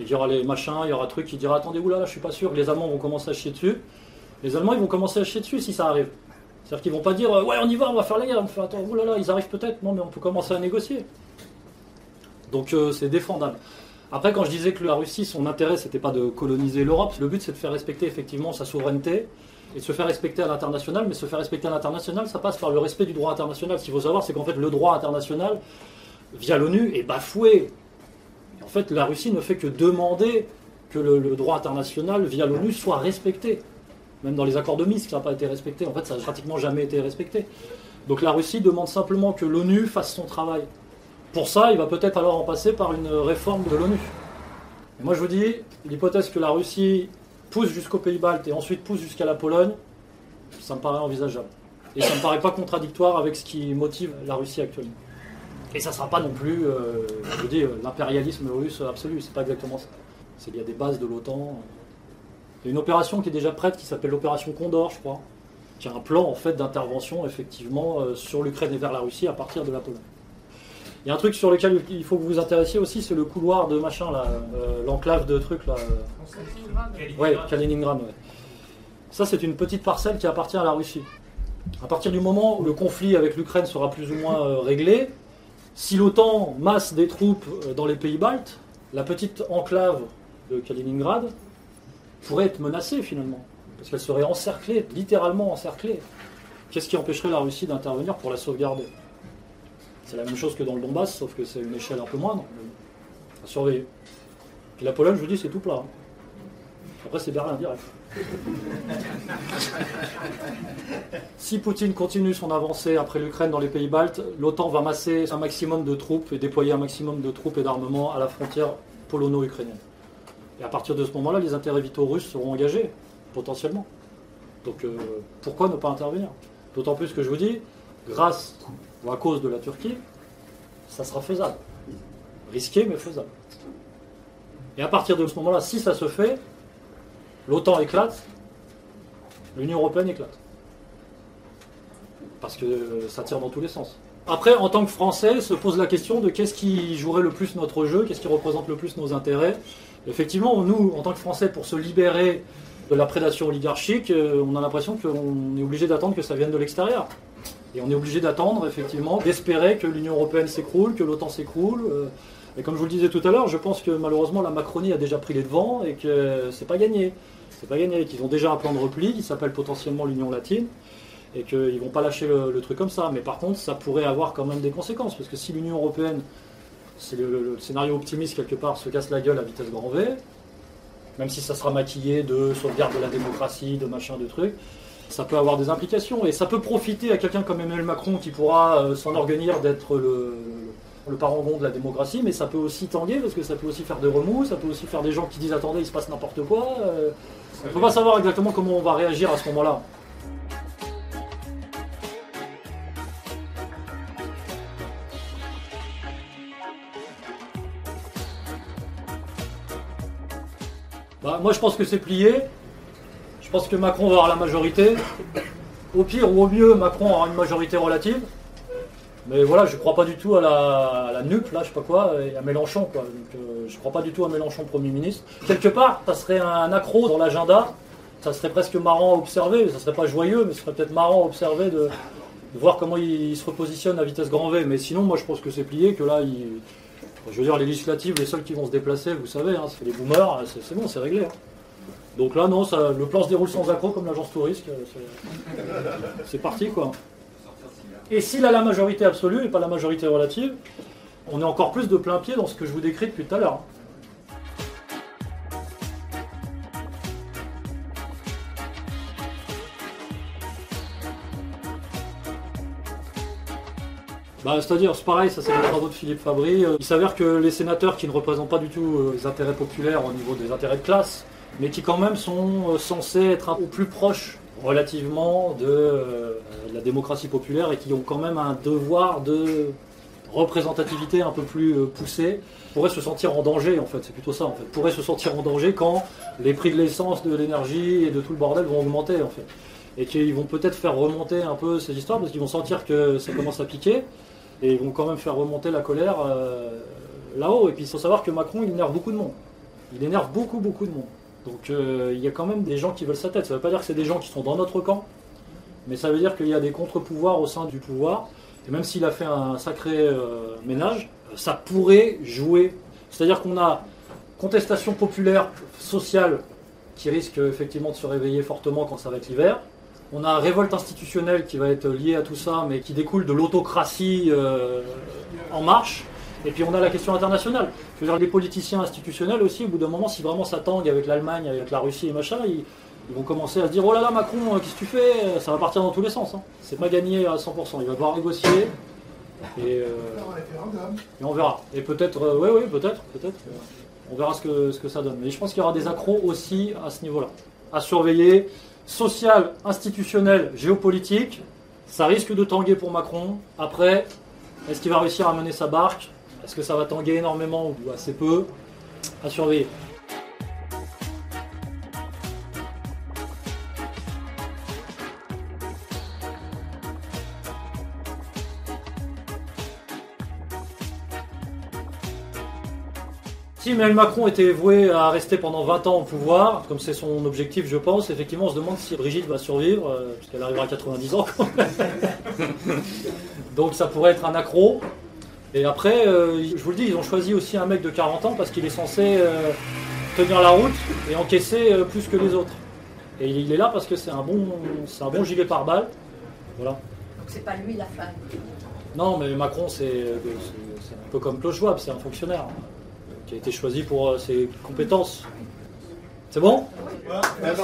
Il y aura les machins, il y aura truc qui dira attendez, oulala, je suis pas sûr, les Allemands vont commencer à chier dessus. Les Allemands, ils vont commencer à chier dessus si ça arrive. C'est-à-dire qu'ils vont pas dire ouais, on y va, on va faire la guerre. On fait attends, ils arrivent peut-être. Non, mais on peut commencer à négocier. Donc euh, c'est défendable. Après, quand je disais que la Russie, son intérêt, c'était pas de coloniser l'Europe, le but c'est de faire respecter effectivement sa souveraineté et de se faire respecter à l'international, mais se faire respecter à l'international, ça passe par le respect du droit international. Ce qu'il faut savoir, c'est qu'en fait, le droit international, via l'ONU, est bafoué. En fait, la Russie ne fait que demander que le, le droit international, via l'ONU, soit respecté. Même dans les accords de Minsk, ça n'a pas été respecté. En fait, ça n'a pratiquement jamais été respecté. Donc la Russie demande simplement que l'ONU fasse son travail. Pour ça, il va peut-être alors en passer par une réforme de l'ONU. Et moi, je vous dis, l'hypothèse que la Russie pousse jusqu'aux Pays-Baltes et ensuite pousse jusqu'à la Pologne, ça me paraît envisageable. Et ça ne me paraît pas contradictoire avec ce qui motive la Russie actuellement. Et ça ne sera pas non plus, euh, je vous dis, l'impérialisme russe absolu, c'est pas exactement ça. C'est il y a des bases de l'OTAN. Il y a une opération qui est déjà prête qui s'appelle l'opération Condor, je crois, qui a un plan en fait d'intervention effectivement euh, sur l'Ukraine et vers la Russie à partir de la Pologne. Il y a un truc sur lequel il faut que vous vous intéressiez aussi, c'est le couloir de machin là, euh, l'enclave de trucs là. Ouais, Kaliningrad. ouais. Ça, c'est une petite parcelle qui appartient à la Russie. À partir du moment où le conflit avec l'Ukraine sera plus ou moins euh, réglé, si l'OTAN masse des troupes euh, dans les pays baltes, la petite enclave de Kaliningrad pourrait être menacée finalement. Parce qu'elle serait encerclée, littéralement encerclée. Qu'est-ce qui empêcherait la Russie d'intervenir pour la sauvegarder? C'est la même chose que dans le Donbass, sauf que c'est une échelle un peu moindre. À surveiller. La Pologne, je vous dis, c'est tout plat. hein. Après, c'est Berlin direct. [LAUGHS] Si Poutine continue son avancée après l'Ukraine dans les pays baltes, l'OTAN va masser un maximum de troupes et déployer un maximum de troupes et d'armements à la frontière polono-ukrainienne. Et à partir de ce moment-là, les intérêts vitaux russes seront engagés, potentiellement. Donc euh, pourquoi ne pas intervenir? D'autant plus que je vous dis, grâce ou à cause de la Turquie, ça sera faisable. Risqué, mais faisable. Et à partir de ce moment-là, si ça se fait, l'OTAN éclate, l'Union européenne éclate. Parce que ça tire dans tous les sens. Après, en tant que Français, se pose la question de qu'est-ce qui jouerait le plus notre jeu, qu'est-ce qui représente le plus nos intérêts. Effectivement, nous, en tant que Français, pour se libérer de la prédation oligarchique, euh, on a l'impression qu'on est obligé d'attendre que ça vienne de l'extérieur. Et on est obligé d'attendre, effectivement, d'espérer que l'Union européenne s'écroule, que l'OTAN s'écroule. euh, Et comme je vous le disais tout à l'heure, je pense que malheureusement la Macronie a déjà pris les devants et que c'est pas gagné. C'est pas gagné, qu'ils ont déjà un plan de repli qui s'appelle potentiellement l'Union latine et qu'ils vont pas lâcher le, truc comme ça. Mais par contre, ça pourrait avoir quand même des conséquences parce que si l'Union européenne, c'est le, scénario optimiste quelque part, se casse la gueule à vitesse grand V, même si ça sera maquillé de sauvegarde de la démocratie, de machin, de trucs, ça peut avoir des implications et ça peut profiter à quelqu'un comme Emmanuel Macron qui pourra euh, s'enorgueillir d'être le, le parangon de la démocratie, mais ça peut aussi tanguer parce que ça peut aussi faire des remous, ça peut aussi faire des gens qui disent attendez, il se passe n'importe quoi. euh, on ne peut pas savoir exactement comment on va réagir à ce moment-là. Bah, moi, je pense que c'est plié. Je pense que Macron va avoir la majorité. Au pire ou au mieux, Macron aura une majorité relative. Mais voilà, je crois pas du tout à la, à la NUP, là, je sais pas quoi, et à Mélenchon, quoi. Donc, euh, je crois pas du tout à Mélenchon Premier ministre. Quelque part, ça serait un accro dans l'agenda. Ça serait presque marrant à observer. Ça serait pas joyeux, mais ce serait peut-être marrant à observer de, voir comment il, se repositionne à vitesse grand V. Mais sinon, moi, je pense que c'est plié, que là, je veux dire, les législatives, les seuls qui vont se déplacer, vous savez, hein, c'est les boomers, c'est c'est bon, c'est réglé. hein. Donc là, non, le plan se déroule sans accroc comme l'agence touriste. euh, C'est parti, quoi. Et s'il a la majorité absolue et pas la majorité relative, on est encore plus de plein pied dans ce que je vous décris depuis tout à l'heure. Bah, C'est-à-dire, c'est pareil, ça c'est les travaux de Philippe Fabry. Euh, Il s'avère que les sénateurs qui ne représentent pas du tout euh, les intérêts populaires au niveau des intérêts de classe, mais qui quand même sont euh, censés être peu plus proches relativement de euh, la démocratie populaire et qui ont quand même un devoir de représentativité un peu plus euh, poussé, pourraient se sentir en danger en fait, c'est plutôt ça en fait, pourraient se sentir en danger quand les prix de l'essence, de l'énergie et de tout le bordel vont augmenter en fait. Et qu'ils vont peut-être faire remonter un peu ces histoires parce qu'ils vont sentir que ça commence à piquer et ils vont quand même faire remonter la colère euh, là-haut. Et puis il faut savoir que Macron, il énerve beaucoup de monde. Il énerve beaucoup, beaucoup de monde. Donc euh, il y a quand même des gens qui veulent sa tête. Ça ne veut pas dire que c'est des gens qui sont dans notre camp, mais ça veut dire qu'il y a des contre-pouvoirs au sein du pouvoir. Et même s'il a fait un sacré euh, ménage, ça pourrait jouer. C'est-à-dire qu'on a contestation populaire, sociale, qui risque effectivement de se réveiller fortement quand ça va être l'hiver. On a révolte institutionnelle qui va être liée à tout ça, mais qui découle de l'autocratie euh, en marche. Et puis on a la question internationale. Je veux dire, les politiciens institutionnels aussi, au bout d'un moment, si vraiment ça tangue avec l'Allemagne, avec la Russie et machin, ils, vont commencer à se dire Oh là là, Macron, euh, qu'est-ce que tu fais? Ça va partir dans tous les sens. Hein. C'est pas gagné à 100%. Il va devoir négocier. Et, euh, on verra. Et peut-être, euh, oui, oui, peut-être, peut-être. on verra ce que ça donne. Mais je pense qu'il y aura des accros aussi à ce niveau-là. À surveiller. Social, institutionnel, géopolitique. Ça risque de tanguer pour Macron. Après, est-ce qu'il va réussir à mener sa barque? Est-ce que ça va tanguer énormément ou assez peu À surveiller. Si Emmanuel Macron était voué à rester pendant 20 ans au pouvoir, comme c'est son objectif, je pense, effectivement, on se demande si Brigitte va survivre, euh, puisqu'elle arrivera à 90 ans. [LAUGHS] Donc ça pourrait être un accro. Et après, euh, je vous le dis, ils ont choisi aussi un mec de 40 ans parce qu'il est censé euh, tenir la route et encaisser euh, plus que les autres. Et il est là parce que c'est un bon, c'est un bon gilet pare-balles. Voilà. Donc c'est pas lui la femme. Non, mais Macron, c'est c'est- c'est un peu comme Klaus Schwab, c'est un fonctionnaire hein, qui a été choisi pour euh, ses compétences. C'est bon? Merci.